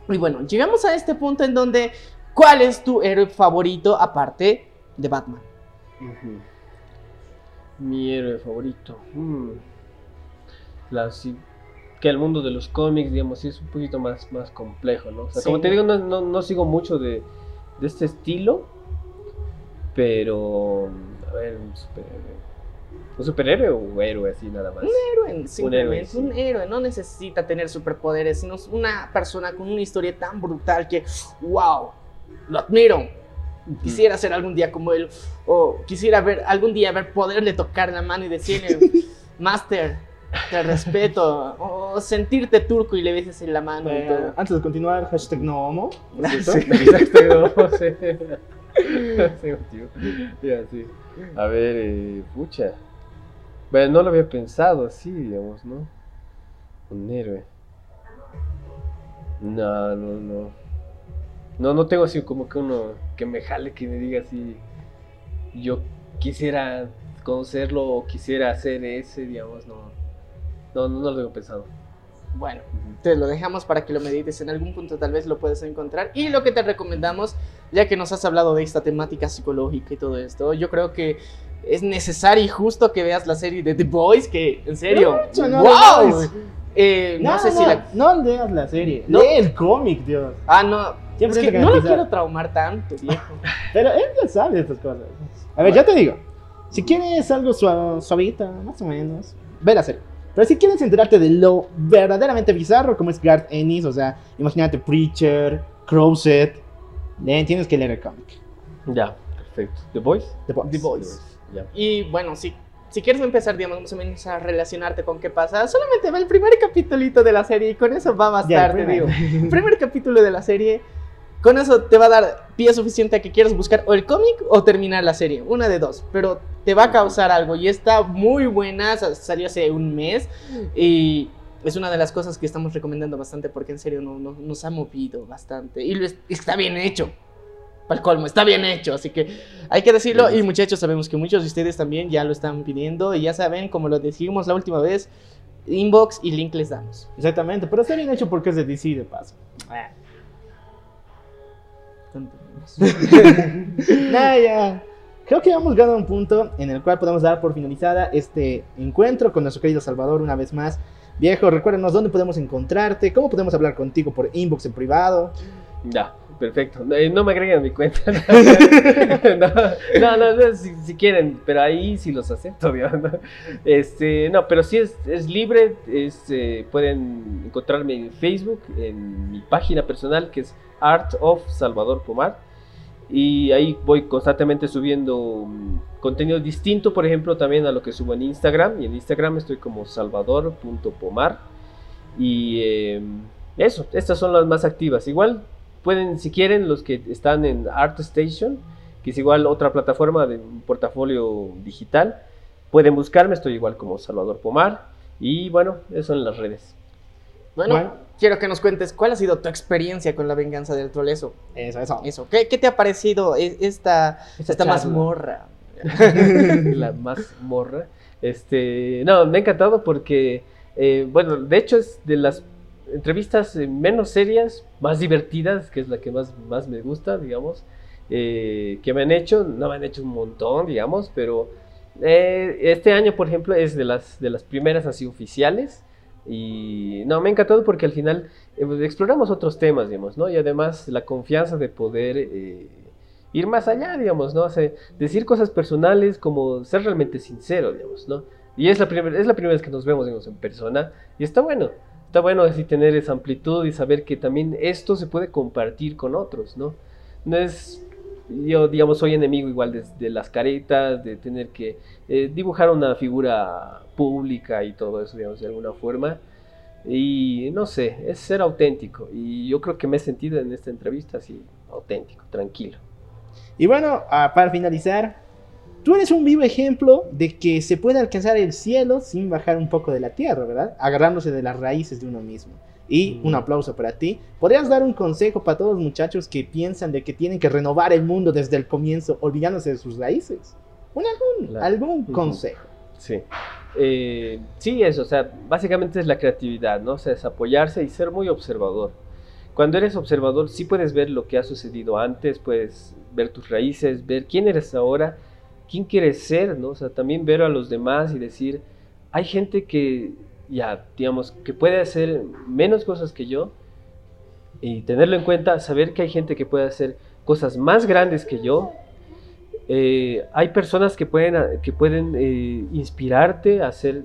Y bueno, llegamos a este punto en donde, ¿cuál es tu héroe favorito aparte de Batman? Mi héroe favorito. Hmm. La, que el mundo de los cómics, digamos, sí es un poquito más, más complejo, ¿no? O sea, Sí. como te digo, no, no, no sigo mucho de, de este estilo, pero, a ver, un superhéroe. ¿Un superhéroe o un héroe así nada más? Héroe, simplemente, sí. un héroe, no necesita tener superpoderes, sino una persona con una historia tan brutal que, wow, lo admiro, quisiera ser algún día como él o quisiera ver algún día ver poderle tocar la mano y decirle master te respeto o sentirte turco y le beses en la mano y todo antes de continuar, hashtag no homo. ¿no es Sí. no. Sí, sí. A ver, eh, pucha. Bueno, no lo había pensado así, digamos, ¿no? Un héroe. No, no, no. No, no tengo así como que uno que me jale, que me diga así. Yo quisiera conocerlo o quisiera hacer ese, digamos, no. No, no, no lo tengo pensado. bueno te lo dejamos para que lo medites en algún punto tal vez lo puedes encontrar y lo que te recomendamos ya que nos has hablado de esta temática psicológica y todo esto yo creo que es necesario y justo que veas la serie de The Boys que en serio Mucho, no, wow. Eh, no, No, sé no, si la no leas la serie, No. lee el cómic, Dios. Ah, no. Siempre es que no lo quiero traumar tanto, viejo. Pero él ya sabe estas cosas. A ver, yo te digo, si quieres algo sua- suavito, más o menos, ve la serie. Pero si quieres enterarte de lo verdaderamente bizarro como es Garth Ennis, o sea, imagínate Preacher, Crowset, lee, tienes que leer el cómic. Ya, perfecto. ¿The Boys? The Boys. The Boys. Ya. Y bueno, si, si quieres empezar, digamos, más o menos a relacionarte con qué pasa, solamente ve el primer capítulito de la serie y con eso va bastar, el te digo. El primer capítulo de la serie, con eso te va a dar pie suficiente a que quieras buscar o el cómic o terminar la serie, una de dos, pero te va a causar algo y está muy buena, sa- salió hace un mes y es una de las cosas que estamos recomendando bastante porque en serio no, no- nos ha movido bastante y lo es- está bien hecho. Para el colmo, está bien hecho, así que hay que decirlo. Y muchachos, sabemos que muchos de ustedes también ya lo están pidiendo. Y ya saben, como lo dijimos la última vez, inbox y link les damos. Exactamente, pero está bien hecho porque es de DC de paso. Ah. Nada, ya. Creo que hemos a un punto en el cual podemos dar por finalizada este encuentro con nuestro querido Salvador una vez más. Viejo, recuérdanos dónde podemos encontrarte, cómo podemos hablar contigo por inbox en privado. Ya, perfecto. No, eh, no me agreguen a mi cuenta. no, no, no, si, si quieren, pero ahí sí los acepto, ¿no? Este, no, pero sí es, es libre. Es, eh, pueden encontrarme en Facebook, en mi página personal que es Art of Salvador Pomar. Y ahí voy constantemente subiendo mm, contenido distinto, por ejemplo, también a lo que subo en Instagram. Y en Instagram estoy como salvador.pomar. Y eh, eso, estas son las más activas. Igual pueden, si quieren, los que están en ArtStation, que es igual otra plataforma de un portafolio digital, pueden buscarme, estoy igual como Salvador Pomar. Y bueno, eso en las redes. Bueno, Bueno. Quiero que nos cuentes cuál ha sido tu experiencia con la venganza del troll. Eso, Eso, eso. ¿Qué, qué te ha parecido e- esta, Esta esta mazmorra? la más morra. Este, no, me ha encantado porque, eh, bueno, de hecho es de las entrevistas eh, menos serias, más divertidas, que es la que más, más me gusta, digamos, eh, que me han hecho. No me han hecho un montón, digamos, pero eh, este año, por ejemplo, es de las, de las primeras así oficiales. Y no, me ha encantado porque al final eh, pues, exploramos otros temas, digamos, ¿no? Y además la confianza de poder eh, ir más allá, digamos, ¿no? O sea, decir cosas personales como ser realmente sincero, digamos, ¿no? Y es la, primer- es la primera vez que nos vemos, digamos, en persona y está bueno, está bueno así tener esa amplitud y saber que también esto se puede compartir con otros, ¿no? No es, yo digamos, soy enemigo igual de, de las caretas, de tener que eh, dibujar una figura pública y todo eso, digamos, de alguna forma. Y no sé, es ser auténtico. Y yo creo que me he sentido en esta entrevista así, auténtico, tranquilo. Y bueno, ah, para finalizar, tú eres un vivo ejemplo de que se puede alcanzar el cielo sin bajar un poco de la tierra, ¿verdad? Agarrándose de las raíces de uno mismo. Y un aplauso para ti. ¿Podrías dar un consejo para todos los muchachos que piensan de que tienen que renovar el mundo desde el comienzo, olvidándose de sus raíces? Un algún, Claro. algún consejo. Sí. Eh, sí, eso, o sea, básicamente es la creatividad, ¿no? O sea, es apoyarse y ser muy observador. Cuando eres observador, sí puedes ver lo que ha sucedido antes, puedes ver tus raíces, ver quién eres ahora, quién quieres ser, ¿no? O sea, también ver a los demás y decir, hay gente que, ya, digamos, que puede hacer menos cosas que yo y tenerlo en cuenta, saber que hay gente que puede hacer cosas más grandes que yo eh, hay personas que pueden, ah, que pueden eh, inspirarte a hacer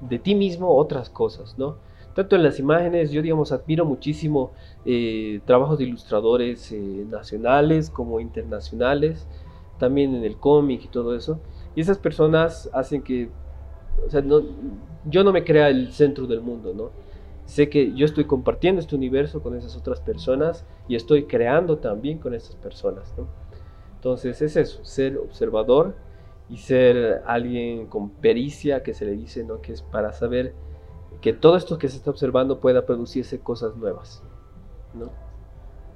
de ti mismo otras cosas, ¿no? Tanto en las imágenes, yo digamos, admiro muchísimo eh, trabajos de ilustradores eh, nacionales como internacionales, también en el cómic y todo eso. Y esas personas hacen que, o sea, no, yo no me crea el centro del mundo, ¿no? Sé que yo estoy compartiendo este universo con esas otras personas y estoy creando también con esas personas, ¿no? Entonces es eso, ser observador y ser alguien con pericia que se le dice, ¿no? Que es para saber que todo esto que se está observando pueda producirse cosas nuevas, ¿no?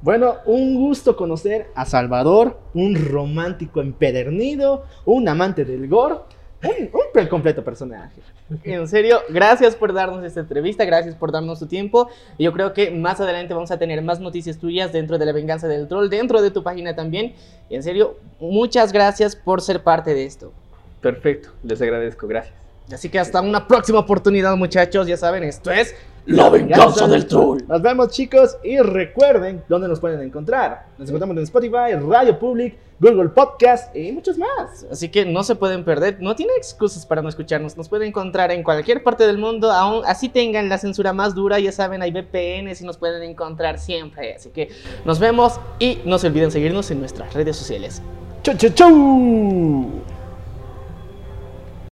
Bueno, un gusto conocer a Salvador, un romántico empedernido, un amante del gore, un, un completo personaje. En serio, gracias por darnos esta entrevista, gracias por darnos tu tiempo. Yo creo que más adelante vamos a tener más noticias tuyas dentro de la venganza del troll, dentro de tu página también. En serio, muchas gracias por ser parte de esto. Perfecto, les agradezco, gracias. Así que hasta una próxima oportunidad, muchachos. Ya saben, esto es La venganza del troll. Nos vemos chicos y recuerden dónde nos pueden encontrar. Nos encontramos en Spotify, Radio Public, Google Podcast y muchos más. Así que no se pueden perder, no tienen excusas para no escucharnos. Nos pueden encontrar en cualquier parte del mundo, aún así tengan la censura más dura, ya saben, hay VPNs y nos pueden encontrar siempre. Así que nos vemos y no se olviden seguirnos en nuestras redes sociales. ¡Chau, chau, chau!